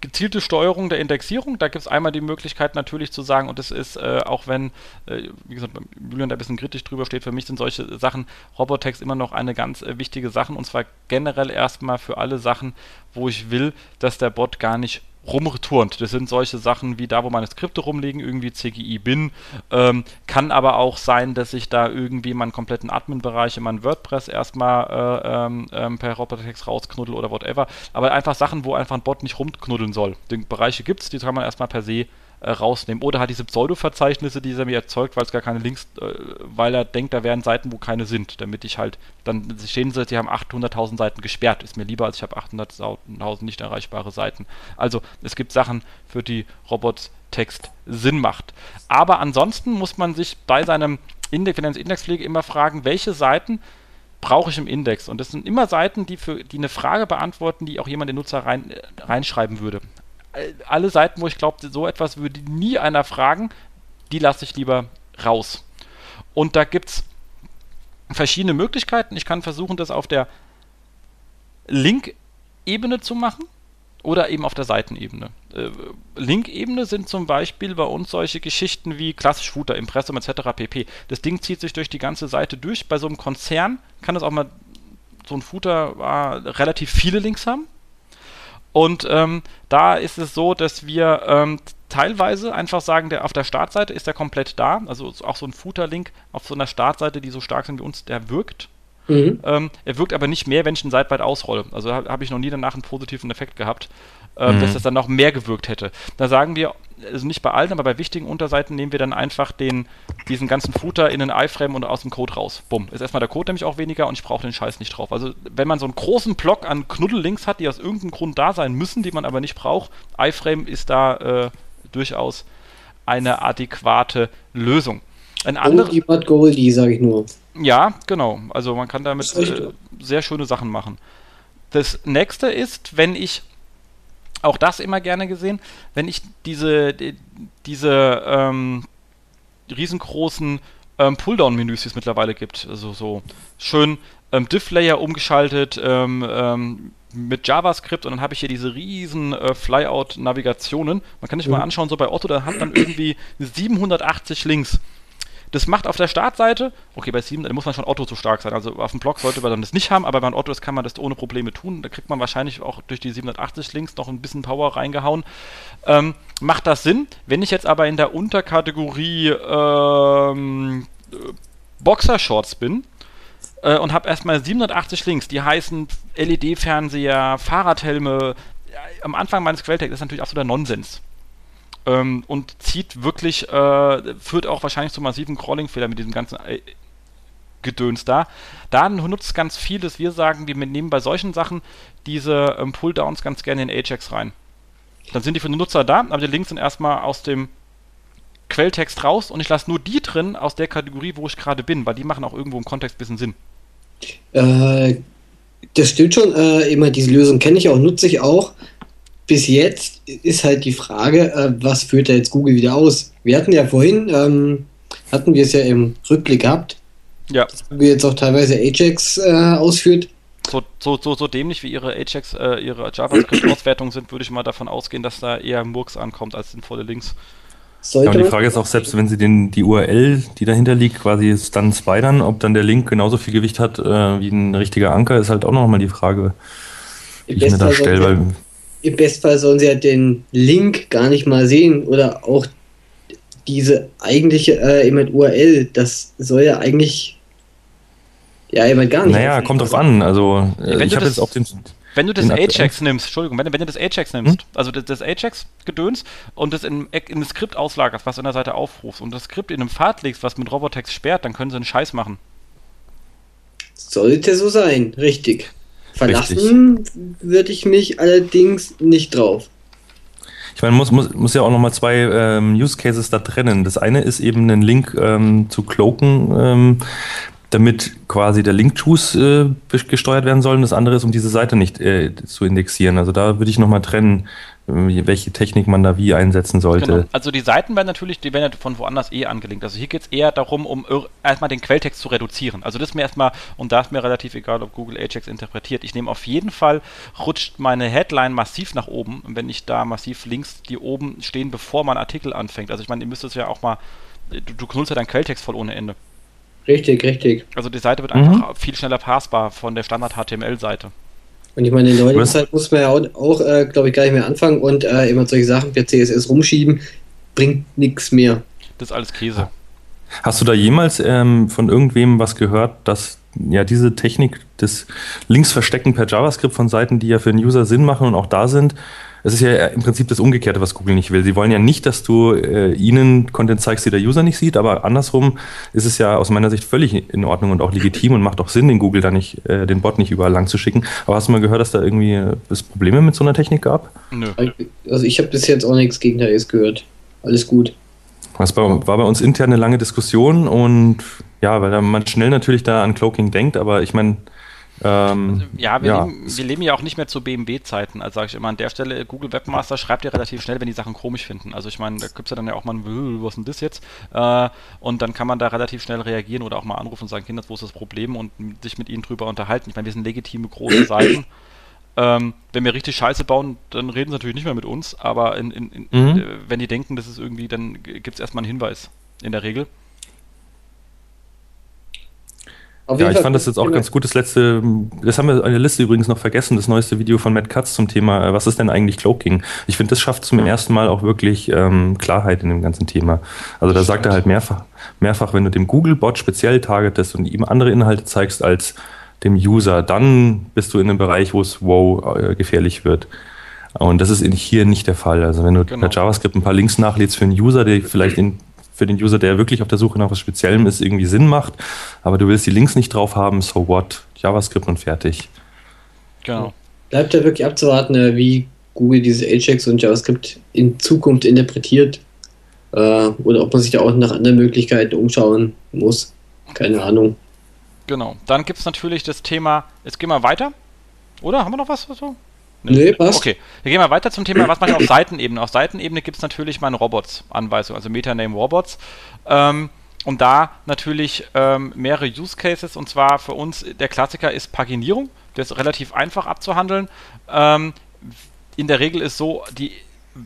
gezielte Steuerung der Indexierung. Da gibt es einmal die Möglichkeit natürlich zu sagen, und das ist, äh, auch wenn, äh, wie gesagt, Julian da ein bisschen kritisch drüber steht, für mich sind solche Sachen, Robotext immer noch eine ganz äh, wichtige Sache, und zwar generell erstmal für alle Sachen, wo ich will, dass der Bot gar nicht rumturnt. Das sind solche Sachen wie da, wo meine Skripte rumliegen, irgendwie CGI bin. Ähm, kann aber auch sein, dass ich da irgendwie meinen kompletten Admin-Bereich in meinem WordPress erstmal äh, ähm, ähm per Robotext rausknuddel oder whatever. Aber einfach Sachen, wo einfach ein Bot nicht rumknuddeln soll. Die Bereiche gibt es, die kann man erstmal per se äh, rausnehmen. Oder halt diese Pseudo-Verzeichnisse, die er mir erzeugt, weil es gar keine Links, äh, weil er denkt, da wären Seiten, wo keine sind, damit ich halt, dann stehen sie, sie haben 800.000 Seiten gesperrt. Ist mir lieber, als ich habe 800.000 nicht erreichbare Seiten. Also es gibt Sachen, für die Robots Text Sinn macht. Aber ansonsten muss man sich bei seinem Index, wenn Indexpflege immer fragen, welche Seiten brauche ich im Index. Und das sind immer Seiten, die, für, die eine Frage beantworten, die auch jemand den Nutzer rein, reinschreiben würde. Alle Seiten, wo ich glaube, so etwas würde nie einer fragen, die lasse ich lieber raus. Und da gibt es verschiedene Möglichkeiten. Ich kann versuchen, das auf der Link-Ebene zu machen oder eben auf der Seitenebene. Äh, Link-Ebene sind zum Beispiel bei uns solche Geschichten wie klassisch Footer, Impressum etc. pp. Das Ding zieht sich durch die ganze Seite durch. Bei so einem Konzern kann es auch mal so ein Footer äh, relativ viele Links haben. Und ähm, da ist es so, dass wir ähm, teilweise einfach sagen, der auf der Startseite ist der komplett da. Also auch so ein Footer-Link auf so einer Startseite, die so stark sind wie uns, der wirkt. Mhm. Ähm, er wirkt aber nicht mehr, wenn ich ihn seitweit ausrolle. Also habe hab ich noch nie danach einen positiven Effekt gehabt, äh, mhm. dass das dann noch mehr gewirkt hätte. Da sagen wir, also nicht bei allen, aber bei wichtigen Unterseiten nehmen wir dann einfach den, diesen ganzen Footer in den iFrame und aus dem Code raus. Bumm. Ist erstmal der Code nämlich auch weniger und ich brauche den Scheiß nicht drauf. Also wenn man so einen großen Block an Knuddellinks hat, die aus irgendeinem Grund da sein müssen, die man aber nicht braucht, iFrame ist da äh, durchaus eine adäquate Lösung. Ein anderes. Goldie, sage ich nur. Ja, genau. Also man kann damit äh, sehr schöne Sachen machen. Das nächste ist, wenn ich, auch das immer gerne gesehen, wenn ich diese, diese ähm, riesengroßen ähm, Pulldown-Menüs, die es mittlerweile gibt, also so schön ähm, Diff-Layer umgeschaltet ähm, ähm, mit JavaScript und dann habe ich hier diese riesen äh, Flyout-Navigationen. Man kann sich mhm. mal anschauen, so bei Otto, da hat dann irgendwie 780 Links. Das macht auf der Startseite, okay, bei 7, da muss man schon Otto zu stark sein. Also auf dem Blog sollte man das nicht haben, aber bei Otto kann man das ohne Probleme tun. Da kriegt man wahrscheinlich auch durch die 780 Links noch ein bisschen Power reingehauen. Ähm, macht das Sinn? Wenn ich jetzt aber in der Unterkategorie ähm, Boxershorts bin, äh, und habe erstmal 780 Links, die heißen LED-Fernseher, Fahrradhelme. Am Anfang meines Quelltexts ist natürlich absoluter Nonsens ähm, und zieht wirklich, äh, führt auch wahrscheinlich zu massiven Crawling-Fehlern mit diesem ganzen äh, Gedöns da. Da nutzt ganz viel, dass wir sagen, wir nehmen bei solchen Sachen diese ähm, Pulldowns ganz gerne in Ajax rein. Dann sind die für den Nutzer da, aber die Links sind erstmal aus dem Quelltext raus und ich lasse nur die drin aus der Kategorie, wo ich gerade bin, weil die machen auch irgendwo im Kontext ein bisschen Sinn. Äh, das stimmt schon. Äh, immer diese Lösung kenne ich auch, nutze ich auch bis jetzt ist halt die Frage, äh, was führt da jetzt Google wieder aus? Wir hatten ja vorhin, ähm, hatten wir es ja im Rückblick gehabt, ja. dass Google jetzt auch teilweise Ajax äh, ausführt. So, so, so, so, dämlich wie ihre Ajax, äh, ihre JavaScript-Auswertungen sind, würde ich mal davon ausgehen, dass da eher Murks ankommt als sinnvolle Links. ja, und die Frage ist auch, selbst wenn sie den, die URL, die dahinter liegt, quasi dann spidern, ob dann der Link genauso viel Gewicht hat äh, wie ein richtiger Anker, ist halt auch nochmal die Frage, die ich mir da stelle. Im Bestfall sollen sie ja den Link gar nicht mal sehen oder auch diese eigentliche äh, URL, das soll ja eigentlich ja immer gar nicht. Naja, kommt drauf an. Also ja, ich habe jetzt auch den. Wenn du das Ajax nimmst, Entschuldigung, wenn, wenn, du das Ajax nimmst, hm? also das, das Ajax-Gedöns und das in, in ein Skript auslagerst, was du an der Seite aufrufst und das Skript in einem Pfad legst, was mit Robotext sperrt, dann können sie einen Scheiß machen. Sollte so sein, richtig. Verlassen würde ich mich allerdings nicht drauf. Ich meine, muss, muss, muss ja auch nochmal zwei ähm, Use Cases da trennen. Das eine ist eben einen Link ähm, zu cloaken, ähm, damit quasi der Link-Juice äh, gesteuert werden soll. Und das andere ist, um diese Seite nicht äh, zu indexieren. Also da würde ich nochmal trennen, welche Technik man da wie einsetzen sollte. Genau. Also die Seiten werden natürlich, die werden ja von woanders eh angelinkt. Also hier geht es eher darum, um erstmal den Quelltext zu reduzieren. Also das ist mir erstmal, und da ist mir relativ egal, ob Google Ajax interpretiert. Ich nehme auf jeden Fall, rutscht meine Headline massiv nach oben, wenn ich da massiv Links, die oben stehen, bevor mein Artikel anfängt. Also ich meine, ihr müsst es ja auch mal, du, du knullst ja deinen Quelltext voll ohne Ende. Richtig, richtig. Also die Seite wird mhm. einfach viel schneller passbar von der Standard-HTML-Seite. Und ich meine, in der heutigen Zeit muss man ja auch, auch äh, glaube ich, gar nicht mehr anfangen und äh, immer solche Sachen per CSS rumschieben, bringt nichts mehr. Das ist alles Käse. Hast du da jemals ähm, von irgendwem was gehört, dass ja diese Technik des Linksverstecken per JavaScript von Seiten, die ja für den User Sinn machen und auch da sind, es ist ja im Prinzip das Umgekehrte, was Google nicht will. Sie wollen ja nicht, dass du äh, ihnen Content zeigst, die der User nicht sieht, aber andersrum ist es ja aus meiner Sicht völlig in Ordnung und auch legitim und macht auch Sinn, den Google da nicht, äh, den Bot nicht überall lang zu schicken. Aber hast du mal gehört, dass da irgendwie äh, es Probleme mit so einer Technik gab? Nö. Also ich habe bis jetzt auch nichts Gegenteiliges gehört. Alles gut. Das war, war bei uns intern eine lange Diskussion und ja, weil man schnell natürlich da an Cloaking denkt, aber ich meine, ähm, ja, wir, ja. Leben, wir, Leben, ja auch nicht mehr zu BMW-Zeiten. Also sage ich immer an der Stelle, Google Webmaster schreibt ja relativ schnell, wenn die Sachen komisch finden. Also ich meine, da gibt es ja dann ja auch mal ein, was ist denn das jetzt? Äh, und dann kann man da relativ schnell reagieren oder auch mal anrufen und sagen, Kinder, wo ist das Problem? Und sich mit ihnen drüber unterhalten. Ich meine, wir sind legitime große Seiten. Ähm, wenn wir richtig Scheiße bauen, dann reden sie natürlich nicht mehr mit uns, aber in, in, in, mhm. äh, wenn die denken, das ist irgendwie, dann gibt es erstmal einen Hinweis in der Regel. Ja, ich fand das jetzt auch ganz gut. Das letzte, das haben wir in der Liste übrigens noch vergessen, das neueste Video von Matt Katz zum Thema, äh, was ist denn eigentlich Cloaking? Ich finde, das schafft zum ersten Mal auch wirklich ähm, Klarheit in dem ganzen Thema. Also da sagt er halt mehrfach, mehrfach, wenn du dem Google-Bot speziell targetest und ihm andere Inhalte zeigst als dem User, dann bist du in einem Bereich, wo es wow äh, gefährlich wird. Und das ist hier nicht der Fall. Also wenn du genau. per JavaScript ein paar Links nachlädst für einen User, der vielleicht in für den User, der wirklich auf der Suche nach was Speziellem ist, irgendwie Sinn macht. Aber du willst die Links nicht drauf haben, so what? JavaScript und fertig. Genau. Bleibt ja wirklich abzuwarten, äh, wie Google diese Ajax und JavaScript in Zukunft interpretiert. Äh, oder ob man sich da auch nach anderen Möglichkeiten umschauen muss. Keine Ahnung. Genau. Dann gibt es natürlich das Thema, jetzt gehen wir weiter. Oder? Haben wir noch was? So? Nee, passt. Okay, wir gehen mal weiter zum Thema, was ich auf Seitenebene. Auf Seitenebene gibt es natürlich meine Robots-Anweisung, also Metaname Robots. Ähm, und da natürlich ähm, mehrere Use Cases und zwar für uns der Klassiker ist Paginierung. Der ist relativ einfach abzuhandeln. Ähm, in der Regel ist so, die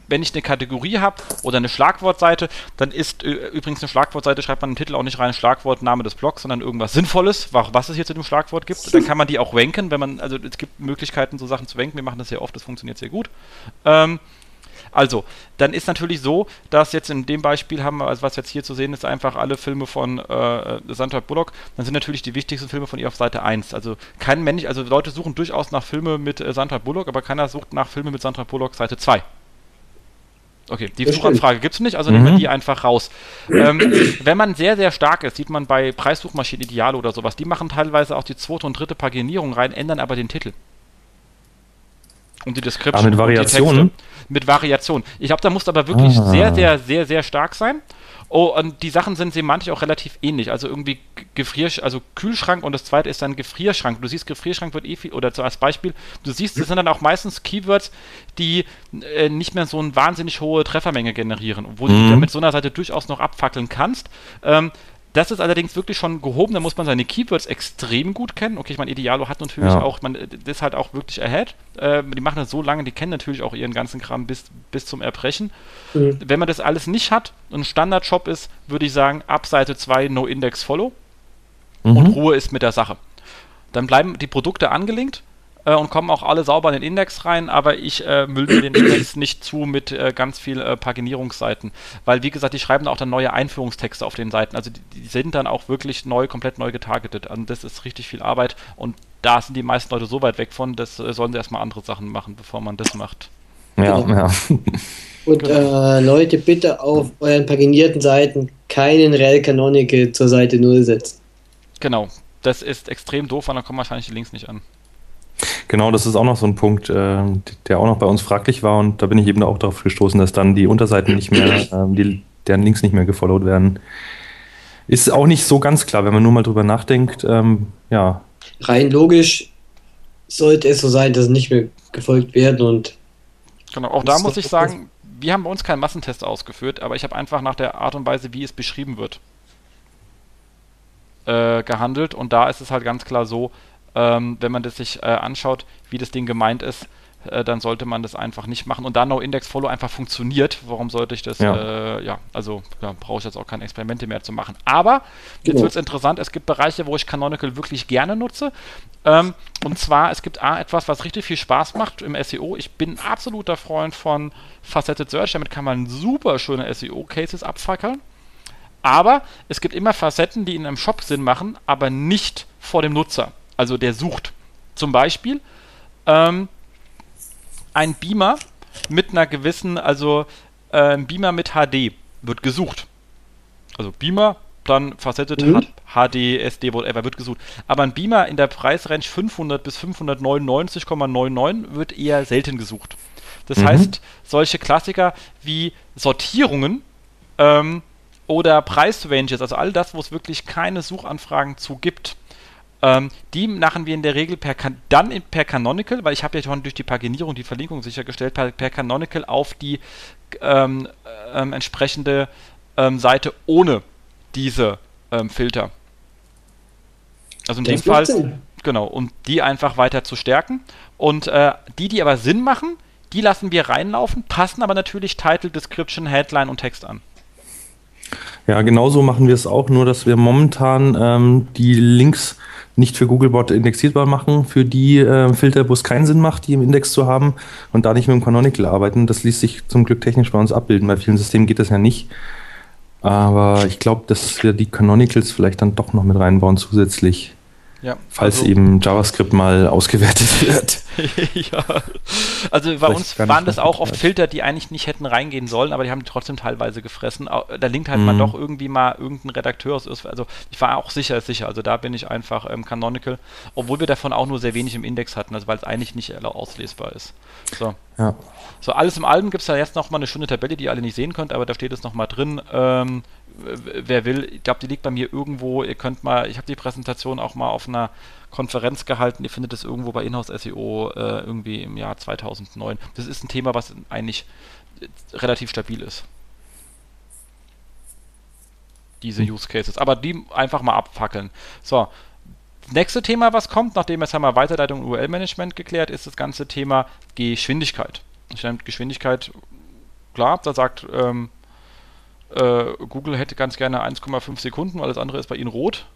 wenn ich eine Kategorie habe oder eine Schlagwortseite, dann ist äh, übrigens eine Schlagwortseite, schreibt man im Titel auch nicht rein Schlagwort, Name des Blogs, sondern irgendwas Sinnvolles, was es hier zu dem Schlagwort gibt. Dann kann man die auch ranken, wenn man, also es gibt Möglichkeiten, so Sachen zu ranken. Wir machen das sehr oft, das funktioniert sehr gut. Ähm, also, dann ist natürlich so, dass jetzt in dem Beispiel haben wir, also was jetzt hier zu sehen ist, einfach alle Filme von äh, Sandra Bullock. Dann sind natürlich die wichtigsten Filme von ihr auf Seite 1. Also kein Mensch, also Leute suchen durchaus nach Filme mit äh, Sandra Bullock, aber keiner sucht nach Filme mit Sandra Bullock Seite 2. Okay, die Suchanfrage gibt es nicht, also mhm. nehmen wir die einfach raus. Ähm, wenn man sehr, sehr stark ist, sieht man bei Preissuchmaschinen Ideale oder sowas, die machen teilweise auch die zweite und dritte Paginierung rein, ändern aber den Titel. Und die Description. Ah, mit Variationen? Mit Variationen. Ich glaube, da muss aber wirklich ah. sehr, sehr, sehr, sehr stark sein. Oh, und die Sachen sind semantisch auch relativ ähnlich. Also irgendwie Gefrier, also Kühlschrank und das zweite ist dann Gefrierschrank. Du siehst, Gefrierschrank wird eh viel, oder so als Beispiel, du siehst, es sind dann auch meistens Keywords, die äh, nicht mehr so eine wahnsinnig hohe Treffermenge generieren, wo mhm. du mit so einer Seite durchaus noch abfackeln kannst. Ähm, das ist allerdings wirklich schon gehoben, da muss man seine Keywords extrem gut kennen. Okay, ich meine, Idealo hat natürlich ja. auch, man das ist halt auch wirklich ahead. Äh, die machen das so lange, die kennen natürlich auch ihren ganzen Kram bis, bis zum Erbrechen. Mhm. Wenn man das alles nicht hat und ein Standard-Shop ist, würde ich sagen, ab Seite 2 No Index Follow mhm. und Ruhe ist mit der Sache. Dann bleiben die Produkte angelinkt äh, und kommen auch alle sauber in den Index rein, aber ich äh, mülle den Index nicht zu mit äh, ganz viel äh, Paginierungsseiten, weil wie gesagt, die schreiben auch dann neue Einführungstexte auf den Seiten, also die, die sind dann auch wirklich neu, komplett neu getargetet und das ist richtig viel Arbeit und da sind die meisten Leute so weit weg von, das äh, sollen sie erstmal andere Sachen machen, bevor man das macht. Ja, genau. ja. Und äh, Leute, bitte auf euren paginierten Seiten keinen Rel Canonical zur Seite 0 setzen. Genau, das ist extrem doof, weil dann kommen wahrscheinlich die Links nicht an. Genau, das ist auch noch so ein Punkt, äh, der auch noch bei uns fraglich war und da bin ich eben auch darauf gestoßen, dass dann die Unterseiten nicht mehr, äh, die, deren Links nicht mehr gefollowt werden. Ist auch nicht so ganz klar, wenn man nur mal drüber nachdenkt. Ähm, ja. Rein logisch sollte es so sein, dass nicht mehr gefolgt werden und. Genau, auch da muss ich sagen, wir haben bei uns keinen Massentest ausgeführt, aber ich habe einfach nach der Art und Weise, wie es beschrieben wird, äh, gehandelt und da ist es halt ganz klar so, ähm, wenn man das sich äh, anschaut, wie das Ding gemeint ist, äh, dann sollte man das einfach nicht machen. Und da No-Index-Follow einfach funktioniert, warum sollte ich das, ja, äh, ja also ja, brauche ich jetzt auch keine Experimente mehr zu machen. Aber jetzt genau. wird es interessant, es gibt Bereiche, wo ich Canonical wirklich gerne nutze. Ähm, und zwar, es gibt A, etwas, was richtig viel Spaß macht im SEO. Ich bin ein absoluter Freund von Faceted Search, damit kann man super schöne SEO-Cases abfackeln. Aber es gibt immer Facetten, die in einem Shop Sinn machen, aber nicht vor dem Nutzer also der sucht. Zum Beispiel ähm, ein Beamer mit einer gewissen, also äh, Beamer mit HD wird gesucht. Also Beamer, dann Facetted mhm. HD, SD, whatever, wird gesucht. Aber ein Beamer in der Preisrange 500 bis 599,99 wird eher selten gesucht. Das mhm. heißt, solche Klassiker wie Sortierungen ähm, oder Preisranges, also all das, wo es wirklich keine Suchanfragen zu gibt, ähm, die machen wir in der Regel per dann in, per Canonical, weil ich habe ja schon durch die Paginierung die Verlinkung sichergestellt, per, per Canonical auf die ähm, ähm, entsprechende ähm, Seite ohne diese ähm, Filter. Also in das dem Fall, Sinn. genau, um die einfach weiter zu stärken. Und äh, die, die aber Sinn machen, die lassen wir reinlaufen, passen aber natürlich Title, Description, Headline und Text an. Ja, genauso machen wir es auch, nur dass wir momentan ähm, die Links nicht für Googlebot indexierbar machen, für die äh, Filter, wo es keinen Sinn macht, die im Index zu haben und da nicht mit dem Canonical arbeiten. Das ließ sich zum Glück technisch bei uns abbilden. Bei vielen Systemen geht das ja nicht. Aber ich glaube, dass wir die Canonicals vielleicht dann doch noch mit reinbauen zusätzlich. Ja, falls also, eben JavaScript mal ausgewertet wird. ja. Also bei Vielleicht uns waren das auch oft Filter, die eigentlich nicht hätten reingehen sollen, aber die haben die trotzdem teilweise gefressen. Da linkt halt mhm. mal doch irgendwie mal irgendein Redakteur aus. Also ich war auch sicher, sicher. Also da bin ich einfach ähm, Canonical, obwohl wir davon auch nur sehr wenig im Index hatten, also weil es eigentlich nicht auslesbar ist. So. Ja. So, alles im Alben gibt es da jetzt nochmal eine schöne Tabelle, die ihr alle nicht sehen könnt, aber da steht es nochmal drin. Ähm, wer will, ich glaube, die liegt bei mir irgendwo. Ihr könnt mal, ich habe die Präsentation auch mal auf einer Konferenz gehalten. Ihr findet es irgendwo bei Inhouse SEO äh, irgendwie im Jahr 2009. Das ist ein Thema, was eigentlich relativ stabil ist. Diese hm. Use Cases. Aber die einfach mal abfackeln. So, nächste Thema, was kommt, nachdem jetzt einmal Weiterleitung und URL-Management geklärt ist, das ganze Thema Geschwindigkeit. Ich nenne Geschwindigkeit, klar, da sagt ähm, äh, Google hätte ganz gerne 1,5 Sekunden, alles andere ist bei ihnen rot.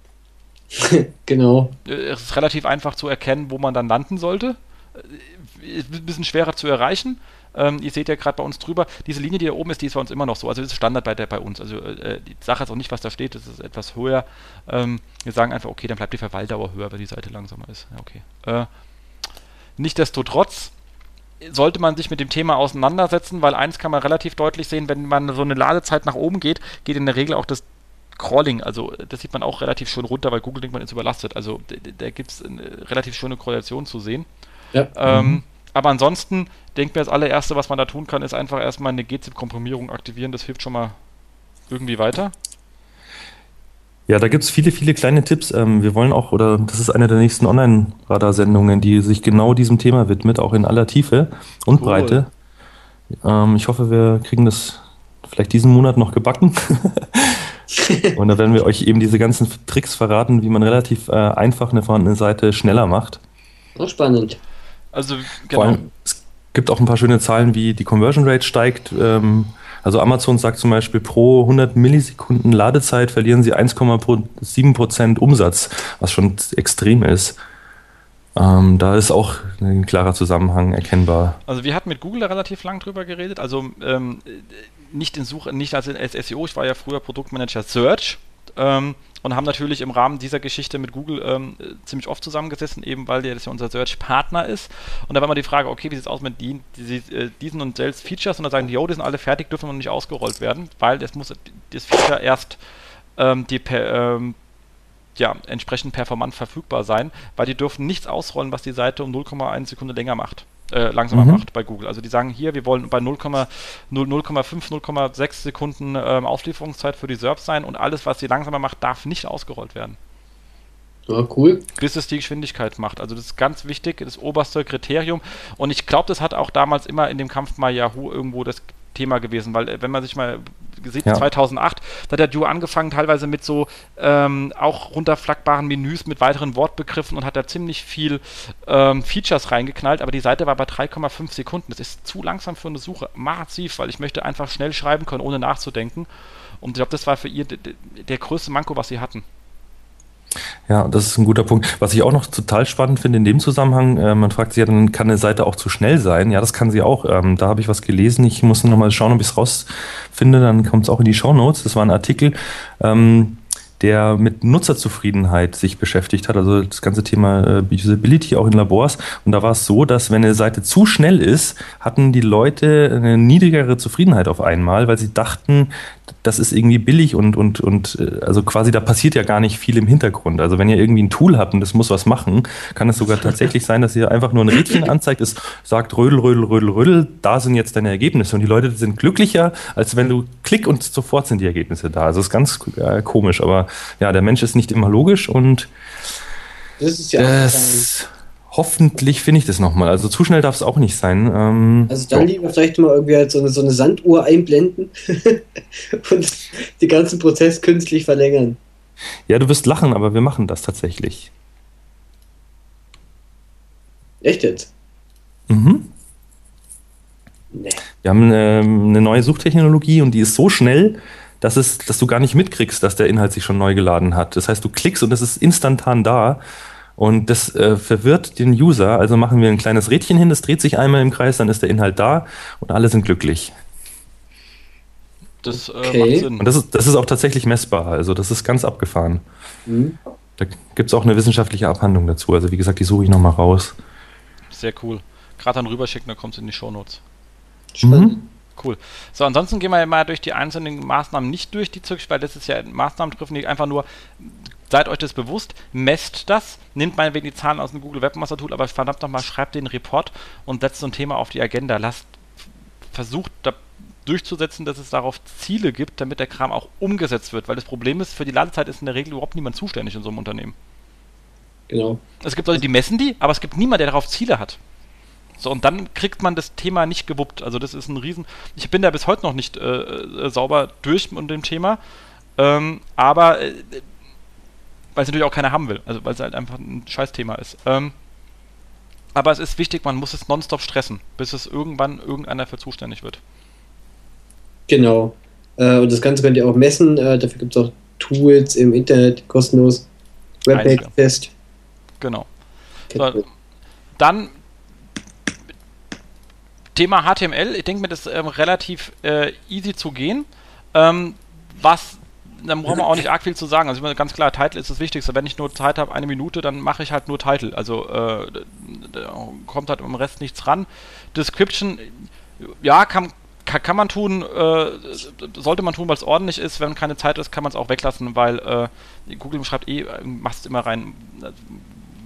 genau. Äh, es ist relativ einfach zu erkennen, wo man dann landen sollte. Äh, ist ein bisschen schwerer zu erreichen. Ähm, ihr seht ja gerade bei uns drüber, diese Linie, die da oben ist, die ist bei uns immer noch so. Also das ist Standard bei, der, bei uns. Also äh, die Sache ist auch nicht, was da steht, das ist etwas höher. Ähm, wir sagen einfach, okay, dann bleibt die Verweildauer höher, weil die Seite langsamer ist. Ja, okay. Äh, Nichtsdestotrotz sollte man sich mit dem Thema auseinandersetzen, weil eins kann man relativ deutlich sehen, wenn man so eine Ladezeit nach oben geht, geht in der Regel auch das Crawling, also das sieht man auch relativ schön runter, weil Google denkt, man ist überlastet. Also da gibt es eine relativ schöne Korrelation zu sehen. Ja. Ähm, mhm. Aber ansonsten denkt mir das allererste, was man da tun kann, ist einfach erstmal eine GZIP-Komprimierung aktivieren. Das hilft schon mal irgendwie weiter. Ja, da gibt es viele, viele kleine Tipps. Ähm, wir wollen auch, oder das ist eine der nächsten Online-Radar-Sendungen, die sich genau diesem Thema widmet, auch in aller Tiefe und cool. Breite. Ähm, ich hoffe, wir kriegen das vielleicht diesen Monat noch gebacken. und da werden wir euch eben diese ganzen Tricks verraten, wie man relativ äh, einfach eine vorhandene Seite schneller macht. Auch spannend. Also, genau. Vor allem, es gibt auch ein paar schöne Zahlen, wie die Conversion Rate steigt. Ähm, also Amazon sagt zum Beispiel, pro 100 Millisekunden Ladezeit verlieren sie 1,7% Umsatz, was schon extrem ist. Ähm, da ist auch ein klarer Zusammenhang erkennbar. Also wir hatten mit Google da relativ lang drüber geredet. Also ähm, nicht in Suche, nicht als SEO, ich war ja früher Produktmanager Search ähm, und haben natürlich im Rahmen dieser Geschichte mit Google ähm, ziemlich oft zusammengesessen, eben weil der das ja unser Search-Partner ist. Und da war immer die Frage, okay, wie sieht es aus mit die, die, äh, diesen und selbst Features? Und da sagen die, jo, die sind alle fertig, dürfen noch nicht ausgerollt werden, weil es muss das Feature erst ähm, die per, ähm, ja, entsprechend performant verfügbar sein, weil die dürfen nichts ausrollen, was die Seite um 0,1 Sekunde länger macht äh, langsamer mhm. macht bei Google. Also die sagen hier, wir wollen bei 0,5, 0,6 Sekunden ähm, Auslieferungszeit für die SERPs sein und alles, was sie langsamer macht, darf nicht ausgerollt werden. Ja, cool. Bis es die Geschwindigkeit macht. Also das ist ganz wichtig, das oberste Kriterium. Und ich glaube, das hat auch damals immer in dem Kampf mal Yahoo irgendwo das Thema gewesen, weil äh, wenn man sich mal sieht, ja. 2008, da hat der Duo angefangen teilweise mit so ähm, auch runterflackbaren Menüs mit weiteren Wortbegriffen und hat da ziemlich viel ähm, Features reingeknallt, aber die Seite war bei 3,5 Sekunden. Das ist zu langsam für eine Suche, massiv, weil ich möchte einfach schnell schreiben können, ohne nachzudenken. Und ich glaube, das war für ihr der größte Manko, was sie hatten. Ja, das ist ein guter Punkt. Was ich auch noch total spannend finde in dem Zusammenhang, äh, man fragt sich ja, dann kann eine Seite auch zu schnell sein. Ja, das kann sie auch. Ähm, da habe ich was gelesen. Ich muss noch mal schauen, ob ich es rausfinde. Dann kommt es auch in die Show Notes. Das war ein Artikel. Ähm, der mit Nutzerzufriedenheit sich beschäftigt hat, also das ganze Thema äh, Usability auch in Labors. Und da war es so, dass wenn eine Seite zu schnell ist, hatten die Leute eine niedrigere Zufriedenheit auf einmal, weil sie dachten, das ist irgendwie billig und, und, und äh, also quasi da passiert ja gar nicht viel im Hintergrund. Also wenn ihr irgendwie ein Tool habt und das muss was machen, kann es sogar tatsächlich sein, dass ihr einfach nur ein Rädchen anzeigt, es sagt Rödel, Rödel, Rödel, Rödel, da sind jetzt deine Ergebnisse. Und die Leute sind glücklicher, als wenn du klick und sofort sind die Ergebnisse da. Also das ist ganz äh, komisch, aber ja, der Mensch ist nicht immer logisch und Das ist ja das, hoffentlich finde ich das nochmal. Also zu schnell darf es auch nicht sein. Ähm, Also dann lieber vielleicht mal irgendwie halt so eine, so eine Sanduhr einblenden und den ganzen Prozess künstlich verlängern. ja, du wirst lachen, aber wir machen das tatsächlich. Echt jetzt? Mhm. Nee. Wir haben eine, eine neue Suchtechnologie und die ist so schnell, dass, es, dass du gar nicht mitkriegst, dass der Inhalt sich schon neu geladen hat. Das heißt, du klickst und es ist instantan da. Und das äh, verwirrt den User. Also machen wir ein kleines Rädchen hin, das dreht sich einmal im Kreis, dann ist der Inhalt da und alle sind glücklich. Das äh, Okay. macht Sinn. Und das ist, das ist auch tatsächlich messbar. Also das ist ganz abgefahren. Hm. Da gibt es auch eine wissenschaftliche Abhandlung dazu. Also wie gesagt, die suche ich nochmal raus. Sehr cool. Gerade dann rüberschicken, dann kommt es in die Shownotes. Mhm. Cool. So, ansonsten gehen wir mal durch die einzelnen Maßnahmen nicht durch, die zurück, weil das ist ja Maßnahmen treffen, die einfach nur, seid euch das bewusst, messt das, nehmt meinetwegen die Zahlen aus dem Google Webmaster Tool, aber verdammt nochmal, schreibt den Report und setzt so ein Thema auf die Agenda. Lasst, versucht da durchzusetzen, dass es darauf Ziele gibt, damit der Kram auch umgesetzt wird, weil das Problem ist, für die Ladezeit ist in der Regel überhaupt niemand zuständig in so einem Unternehmen. Genau. Es gibt Leute, die messen die, aber es gibt niemand, der darauf Ziele hat. So, und dann kriegt man das Thema nicht gewuppt. Also das ist ein Riesen... Ich bin da bis heute noch nicht äh, äh, sauber durch mit dem Thema, ähm, aber äh, weil es natürlich auch keiner haben will. Also weil es halt einfach ein Scheißthema ist. Ähm, aber es ist wichtig, man muss es nonstop stressen, bis es irgendwann irgendeiner für zuständig wird. Genau. Äh, und das Ganze könnt ihr auch messen. Äh, dafür gibt es auch Tools im Internet, kostenlos. Einige. Webpack-Test. Genau. So, ihr. Dann Thema HTML. Ich denke mir, das ist ähm, relativ äh, easy zu gehen. Ähm, was, dann brauchen wir auch nicht arg viel zu sagen. Also ganz klar, Title ist das Wichtigste. Wenn ich nur Zeit habe, eine Minute, dann mache ich halt nur Title. Also äh, kommt halt im Rest nichts ran. Description, ja, kann, kann, kann man tun, äh, sollte man tun, weil es ordentlich ist. Wenn keine Zeit ist, kann man es auch weglassen, weil äh, Google schreibt eh, machst immer rein,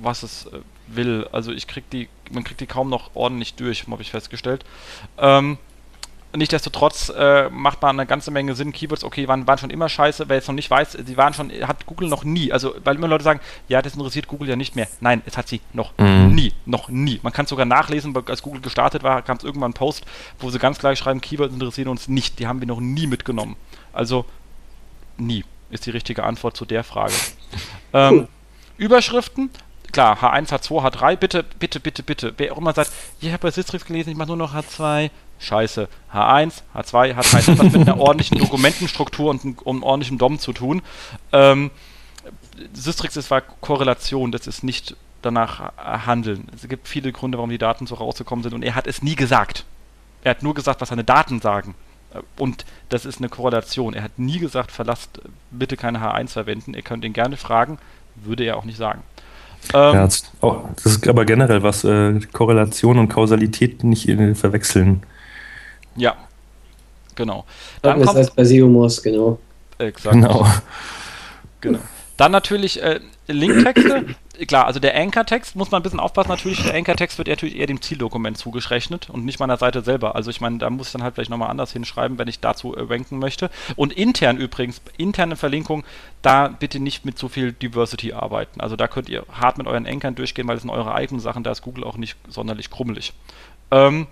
was es äh, will. Also ich krieg die, man kriegt die kaum noch ordentlich durch, habe ich festgestellt. Ähm, Nichtsdestotrotz äh, macht man eine ganze Menge Sinn. Keywords, okay, waren, waren schon immer scheiße. Wer jetzt noch nicht weiß, sie waren schon, hat Google noch nie. Also, weil immer Leute sagen, ja, das interessiert Google ja nicht mehr. Nein, es hat sie noch Mhm. nie. Noch nie. Man kann es sogar nachlesen, weil als Google gestartet war, kam es irgendwann ein Post, wo sie ganz gleich schreiben, Keywords interessieren uns nicht. Die haben wir noch nie mitgenommen. Also, nie ist die richtige Antwort zu der Frage. Ähm, Cool. Überschriften, klar, H1, H2, H3, bitte, bitte, bitte, bitte. Wer auch immer sagt, ich habe bei Sistrix gelesen, ich mache nur noch H2, scheiße. H1, H2, H3, das hat was mit einer ordentlichen Dokumentenstruktur und einem, um ordentlichem DOM zu tun. Ähm, Sistrix ist war Korrelation, das ist nicht danach äh, handeln. Es gibt viele Gründe, warum die Daten so rausgekommen sind und er hat es nie gesagt. Er hat nur gesagt, was seine Daten sagen. Äh, Und das ist eine Korrelation. Er hat nie gesagt, verlasst äh, bitte keine H1 verwenden. Ihr könnt ihn gerne fragen, würde er auch nicht sagen. Ähm, Ja, das, das ist aber generell was, äh, Korrelation und Kausalität nicht äh, verwechseln. Ja. Genau. Dann das heißt kommt, bei Seomos, genau. exakt. Genau. Genau. Dann natürlich äh, Linktexte. Klar, also der Anchor-Text muss man ein bisschen aufpassen. Natürlich, der Anchor-Text wird natürlich eher dem Zieldokument zugerechnet und nicht meiner Seite selber. Also ich meine, da muss ich dann halt vielleicht nochmal anders hinschreiben, wenn ich dazu äh, ranken möchte. Und intern übrigens, interne Verlinkung, da bitte nicht mit so viel Diversity arbeiten. Also da könnt ihr hart mit euren Anchern durchgehen, weil das sind eure eigenen Sachen, da ist Google auch nicht sonderlich krummelig. Ähm,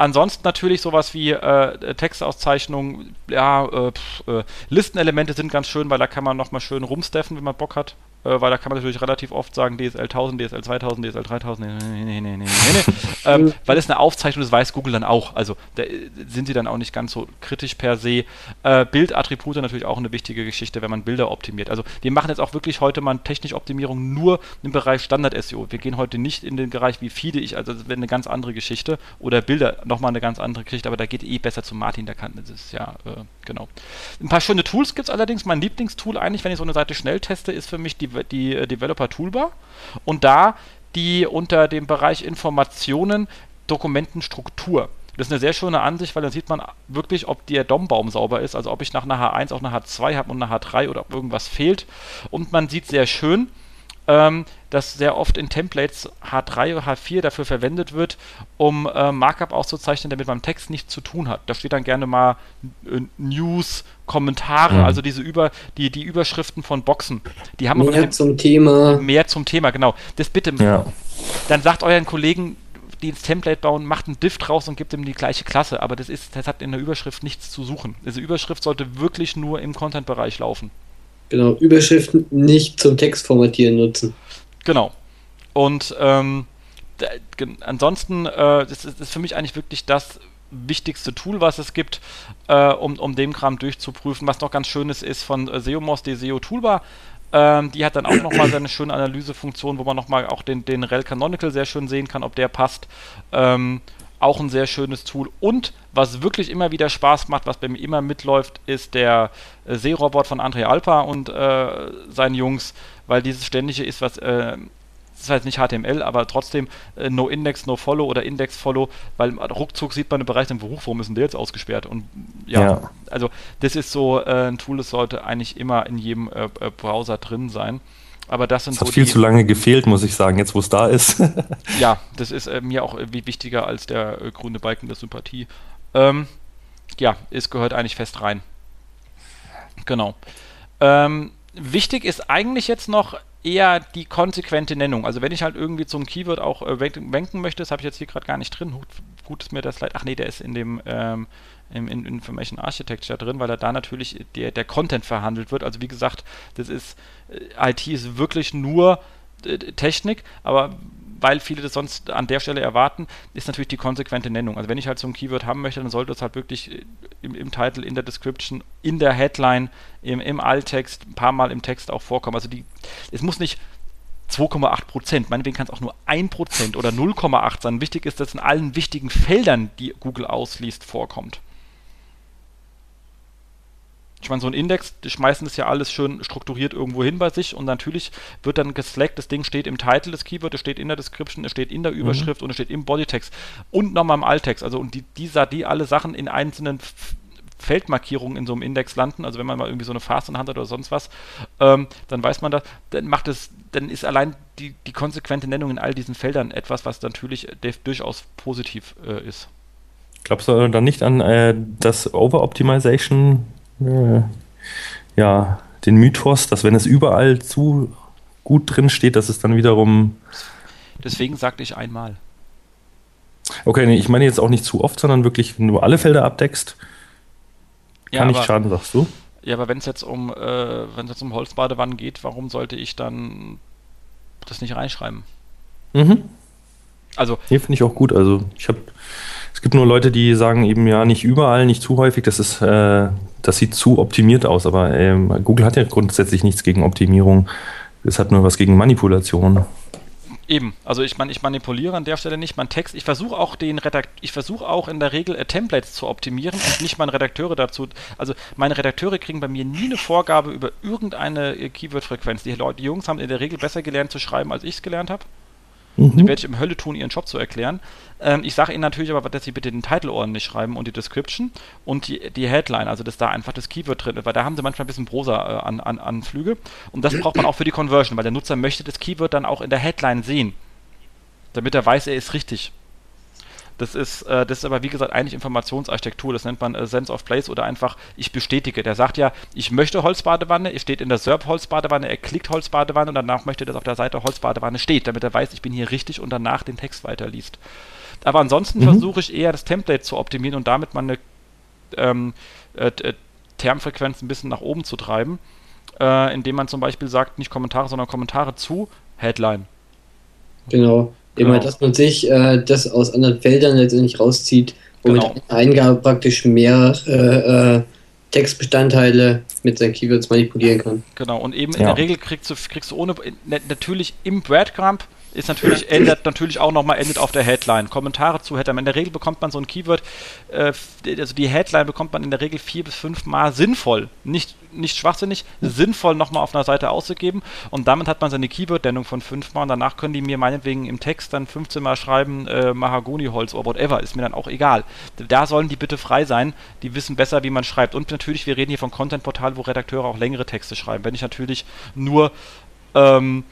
Ansonsten natürlich sowas wie äh, Textauszeichnung, ja, äh, pf, äh, Listenelemente sind ganz schön, weil da kann man nochmal schön rumsteffen, wenn man Bock hat. Äh, weil da kann man natürlich relativ oft sagen DSL 1000, DSL 2000, DSL 3000, nee, nee, nee, nee, nee, nee. ähm, weil es eine Aufzeichnung ist, weiß Google dann auch. Also da äh, sind sie dann auch nicht ganz so kritisch per se. Äh, Bildattribute natürlich auch eine wichtige Geschichte, wenn man Bilder optimiert. Also wir machen jetzt auch wirklich heute mal technische Optimierung nur im Bereich Standard-SEO. Wir gehen heute nicht in den Bereich, wie feede ich, also das wäre eine ganz andere Geschichte. Oder Bilder, nochmal eine ganz andere Geschichte, aber da geht eh besser zu Martin, der kann das ist ja, äh, genau. Ein paar schöne Tools gibt es allerdings. Mein Lieblingstool eigentlich, wenn ich so eine Seite schnell teste, ist für mich die, die äh, Developer Toolbar. Und da die unter dem Bereich Informationen Dokumentenstruktur. Das ist eine sehr schöne Ansicht, weil dann sieht man wirklich, ob der DOM-Baum sauber ist, also ob ich nach einer H1 auch eine H2 habe und eine H3 oder ob irgendwas fehlt. Und man sieht sehr schön, ähm, dass sehr oft in Templates H3 oder H4 dafür verwendet wird, um äh, Markup auszuzeichnen, damit man mit Text nichts zu tun hat. Da steht dann gerne mal äh, News, Kommentare, mhm. also diese über die, die Überschriften von Boxen. Die haben mehr zum Thema. Mehr zum Thema, genau. Das bitte. Ja. Dann sagt euren Kollegen, die ins Template bauen, macht einen Diff draus und gibt ihm die gleiche Klasse, aber das ist, das hat in der Überschrift nichts zu suchen. Diese Überschrift sollte wirklich nur im Content-Bereich laufen. Genau, Überschriften nicht zum Textformatieren nutzen. Genau. Und ähm, ansonsten, äh, das, ist, ist für mich eigentlich wirklich das wichtigste Tool, was es gibt, äh, um, um den Kram durchzuprüfen. Was noch ganz schönes ist von äh, SEOMOS, die SEO Toolbar. Ähm, die hat dann auch nochmal seine schöne Analysefunktion, wo man nochmal auch den, den Rel Canonical sehr schön sehen kann, ob der passt. Ähm, auch ein sehr schönes Tool. Und was wirklich immer wieder Spaß macht, was bei mir immer mitläuft, ist der äh, Seerobot von André Alpa und äh, seinen Jungs, weil dieses ständige ist, was äh, das heißt nicht HTML, aber trotzdem äh, No Index, No Follow oder Index Follow, weil ruckzuck sieht man im Bereich, wo, warum ist denn der jetzt ausgesperrt? Und ja, ja. also das ist so äh, ein Tool, das sollte eigentlich immer in jedem äh, äh Browser drin sein. Aber das sind das hat so viel zu lange gefehlt, muss ich sagen, jetzt wo es da ist. ja, das ist äh, mir auch irgendwie wichtiger als der äh, grüne Balken der Sympathie. Ähm, ja, es gehört eigentlich fest rein. Genau. Ähm, wichtig ist eigentlich jetzt noch eher die konsequente Nennung. Also wenn ich halt irgendwie zum Keyword auch äh, wenken möchte, das habe ich jetzt hier gerade gar nicht drin. Gut, gut ist mir das leid. Ach nee, der ist in dem ähm, im, in Information Architecture drin, weil da natürlich der, der Content verhandelt wird. Also wie gesagt, das ist äh, IT ist wirklich nur äh, Technik, aber weil viele das sonst an der Stelle erwarten, ist natürlich die konsequente Nennung. Also wenn ich halt so ein Keyword haben möchte, dann sollte es halt wirklich äh, im, im Title, in der Description, in der Headline, im, im Alttext, ein paar Mal im Text auch vorkommen. Also die, es muss nicht 2,8 Prozent, meinetwegen kann es auch nur 1 Prozent oder 0,8 sein. Wichtig ist, dass in allen wichtigen Feldern, die Google ausliest, vorkommt. Ich meine, so ein Index, die schmeißen das ja alles schön strukturiert irgendwo hin bei sich und natürlich wird dann geslackt, das Ding steht im Titel des Keyword, es steht in der Description, es steht in der mhm. Überschrift mhm. und es steht im Bodytext und nochmal im Alttext. Also und die, dieser, die alle Sachen in einzelnen Feldmarkierungen in so einem Index landen, also wenn man mal irgendwie so eine Hand hat oder sonst was, ähm, dann weiß man das, dann macht es, dann ist allein die, die konsequente Nennung in all diesen Feldern etwas, was natürlich durchaus positiv äh, ist. Glaubst du dann nicht an äh, das Over-Optimization äh, ja, den Mythos, dass wenn es überall zu gut drin steht, dass es dann wiederum. Deswegen sagte ich einmal. Okay, nee, ich meine jetzt auch nicht zu oft, sondern wirklich, wenn du alle Felder abdeckst, kann ja, nicht schaden, sagst du? Ja, aber wenn es jetzt um, äh, wenn es jetzt um Holzbadewannen geht, warum sollte ich dann das nicht reinschreiben? Mhm. Also. Nee, finde ich auch gut. Also ich habe es gibt nur Leute, die sagen eben ja nicht überall, nicht zu häufig, das ist, äh, das sieht zu optimiert aus. Aber ähm, Google hat ja grundsätzlich nichts gegen Optimierung. Es hat nur was gegen Manipulation. Eben, also ich meine, ich manipuliere an der Stelle nicht meinen Text. Ich versuche auch den Redakt ich versuche auch in der Regel äh, Templates zu optimieren und nicht meine Redakteure dazu. Also meine Redakteure kriegen bei mir nie eine Vorgabe über irgendeine äh, Keyword-Frequenz. Die Leute, die Jungs haben in der Regel besser gelernt zu schreiben, als ich es gelernt habe. Mhm. Die werde ich im Hölle tun, ihren Job zu erklären. Ähm, ich sage ihnen natürlich aber, dass sie bitte den Title ordentlich schreiben und die Description und die, die Headline, also dass da einfach das Keyword drin ist, weil da haben sie manchmal ein bisschen Prosa-Anflüge. Äh, an, an und das braucht man auch für die Conversion, weil der Nutzer möchte das Keyword dann auch in der Headline sehen, damit er weiß, er ist richtig. Das ist, äh, das ist aber, wie gesagt, eigentlich Informationsarchitektur. Das nennt man äh, Sense of Place oder einfach, ich bestätige. Der sagt ja, ich möchte Holzbadewanne, es steht in der SERP Holzbadewanne, er klickt Holzbadewanne und danach möchte, dass auf der Seite Holzbadewanne steht, damit er weiß, ich bin hier richtig und danach den Text weiterliest. Aber ansonsten mhm. versuche ich eher das Template zu optimieren und damit meine ähm, äh, äh, Termfrequenz ein bisschen nach oben zu treiben, äh, indem man zum Beispiel sagt, nicht Kommentare, sondern Kommentare zu Headline. Genau. Immer, genau. dass man sich äh, das aus anderen Feldern letztendlich rauszieht, womit genau. Eingabe praktisch mehr äh, äh, Textbestandteile mit seinen Keywords manipulieren kann. Genau, und eben in der Regel kriegst du, kriegst du ohne, natürlich im Breadcrumb ist natürlich, ändert natürlich auch nochmal, endet auf der Headline. Kommentare zu Headline. In der Regel bekommt man so ein Keyword, äh, also die Headline bekommt man in der Regel vier bis fünf Mal sinnvoll, nicht, nicht schwachsinnig, sinnvoll nochmal auf einer Seite auszugeben und damit hat man seine Keyword-Nennung von fünf Mal und danach können die mir meinetwegen im Text dann 15 Mal schreiben, äh, Mahagoni-Holz oder whatever, ist mir dann auch egal. Da sollen die bitte frei sein, die wissen besser, wie man schreibt. Und natürlich, wir reden hier von Content-Portalen, wo Redakteure auch längere Texte schreiben. Wenn ich natürlich nur ähm,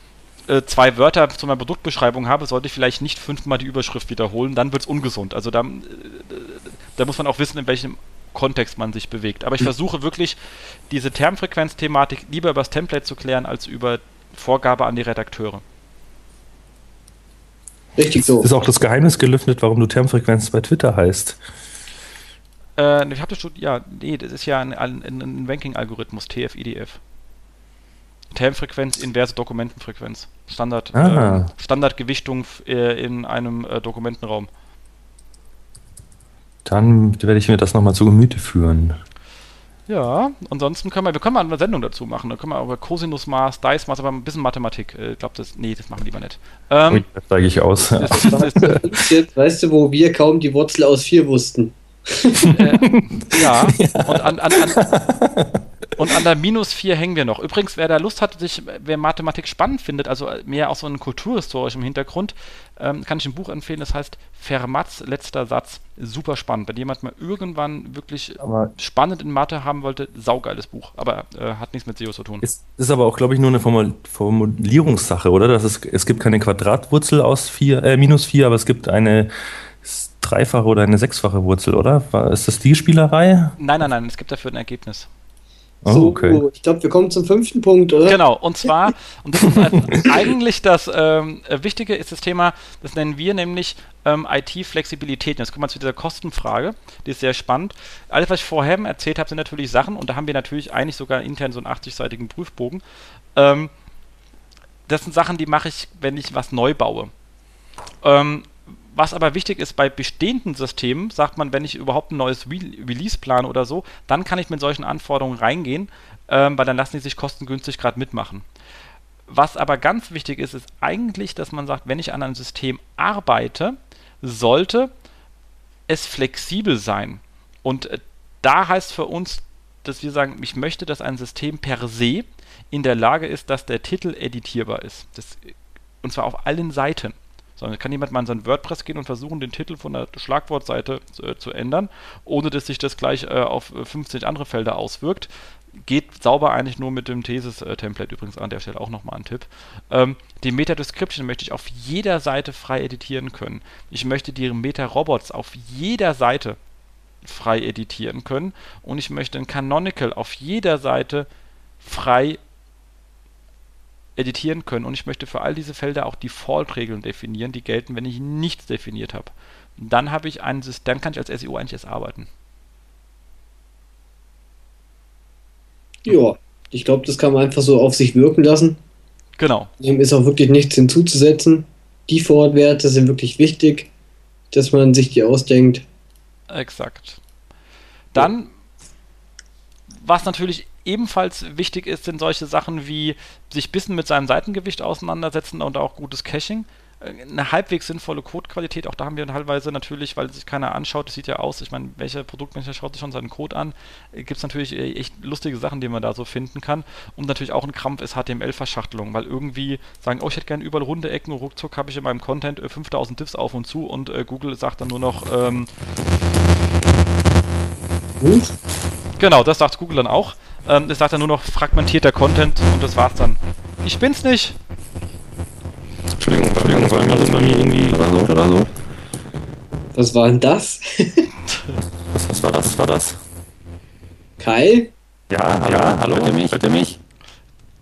äh, zwei Wörter zu meiner Produktbeschreibung habe, sollte ich vielleicht nicht fünfmal die Überschrift wiederholen, dann wird es ungesund. Also da, äh, da muss man auch wissen, in welchem Kontext man sich bewegt. Aber ich hm. versuche wirklich, diese Termfrequenz-Thematik lieber über das Template zu klären, als über Vorgabe an die Redakteure. Richtig so. Ist auch das Geheimnis gelüftet, warum du Termfrequenz bei Twitter heißt. Äh, ich habe das studiert, ja, nee, das ist ja ein, ein, ein Ranking-Algorithmus, TF-IDF. Termfrequenz, inverse Dokumentenfrequenz. Standard, ah. äh, Standardgewichtung äh, in einem äh, Dokumentenraum. Dann werde ich mir das nochmal zu Gemüte führen. Ja, ansonsten können wir, wir können mal eine Sendung dazu machen. Da können wir über Cosinusmaß, Dice-Maß, aber ein bisschen Mathematik. Ich äh, glaube, das, nee, das machen wir lieber nicht. Ähm, Ui, das steige ich aus. Das, das, das, weißt du, wo wir kaum die Wurzel aus 4 wussten? äh, ja, und an, an, an, und an der Minus 4 hängen wir noch. Übrigens, wer da Lust hat, sich, wer Mathematik spannend findet, also mehr auch so einen kulturhistorischen Hintergrund, ähm, kann ich ein Buch empfehlen, das heißt Fermats letzter Satz. Super spannend. Wenn jemand mal irgendwann wirklich aber spannend in Mathe haben wollte, saugeiles Buch. Aber äh, hat nichts mit SEO zu tun. Ist, ist aber auch, glaube ich, nur eine Formulierungssache, oder? Das ist, es gibt keine Quadratwurzel aus vier, äh, minus 4, aber es gibt eine dreifache oder eine sechsfache Wurzel, oder? Ist das die Spielerei? Nein, nein, nein, es gibt dafür ein Ergebnis. Oh, so, okay. ich glaube, wir kommen zum fünften Punkt, oder? Genau, und zwar, und das ist eigentlich das ähm, Wichtige, ist das Thema, das nennen wir nämlich ähm, IT-Flexibilität. Jetzt kommen wir zu dieser Kostenfrage, die ist sehr spannend. Alles, was ich vorher erzählt habe, sind natürlich Sachen, und da haben wir natürlich eigentlich sogar intern so einen 80-seitigen Prüfbogen. Ähm, das sind Sachen, die mache ich, wenn ich was neu baue. Ähm, was aber wichtig ist bei bestehenden Systemen, sagt man, wenn ich überhaupt ein neues Re Release plane oder so, dann kann ich mit solchen Anforderungen reingehen, ähm, weil dann lassen die sich kostengünstig gerade mitmachen. Was aber ganz wichtig ist, ist eigentlich, dass man sagt, wenn ich an einem System arbeite, sollte es flexibel sein. Und äh, da heißt für uns, dass wir sagen, ich möchte, dass ein System per se in der Lage ist, dass der Titel editierbar ist. Das, und zwar auf allen Seiten. Sondern kann jemand mal in sein WordPress gehen und versuchen, den Titel von der Schlagwortseite äh, zu ändern, ohne dass sich das gleich äh, auf 50 andere Felder auswirkt. Geht sauber eigentlich nur mit dem Thesis-Template übrigens an der Stelle auch nochmal ein Tipp. Ähm, die Meta-Description möchte ich auf jeder Seite frei editieren können. Ich möchte die Meta-Robots auf jeder Seite frei editieren können und ich möchte ein Canonical auf jeder Seite frei editieren können und ich möchte für all diese Felder auch Default-Regeln definieren, die gelten, wenn ich nichts definiert habe. Dann habe ich ein System, dann kann ich als SEO eigentlich erst arbeiten. Ja, ich glaube, das kann man einfach so auf sich wirken lassen. Genau. Dem ist auch wirklich nichts hinzuzusetzen. Default-Werte sind wirklich wichtig, dass man sich die ausdenkt. Exakt. Dann, was natürlich ebenfalls wichtig ist, sind solche Sachen wie sich ein bisschen mit seinem Seitengewicht auseinandersetzen und auch gutes Caching. Äh, eine halbwegs sinnvolle Codequalität, auch da haben wir teilweise natürlich, weil sich keiner anschaut, das sieht ja aus, ich meine, welcher Produktmanager schaut sich schon seinen Code an, äh, gibt es natürlich äh, echt lustige Sachen, die man da so finden kann. Und natürlich auch ein Krampf ist HTML-Verschachtelung, weil irgendwie sagen, oh, ich hätte gerne überall runde Ecken, ruckzuck habe ich in meinem Content 5000 Diffs auf und zu und äh, Google sagt dann nur noch, ähm, Genau, das sagt Google dann auch. Ähm, es sagt dann nur noch fragmentierter Content und das war's dann. Ich bin's nicht. Entschuldigung, Entschuldigung, war das bei mir irgendwie oder so oder so? Was war denn das? was, was war das? Was war das? Kai? Ja, hallo, ja, hallo, hört ihr mich? Hört ihr mich?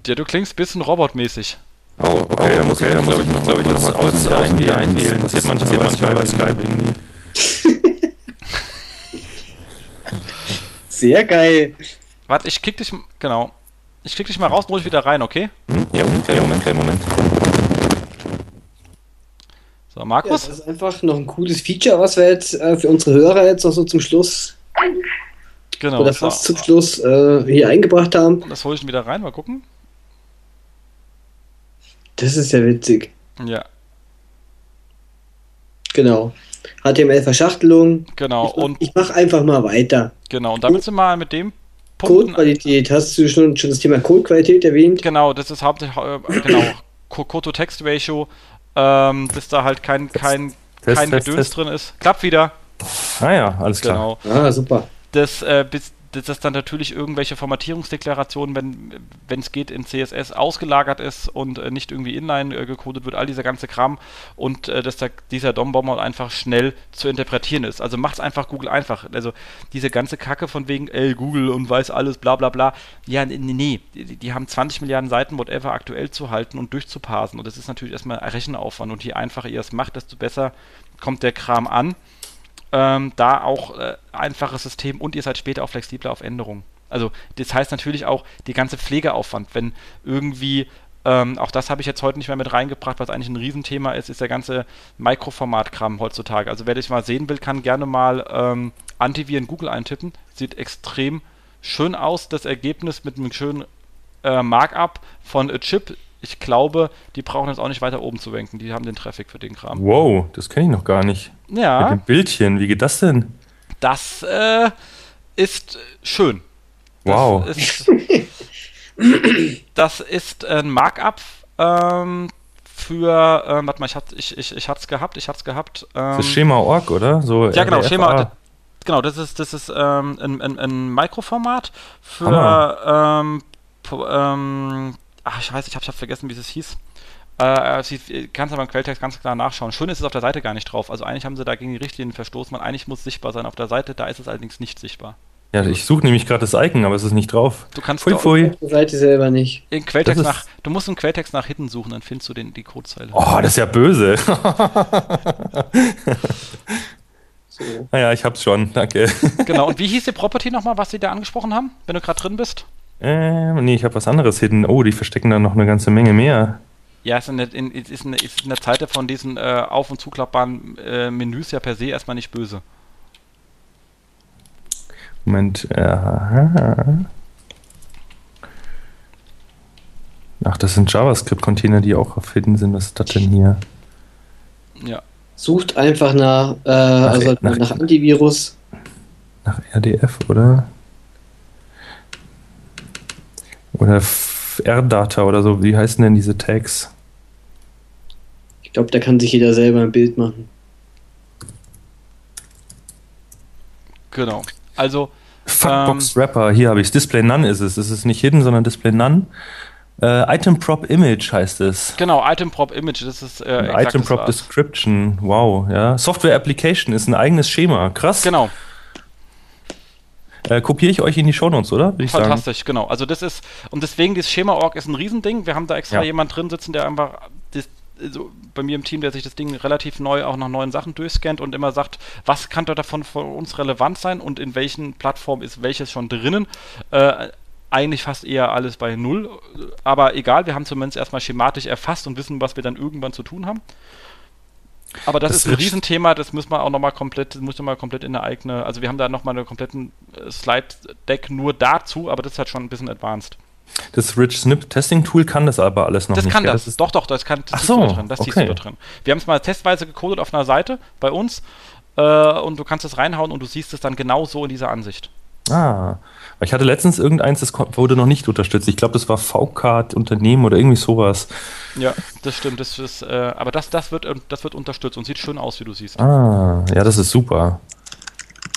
Ja, du klingst ein bisschen robotmäßig. Oh, okay, okay dann muss, okay, dann muss ich noch, glaube ich, noch was außen irgendwie einwählen. Das passiert manchmal, manchmal bei Skype irgendwie. Sehr geil. Warte, ich kick dich, genau. Ich krieg dich mal raus und hol dich wieder rein, okay? Hm? Ja, okay, Moment, okay, Moment. So, Markus? Ja, das ist einfach noch ein cooles Feature, was wir jetzt äh, für unsere Hörer jetzt noch so zum Schluss genau, oder fast zum Schluss äh, hier eingebracht haben. Und das hole ich wieder rein, mal gucken. Das ist ja witzig. Ja. Genau. HTML-Verschachtelung. Genau. Ich mach, und ich mache einfach mal weiter. Genau. Und damit sind wir mal mit dem Codequalität. Hast du schon, schon das Thema Codequalität erwähnt? Genau, das ist hauptsächlich äh, genau Code-to-Text-Ratio, ähm, dass da halt kein, kein, Test, kein Test, Gedöns Test. drin ist. Klappt wieder. Ah ja, alles klar. Genau. Ah, super. Das, äh, bis, dass dann natürlich irgendwelche Formatierungsdeklarationen, wenn es geht, in CSS ausgelagert ist und äh, nicht irgendwie inline äh, gecodet wird, all dieser ganze Kram und äh, dass da dieser DOM-Bomber einfach schnell zu interpretieren ist. Also macht es einfach Google einfach. Also diese ganze Kacke von wegen, ey, Google und weiß alles, bla bla bla. Ja, nee, nee. Die, die haben 20 Milliarden Seiten, whatever, aktuell zu halten und durchzuparsen. Und das ist natürlich erstmal Rechenaufwand. Und je einfacher ihr es macht, desto besser kommt der Kram an ähm, da auch äh, einfaches System und ihr seid später auch flexibler auf Änderungen. Also das heißt natürlich auch die ganze Pflegeaufwand, wenn irgendwie ähm, auch das habe ich jetzt heute nicht mehr mit reingebracht, was eigentlich ein Riesenthema ist, ist der ganze Mikroformat-Kram heutzutage. Also wer das mal sehen will, kann gerne mal ähm, Antiviren Google eintippen. Sieht extrem schön aus, das Ergebnis mit einem schönen äh, Markup von a Chip ich glaube, die brauchen jetzt auch nicht weiter oben zu wenken. Die haben den Traffic für den Kram. Wow, das kenne ich noch gar nicht. Ja. Mit dem Bildchen, wie geht das denn? Das äh, ist schön. Das wow. Ist, das ist ein Markup ähm, für, ähm, warte mal, ich, hat, ich, ich, ich hatte es gehabt, ich hatte es gehabt. Ähm, das ist Schema.org, oder? So ja, genau, Schema. Genau, das ist, das ist ähm, ein, ein, ein Mikroformat für ähm, ähm, ach, ich weiß, ich habe hab vergessen, wie es hieß. Äh, sie, kannst aber im Quelltext ganz klar nachschauen. Schön ist es auf der Seite gar nicht drauf. Also eigentlich haben sie da gegen die Richtlinien verstoßen, weil eigentlich muss es sichtbar sein auf der Seite, da ist es allerdings nicht sichtbar. Ja, ich suche nämlich gerade das Icon, aber es ist nicht drauf. Du kannst pfui, pfui. die Seite selber nicht. In Quelltext nach, du musst im Quelltext nach Hidden suchen, dann findest du den, die Codezeile. Oh, das ist ja böse. so. Naja, ich hab's schon, danke. Genau, und wie hieß die Property nochmal, was sie da angesprochen haben, wenn du gerade drin bist? Ähm, nee, ich habe was anderes hidden. Oh, die verstecken da noch eine ganze Menge mehr. Ja, ist in der, in, ist in, ist in der Zeit von diesen äh, auf- und zuklappbaren äh, Menüs ja per se erstmal nicht böse. Moment. Aha. Ach, das sind JavaScript-Container, die auch auf Hidden sind. Was ist das denn hier? Ja. Sucht einfach nach, äh, nach also nach, nach Antivirus. Nach RDF, oder? Oder R-Data oder so. Wie heißen denn diese Tags? Ich glaube, da kann sich jeder selber ein Bild machen. Genau. Also. Fuckbox ähm, Wrapper, hier habe ich es. Display None ist es. Es ist nicht Hidden, sondern Display None. Äh, Item Prop Image heißt es. Genau, Item Prop Image, das ist äh, Item Prop Description, wow, ja. Software Application ist ein eigenes Schema, krass. Genau, äh, kopiere ich euch in die Shownotes, oder? Fantastisch, sagen. genau. Also das ist, und deswegen, dieses Schema-Org ist ein Riesending. Wir haben da extra ja. jemand drin sitzen, der einfach das, also bei mir im Team, der sich das Ding relativ neu auch nach neuen Sachen durchscannt und immer sagt, was kann da davon für uns relevant sein und in welchen Plattformen ist welches schon drinnen. Äh, eigentlich fast eher alles bei Null, aber egal, wir haben zumindest erstmal schematisch erfasst und wissen, was wir dann irgendwann zu tun haben. Aber das, das ist ein Riesenthema, das müssen wir auch nochmal komplett, muss nochmal komplett in eine eigene, also wir haben da nochmal einen kompletten äh, Slide-Deck nur dazu, aber das ist halt schon ein bisschen advanced. Das Rich Snip Testing Tool kann das aber alles noch das nicht. Kann das. das ist doch, doch, das kann das Ach so, da drin. Das okay. da drin. Wir haben es mal testweise gecodet auf einer Seite bei uns äh, und du kannst es reinhauen und du siehst es dann genau so in dieser Ansicht. Ah, ich hatte letztens irgendeins, das wurde noch nicht unterstützt. Ich glaube, das war VCard Unternehmen oder irgendwie sowas. Ja, das stimmt. Das ist, äh, aber das, das, wird, das wird unterstützt und sieht schön aus, wie du siehst. Ah, ja, das ist super.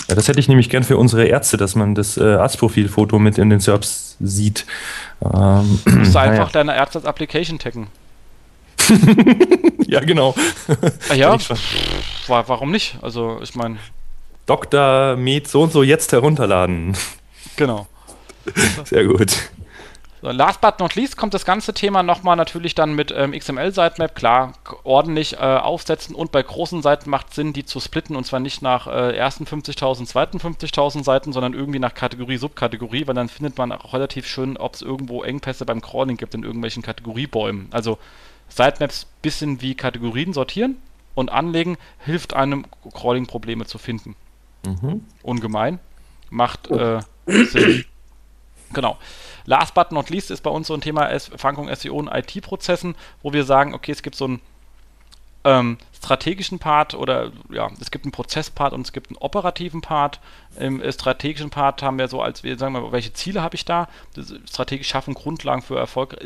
Ja, das hätte ich nämlich gern für unsere Ärzte, dass man das äh, Arztprofilfoto mit in den Serbs sieht. Ähm, du musst einfach ja. deine Ärzte als Application taggen. ja, genau. Ah, ja, warum nicht? Also, ich meine. Dr. Med so und so jetzt herunterladen. Genau. Sehr gut. So, last but not least kommt das ganze Thema nochmal natürlich dann mit ähm, XML-Sitemap, klar, ordentlich äh, aufsetzen und bei großen Seiten macht Sinn, die zu splitten und zwar nicht nach äh, ersten 50.000, zweiten 50.000 Seiten, sondern irgendwie nach Kategorie, Subkategorie, weil dann findet man auch relativ schön, ob es irgendwo Engpässe beim Crawling gibt in irgendwelchen Kategoriebäumen. Also Sitemaps bisschen wie Kategorien sortieren und anlegen hilft einem, Crawling-Probleme zu finden. Mhm. Ungemein. macht äh, Sinn. Genau. Last but not least ist bei uns so ein Thema Verankerung SEO und IT-Prozessen, wo wir sagen, okay, es gibt so einen ähm, strategischen Part oder ja, es gibt einen Prozesspart und es gibt einen operativen Part. Im äh, strategischen Part haben wir so als wir sagen mal, welche Ziele habe ich da? Das, strategisch schaffen Grundlagen für Erfolg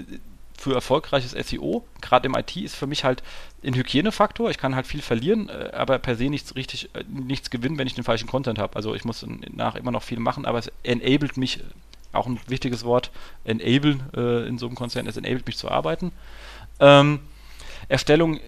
für erfolgreiches SEO. Gerade im IT ist für mich halt ein Hygienefaktor. Ich kann halt viel verlieren, äh, aber per se nichts richtig, äh, nichts gewinnen, wenn ich den falschen Content habe. Also ich muss nach immer noch viel machen, aber es enabled mich auch ein wichtiges Wort, enablen äh, in so einem Konzern, es enabled mich zu arbeiten. Ähm, Erstellung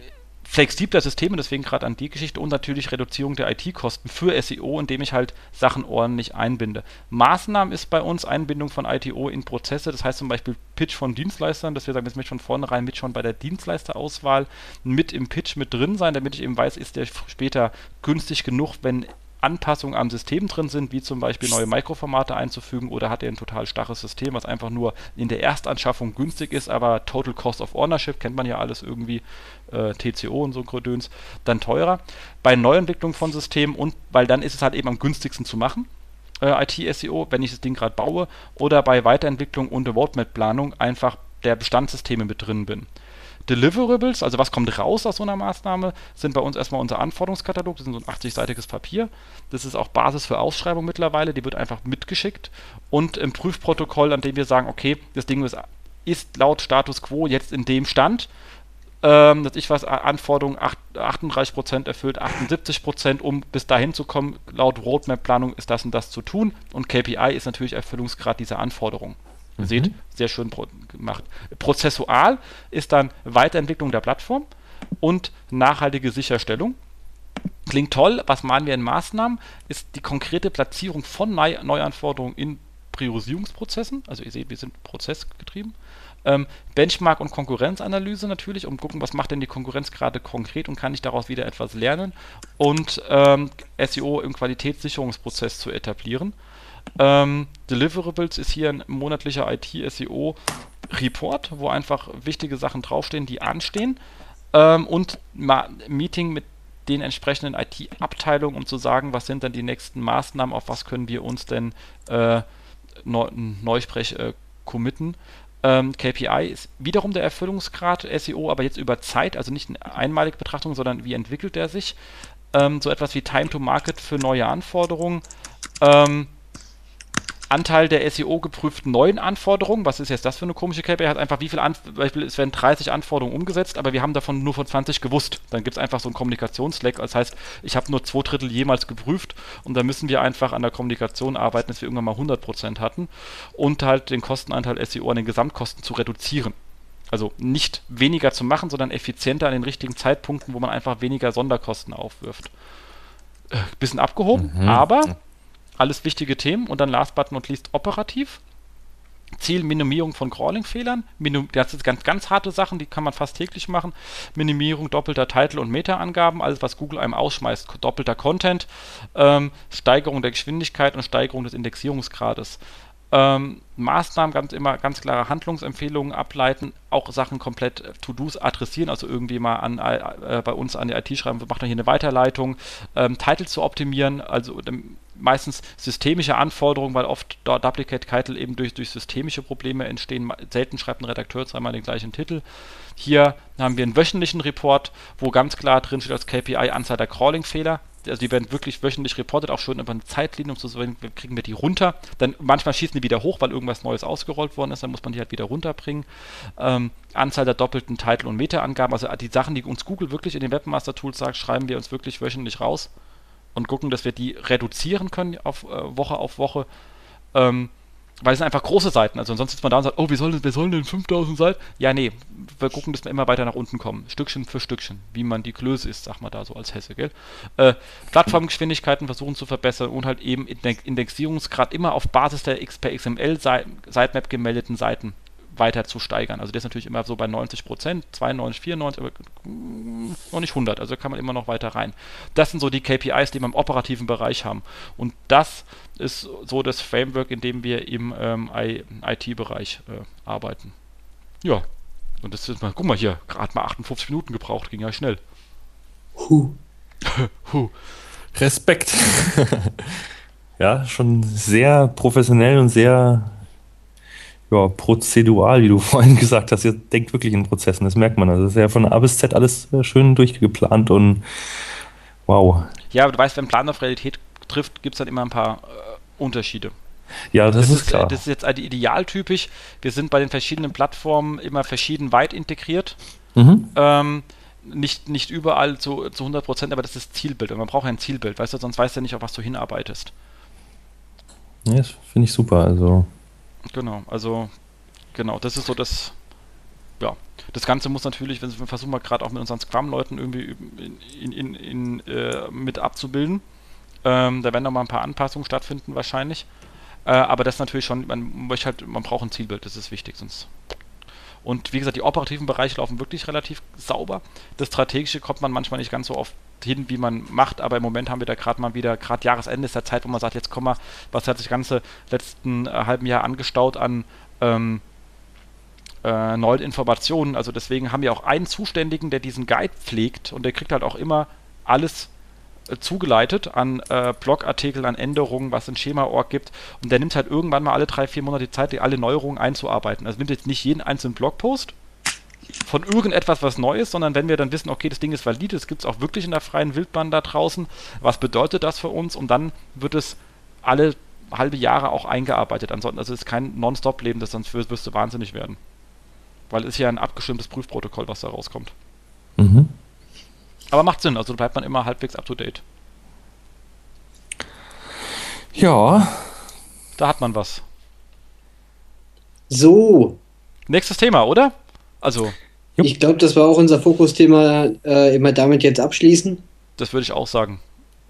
flexibler Systeme, deswegen gerade an die Geschichte und natürlich Reduzierung der IT-Kosten für SEO, indem ich halt Sachen ordentlich einbinde. Maßnahmen ist bei uns Einbindung von ITO in Prozesse, das heißt zum Beispiel Pitch von Dienstleistern, dass wir sagen, jetzt möchte ich von vornherein mit schon bei der Dienstleisterauswahl mit im Pitch mit drin sein, damit ich eben weiß, ist der später günstig genug, wenn Anpassungen am System drin sind, wie zum Beispiel neue Mikroformate einzufügen oder hat er ein total starres System, was einfach nur in der Erstanschaffung günstig ist, aber Total Cost of Ownership, kennt man ja alles irgendwie, äh, TCO und so Gedöns, dann teurer. Bei Neuentwicklung von Systemen und weil dann ist es halt eben am günstigsten zu machen. Äh, IT-SEO, wenn ich das Ding gerade baue, oder bei Weiterentwicklung und Roadmap-Planung einfach der Bestandssysteme mit drin bin. Deliverables, also was kommt raus aus so einer Maßnahme, sind bei uns erstmal unser Anforderungskatalog. Das ist so ein 80-seitiges Papier. Das ist auch Basis für Ausschreibung mittlerweile. Die wird einfach mitgeschickt. Und im Prüfprotokoll, an dem wir sagen, okay, das Ding ist, ist laut Status Quo jetzt in dem Stand. Ähm, dass ich was Anforderungen 38% erfüllt, 78%, um bis dahin zu kommen. Laut Roadmap-Planung ist das und das zu tun. Und KPI ist natürlich Erfüllungsgrad dieser Anforderungen. Ihr mhm. seht, sehr schön gemacht. Prozessual ist dann Weiterentwicklung der Plattform und nachhaltige Sicherstellung. Klingt toll. Was meinen wir in Maßnahmen? Ist die konkrete Platzierung von Neu Neuanforderungen in Priorisierungsprozessen. Also ihr seht, wir sind prozessgetrieben. Ähm, Benchmark- und Konkurrenzanalyse natürlich, um gucken, was macht denn die Konkurrenz gerade konkret und kann ich daraus wieder etwas lernen. Und ähm, SEO im Qualitätssicherungsprozess zu etablieren. Ähm, Deliverables ist hier ein monatlicher IT-SEO-Report, wo einfach wichtige Sachen draufstehen, die anstehen. Ähm, und Meeting mit den entsprechenden IT-Abteilungen, um zu sagen, was sind dann die nächsten Maßnahmen, auf was können wir uns denn äh, neu, Neusprech äh, committen. Ähm, KPI ist wiederum der Erfüllungsgrad SEO, aber jetzt über Zeit, also nicht eine einmalige Betrachtung, sondern wie entwickelt er sich. Ähm, so etwas wie Time to Market für neue Anforderungen. Ähm, Anteil der SEO geprüften neuen Anforderungen. Was ist jetzt das für eine komische KPI? Er hat einfach wie viel Beispiel, es werden 30 Anforderungen umgesetzt, aber wir haben davon nur von 20 gewusst. Dann gibt es einfach so einen Kommunikationslack. Das heißt, ich habe nur zwei Drittel jemals geprüft und da müssen wir einfach an der Kommunikation arbeiten, dass wir irgendwann mal 100% hatten und halt den Kostenanteil SEO an den Gesamtkosten zu reduzieren. Also nicht weniger zu machen, sondern effizienter an den richtigen Zeitpunkten, wo man einfach weniger Sonderkosten aufwirft. Äh, bisschen abgehoben, mhm. aber alles wichtige Themen und dann last but not least operativ. Ziel Minimierung von Crawling-Fehlern. Das sind ganz, ganz harte Sachen, die kann man fast täglich machen. Minimierung doppelter Titel- und Meta-Angaben, alles was Google einem ausschmeißt, doppelter Content, ähm, Steigerung der Geschwindigkeit und Steigerung des Indexierungsgrades. Ähm, Maßnahmen, ganz immer ganz klare Handlungsempfehlungen ableiten, auch Sachen komplett äh, To-Dos adressieren, also irgendwie mal an, äh, bei uns an die IT schreiben, wir machen hier eine Weiterleitung, ähm, Titel zu optimieren, also ähm, meistens systemische Anforderungen, weil oft Duplicate Title eben durch, durch systemische Probleme entstehen. Selten schreibt ein Redakteur zweimal den gleichen Titel. Hier haben wir einen wöchentlichen Report, wo ganz klar drin steht als KPI Anzahl der Crawling-Fehler also die werden wirklich wöchentlich reportet, auch schon über eine Zeitlinie, um zu sagen, kriegen wir die runter. Dann manchmal schießen die wieder hoch, weil irgendwas Neues ausgerollt worden ist, dann muss man die halt wieder runterbringen. Ähm, Anzahl der doppelten Titel- und Meta-Angaben, also die Sachen, die uns Google wirklich in den Webmaster-Tools sagt, schreiben wir uns wirklich wöchentlich raus und gucken, dass wir die reduzieren können auf äh, Woche auf Woche. Ähm, weil es sind einfach große Seiten. Also sonst sitzt man da und sagt, oh, wir sollen, wir sollen denn 5000 Seiten? Ja, nee, wir gucken, dass wir immer weiter nach unten kommen. Stückchen für Stückchen, wie man die Klöße ist, sag mal da so als Hesse, gell? Äh, Plattformgeschwindigkeiten versuchen zu verbessern und halt eben Indexierungsgrad immer auf Basis der X per XML Sitemap gemeldeten Seiten weiter zu steigern. Also der ist natürlich immer so bei 90 Prozent, 92, 94, aber noch nicht 100. Also kann man immer noch weiter rein. Das sind so die KPIs, die wir im operativen Bereich haben. Und das ist so das Framework, in dem wir im ähm, IT-Bereich äh, arbeiten. Ja. Und das ist mal, guck mal hier, gerade mal 58 Minuten gebraucht, ging ja schnell. Huh. huh. Respekt. Ja, schon sehr professionell und sehr ja, prozedural, wie du vorhin gesagt hast. Ihr denkt wirklich in Prozessen, das merkt man. Also das ist ja von A bis Z alles äh, schön durchgeplant und wow. Ja, aber du weißt, wenn Plan auf Realität trifft, gibt es dann immer ein paar äh, Unterschiede. Ja, das, das ist, ist, klar. Das ist jetzt also idealtypisch. Wir sind bei den verschiedenen Plattformen immer verschieden weit integriert. Mhm. Ähm, nicht, nicht überall zu, zu 100 Prozent, aber das ist Zielbild. Und man braucht ja ein Zielbild, weißt du, sonst weißt du ja nicht, auf was du hinarbeitest. Ja, das finde ich super. Also. Genau, also, genau, das ist so das, ja. Das Ganze muss natürlich, wenn wir versuchen mal gerade auch mit unseren Scrum-Leuten irgendwie in, in, in, äh, mit abzubilden. Ähm, da werden noch mal ein paar Anpassungen stattfinden wahrscheinlich. Äh, aber das natürlich schon, man möchte halt, man braucht ein Zielbild, das ist wichtig, sonst. Und wie gesagt, die operativen Bereiche laufen wirklich relativ sauber. Das Strategische kommt man manchmal nicht ganz so oft hin, wie man macht, aber im Moment haben wir da gerade mal wieder, gerade Jahresende ist der Zeit, wo man sagt, jetzt komm mal, was hat sich ganze letzten äh, halben Jahr angestaut an ähm, äh, neuen Informationen. Also deswegen haben wir auch einen Zuständigen, der diesen Guide pflegt und der kriegt halt auch immer alles äh, zugeleitet an äh, Blogartikeln, an Änderungen, was in Schema.org gibt. Und der nimmt halt irgendwann mal alle drei, vier Monate die Zeit, die alle Neuerungen einzuarbeiten. Also nimmt jetzt nicht jeden einzelnen Blogpost von irgendetwas was Neues, sondern wenn wir dann wissen, okay, das Ding ist valide, das gibt es auch wirklich in der freien Wildbahn da draußen, was bedeutet das für uns? Und dann wird es alle halbe Jahre auch eingearbeitet. Ansonsten, also es ist kein Non-Stop-Leben, das sonst wirst du wahnsinnig werden. Weil es ist ja ein abgestimmtes Prüfprotokoll, was da rauskommt. Mhm. Aber macht Sinn, also bleibt man immer halbwegs up to date. Ja. Da hat man was. So. Nächstes Thema, oder? Also. Jupp. Ich glaube, das war auch unser Fokusthema, äh, immer damit jetzt abschließen. Das würde ich auch sagen.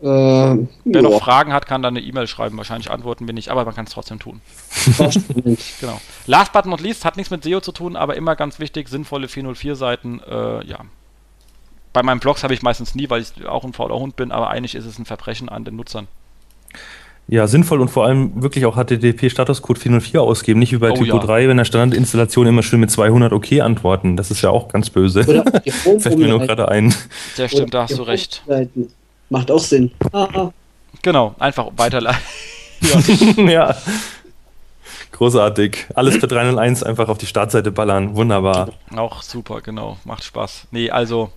Äh, Wer noch Fragen hat, kann da eine E-Mail schreiben. Wahrscheinlich antworten wir nicht, aber man kann es trotzdem tun. genau. Last but not least, hat nichts mit SEO zu tun, aber immer ganz wichtig, sinnvolle 404-Seiten. Äh, ja, bei meinen Blogs habe ich meistens nie, weil ich auch ein fauler Hund bin, aber eigentlich ist es ein Verbrechen an den Nutzern. Ja, sinnvoll und vor allem wirklich auch HTTP Statuscode 404 ausgeben, nicht wie bei oh, Typo ja. 3, wenn der Standardinstallation immer schön mit 200 OK antworten. Das ist ja auch ganz böse. Fällt mir nur gerade ein. Sehr stimmt, da hast du recht. Macht auch Sinn. Genau, einfach weiterleiten. ja. ja. Großartig. Alles für 301 einfach auf die Startseite ballern. Wunderbar. Auch super, genau. Macht Spaß. Nee, also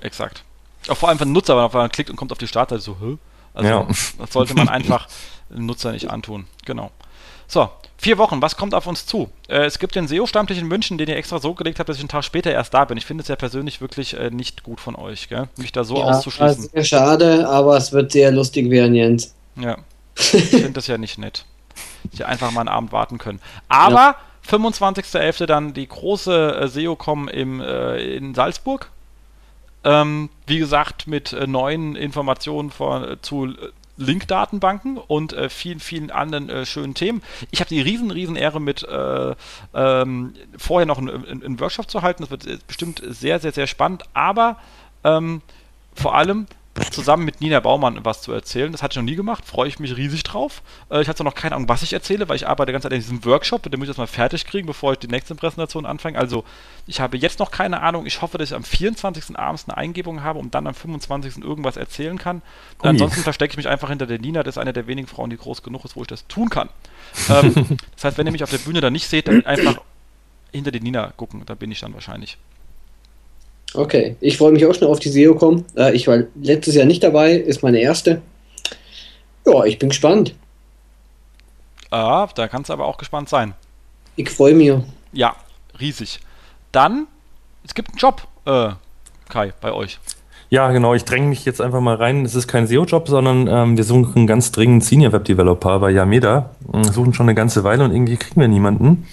Exakt. Auch vor allem für den Nutzer, wenn man klickt und kommt auf die Startseite so, Hö? Also ja. das sollte man einfach dem Nutzer nicht antun. Genau. So, vier Wochen, was kommt auf uns zu? Äh, es gibt den SEO-Stammtisch in München, den ihr extra so gelegt habt, dass ich einen Tag später erst da bin. Ich finde es ja persönlich wirklich äh, nicht gut von euch, gell? mich da so ja, auszuschließen. Sehr schade, aber es wird sehr lustig werden, Jens. Ja, ich finde das ja nicht nett. Ich einfach mal einen Abend warten können. Aber ja. 25.11. dann die große äh, SEO-Com äh, in Salzburg. Ähm, wie gesagt, mit äh, neuen Informationen von, äh, zu äh, Link-Datenbanken und äh, vielen, vielen anderen äh, schönen Themen. Ich habe die riesen, riesen Ehre mit äh, ähm, vorher noch einen, einen, Workshop zu halten. Das wird äh, bestimmt sehr, sehr, sehr spannend, aber ähm, vor allem zusammen mit Nina Baumann was zu erzählen. Das hatte ich noch nie gemacht, freue ich mich riesig drauf. Äh, ich hatte noch keine Ahnung, was ich erzähle, weil ich arbeite ganz Zeit in diesem Workshop, den muss ich erstmal fertig kriegen, bevor ich die nächste Präsentation anfange. Also ich habe jetzt noch keine Ahnung. Ich hoffe, dass ich am 24. abends eine Eingebung habe und dann am 25. irgendwas erzählen kann. Ui. Ansonsten verstecke ich mich einfach hinter der Nina. Das ist eine der wenigen Frauen, die groß genug ist, wo ich das tun kann. ähm, das heißt, wenn ihr mich auf der Bühne dann nicht seht, dann einfach hinter die Nina gucken. Da bin ich dann wahrscheinlich. Okay, ich freue mich auch schon auf die SEO-Com. Äh, ich war letztes Jahr nicht dabei, ist meine erste. Ja, ich bin gespannt. Ah, da kannst du aber auch gespannt sein. Ich freue mich. Ja, riesig. Dann, es gibt einen Job, äh, Kai, bei euch. Ja, genau. Ich dränge mich jetzt einfach mal rein. Es ist kein SEO-Job, sondern ähm, wir suchen ganz dringend Senior Web Developer bei Yameda. Wir suchen schon eine ganze Weile und irgendwie kriegen wir niemanden.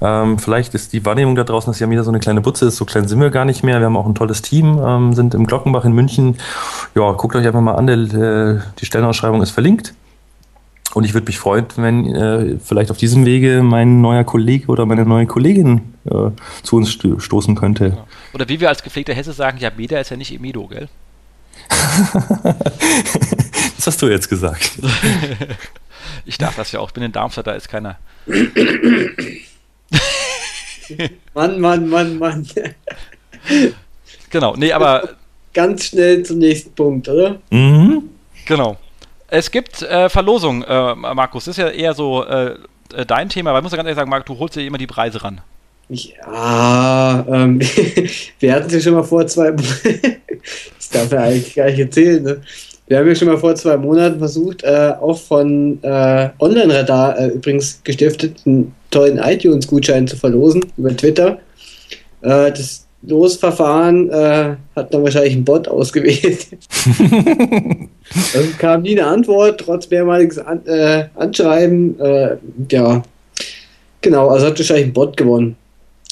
Ähm, vielleicht ist die Wahrnehmung da draußen, dass Yameda so eine kleine Butze ist. So klein sind wir gar nicht mehr. Wir haben auch ein tolles Team, ähm, sind im Glockenbach in München. Ja, guckt euch einfach mal an. Der, äh, die Stellenausschreibung ist verlinkt. Und ich würde mich freuen, wenn äh, vielleicht auf diesem Wege mein neuer Kollege oder meine neue Kollegin äh, zu uns sto stoßen könnte. Ja. Oder wie wir als gepflegter Hesse sagen, ja, Meda ist ja nicht Emido, gell? das hast du jetzt gesagt. ich darf das ja auch. Ich bin in Darmstadt, da ist keiner. Mann, Mann, Mann, Mann. genau, nee, aber. Ganz schnell zum nächsten Punkt, oder? Mhm. Genau. Es gibt äh, Verlosung, äh, Markus. Das ist ja eher so äh, äh dein Thema, weil ich muss ja ganz ehrlich sagen, Marc, du holst dir immer die Preise ran. Ja, ähm, wir hatten es ja schon mal vor zwei das darf ja eigentlich gar nicht erzählen, ne? Wir haben ja schon mal vor zwei Monaten versucht, äh, auch von äh, Online-Radar äh, übrigens gestiftet, einen tollen iTunes-Gutschein zu verlosen über Twitter. Äh, das Losverfahren äh, hat dann wahrscheinlich ein Bot ausgewählt. also kam nie eine Antwort, trotz mehrmaliges An äh, Anschreiben. ja, genau, also hat wahrscheinlich ein Bot gewonnen.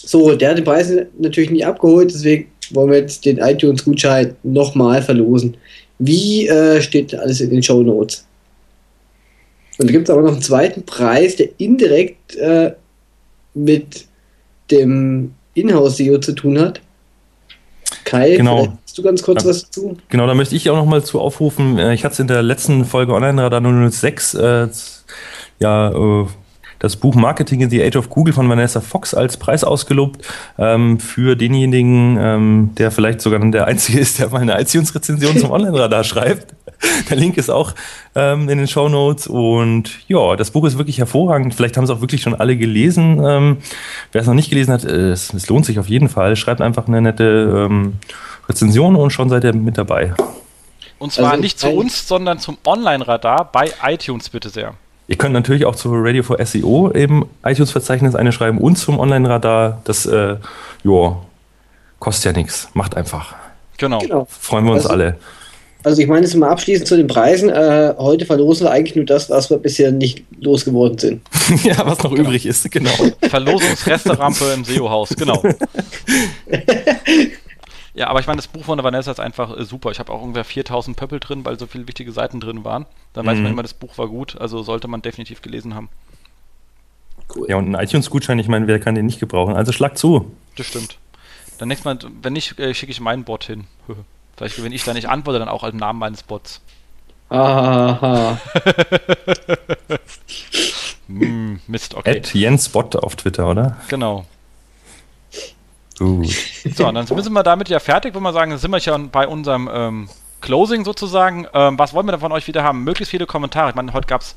So, der hat den Preis natürlich nicht abgeholt, deswegen wollen wir jetzt den iTunes-Gutschein nochmal verlosen. Wie äh, steht alles in den Show Notes? Und da gibt es aber noch einen zweiten Preis, der indirekt äh, mit dem Inhouse-SEO zu tun hat. Kai, genau. hast du ganz kurz ja. was zu? Genau, da möchte ich auch noch mal zu aufrufen. Äh, ich hatte es in der letzten Folge Online-Radar 006 äh, ja, äh, das Buch Marketing in the Age of Google von Vanessa Fox als Preis ausgelobt ähm, für denjenigen, ähm, der vielleicht sogar der Einzige ist, der mal eine iTunes-Rezension zum Online-Radar schreibt. Der Link ist auch ähm, in den Show Notes und ja, das Buch ist wirklich hervorragend. Vielleicht haben es auch wirklich schon alle gelesen. Ähm, wer es noch nicht gelesen hat, äh, es, es, lohnt sich auf jeden Fall. Schreibt einfach eine nette ähm, Rezension und schon seid ihr mit dabei. Und zwar also, nicht zu uns, sondern zum Online-Radar bei iTunes bitte sehr. Ihr könnt natürlich auch zu Radio for SEO eben iTunes-Verzeichnis eine schreiben und zum Online-Radar. Das, äh, ja, kostet ja nichts. Macht einfach. Genau. genau. Freuen wir uns also, alle. Also ich meine jetzt mal abschließend zu den Preisen. Äh, heute verlosen wir eigentlich nur das, was wir bisher nicht losgeworden sind. ja, was noch übrig ist, genau. Verlosungsresterampe im SEO-Haus, genau. Ja, aber ich meine, das Buch von der Vanessa ist einfach äh, super. Ich habe auch ungefähr 4000 Pöppel drin, weil so viele wichtige Seiten drin waren. Dann mhm. weiß man immer, das Buch war gut, also sollte man definitiv gelesen haben. Cool. Ja, und ein iTunes-Gutschein, ich meine, wer kann den nicht gebrauchen? Also schlag zu. Das stimmt. Dann nächstes Mal, wenn nicht, äh, schicke ich meinen Bot hin. Vielleicht, wenn ich da nicht antworte, dann auch als Namen meines Bots. Aha. hm, Mist, okay. At Jens Bot auf Twitter, oder? Genau. Uh. So, und dann sind wir damit ja fertig, würde man sagen, sind wir schon bei unserem ähm, Closing sozusagen. Ähm, was wollen wir denn von euch wieder haben? Möglichst viele Kommentare. Ich meine, heute gab es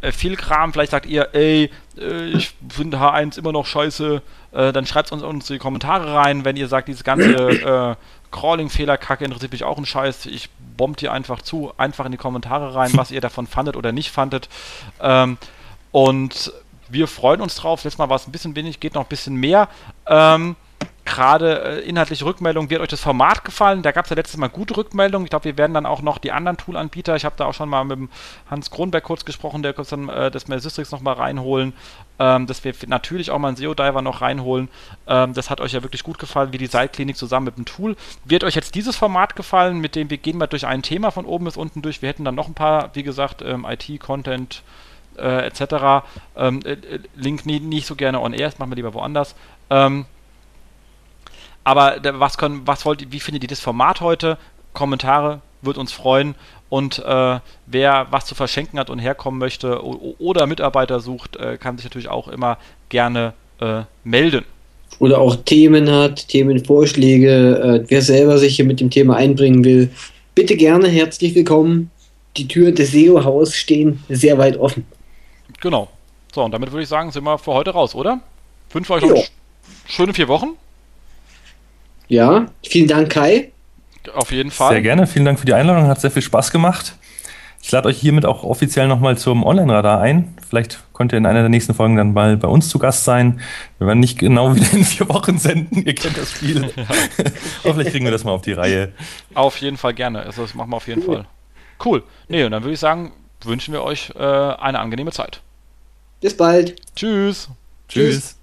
äh, viel Kram. Vielleicht sagt ihr, ey, äh, ich finde H1 immer noch scheiße. Äh, dann schreibt uns, uns die Kommentare rein. Wenn ihr sagt, diese ganze Crawling-Fehler-Kacke interessiert mich auch ein Scheiß. Ich bombt ihr einfach zu. Einfach in die Kommentare rein, was ihr davon fandet oder nicht fandet. Ähm, und wir freuen uns drauf. Letztes Mal war es ein bisschen wenig, geht noch ein bisschen mehr. Ähm, gerade äh, inhaltliche Rückmeldung, wie hat euch das Format gefallen? Da gab es ja letztes Mal gute Rückmeldungen. Ich glaube, wir werden dann auch noch die anderen Tool-Anbieter, ich habe da auch schon mal mit dem Hans Kronberg kurz gesprochen, der kurz dann äh, das Systrix noch mal reinholen, ähm, dass wir natürlich auch mal einen SEO-Diver noch reinholen. Ähm, das hat euch ja wirklich gut gefallen, wie die Seitklinik zusammen mit dem Tool. Wird euch jetzt dieses Format gefallen, mit dem wir gehen mal durch ein Thema von oben bis unten durch. Wir hätten dann noch ein paar, wie gesagt, ähm, IT, Content, äh, etc. Ähm, äh, äh, Link nie, nicht so gerne on air, das machen wir lieber woanders. Ähm, aber was können, was wollt, wie findet ihr das Format heute? Kommentare, würde uns freuen. Und äh, wer was zu verschenken hat und herkommen möchte oder Mitarbeiter sucht, äh, kann sich natürlich auch immer gerne äh, melden. Oder auch Themen hat, Themenvorschläge, äh, wer selber sich hier mit dem Thema einbringen will. Bitte gerne, herzlich willkommen. Die Türen des SEO-Haus stehen sehr weit offen. Genau. So, und damit würde ich sagen, sind wir für heute raus, oder? Wünsche euch noch schöne vier Wochen. Ja, vielen Dank, Kai. Auf jeden Fall. Sehr gerne. Vielen Dank für die Einladung. Hat sehr viel Spaß gemacht. Ich lade euch hiermit auch offiziell nochmal zum Online-Radar ein. Vielleicht könnt ihr in einer der nächsten Folgen dann mal bei uns zu Gast sein. Wir werden nicht genau wieder in vier Wochen senden. Ihr kennt das Spiel. Ja. Aber vielleicht kriegen wir das mal auf die Reihe. Auf jeden Fall gerne. Also das machen wir auf jeden cool. Fall. Cool. Nee, und dann würde ich sagen, wünschen wir euch äh, eine angenehme Zeit. Bis bald. Tschüss. Tschüss.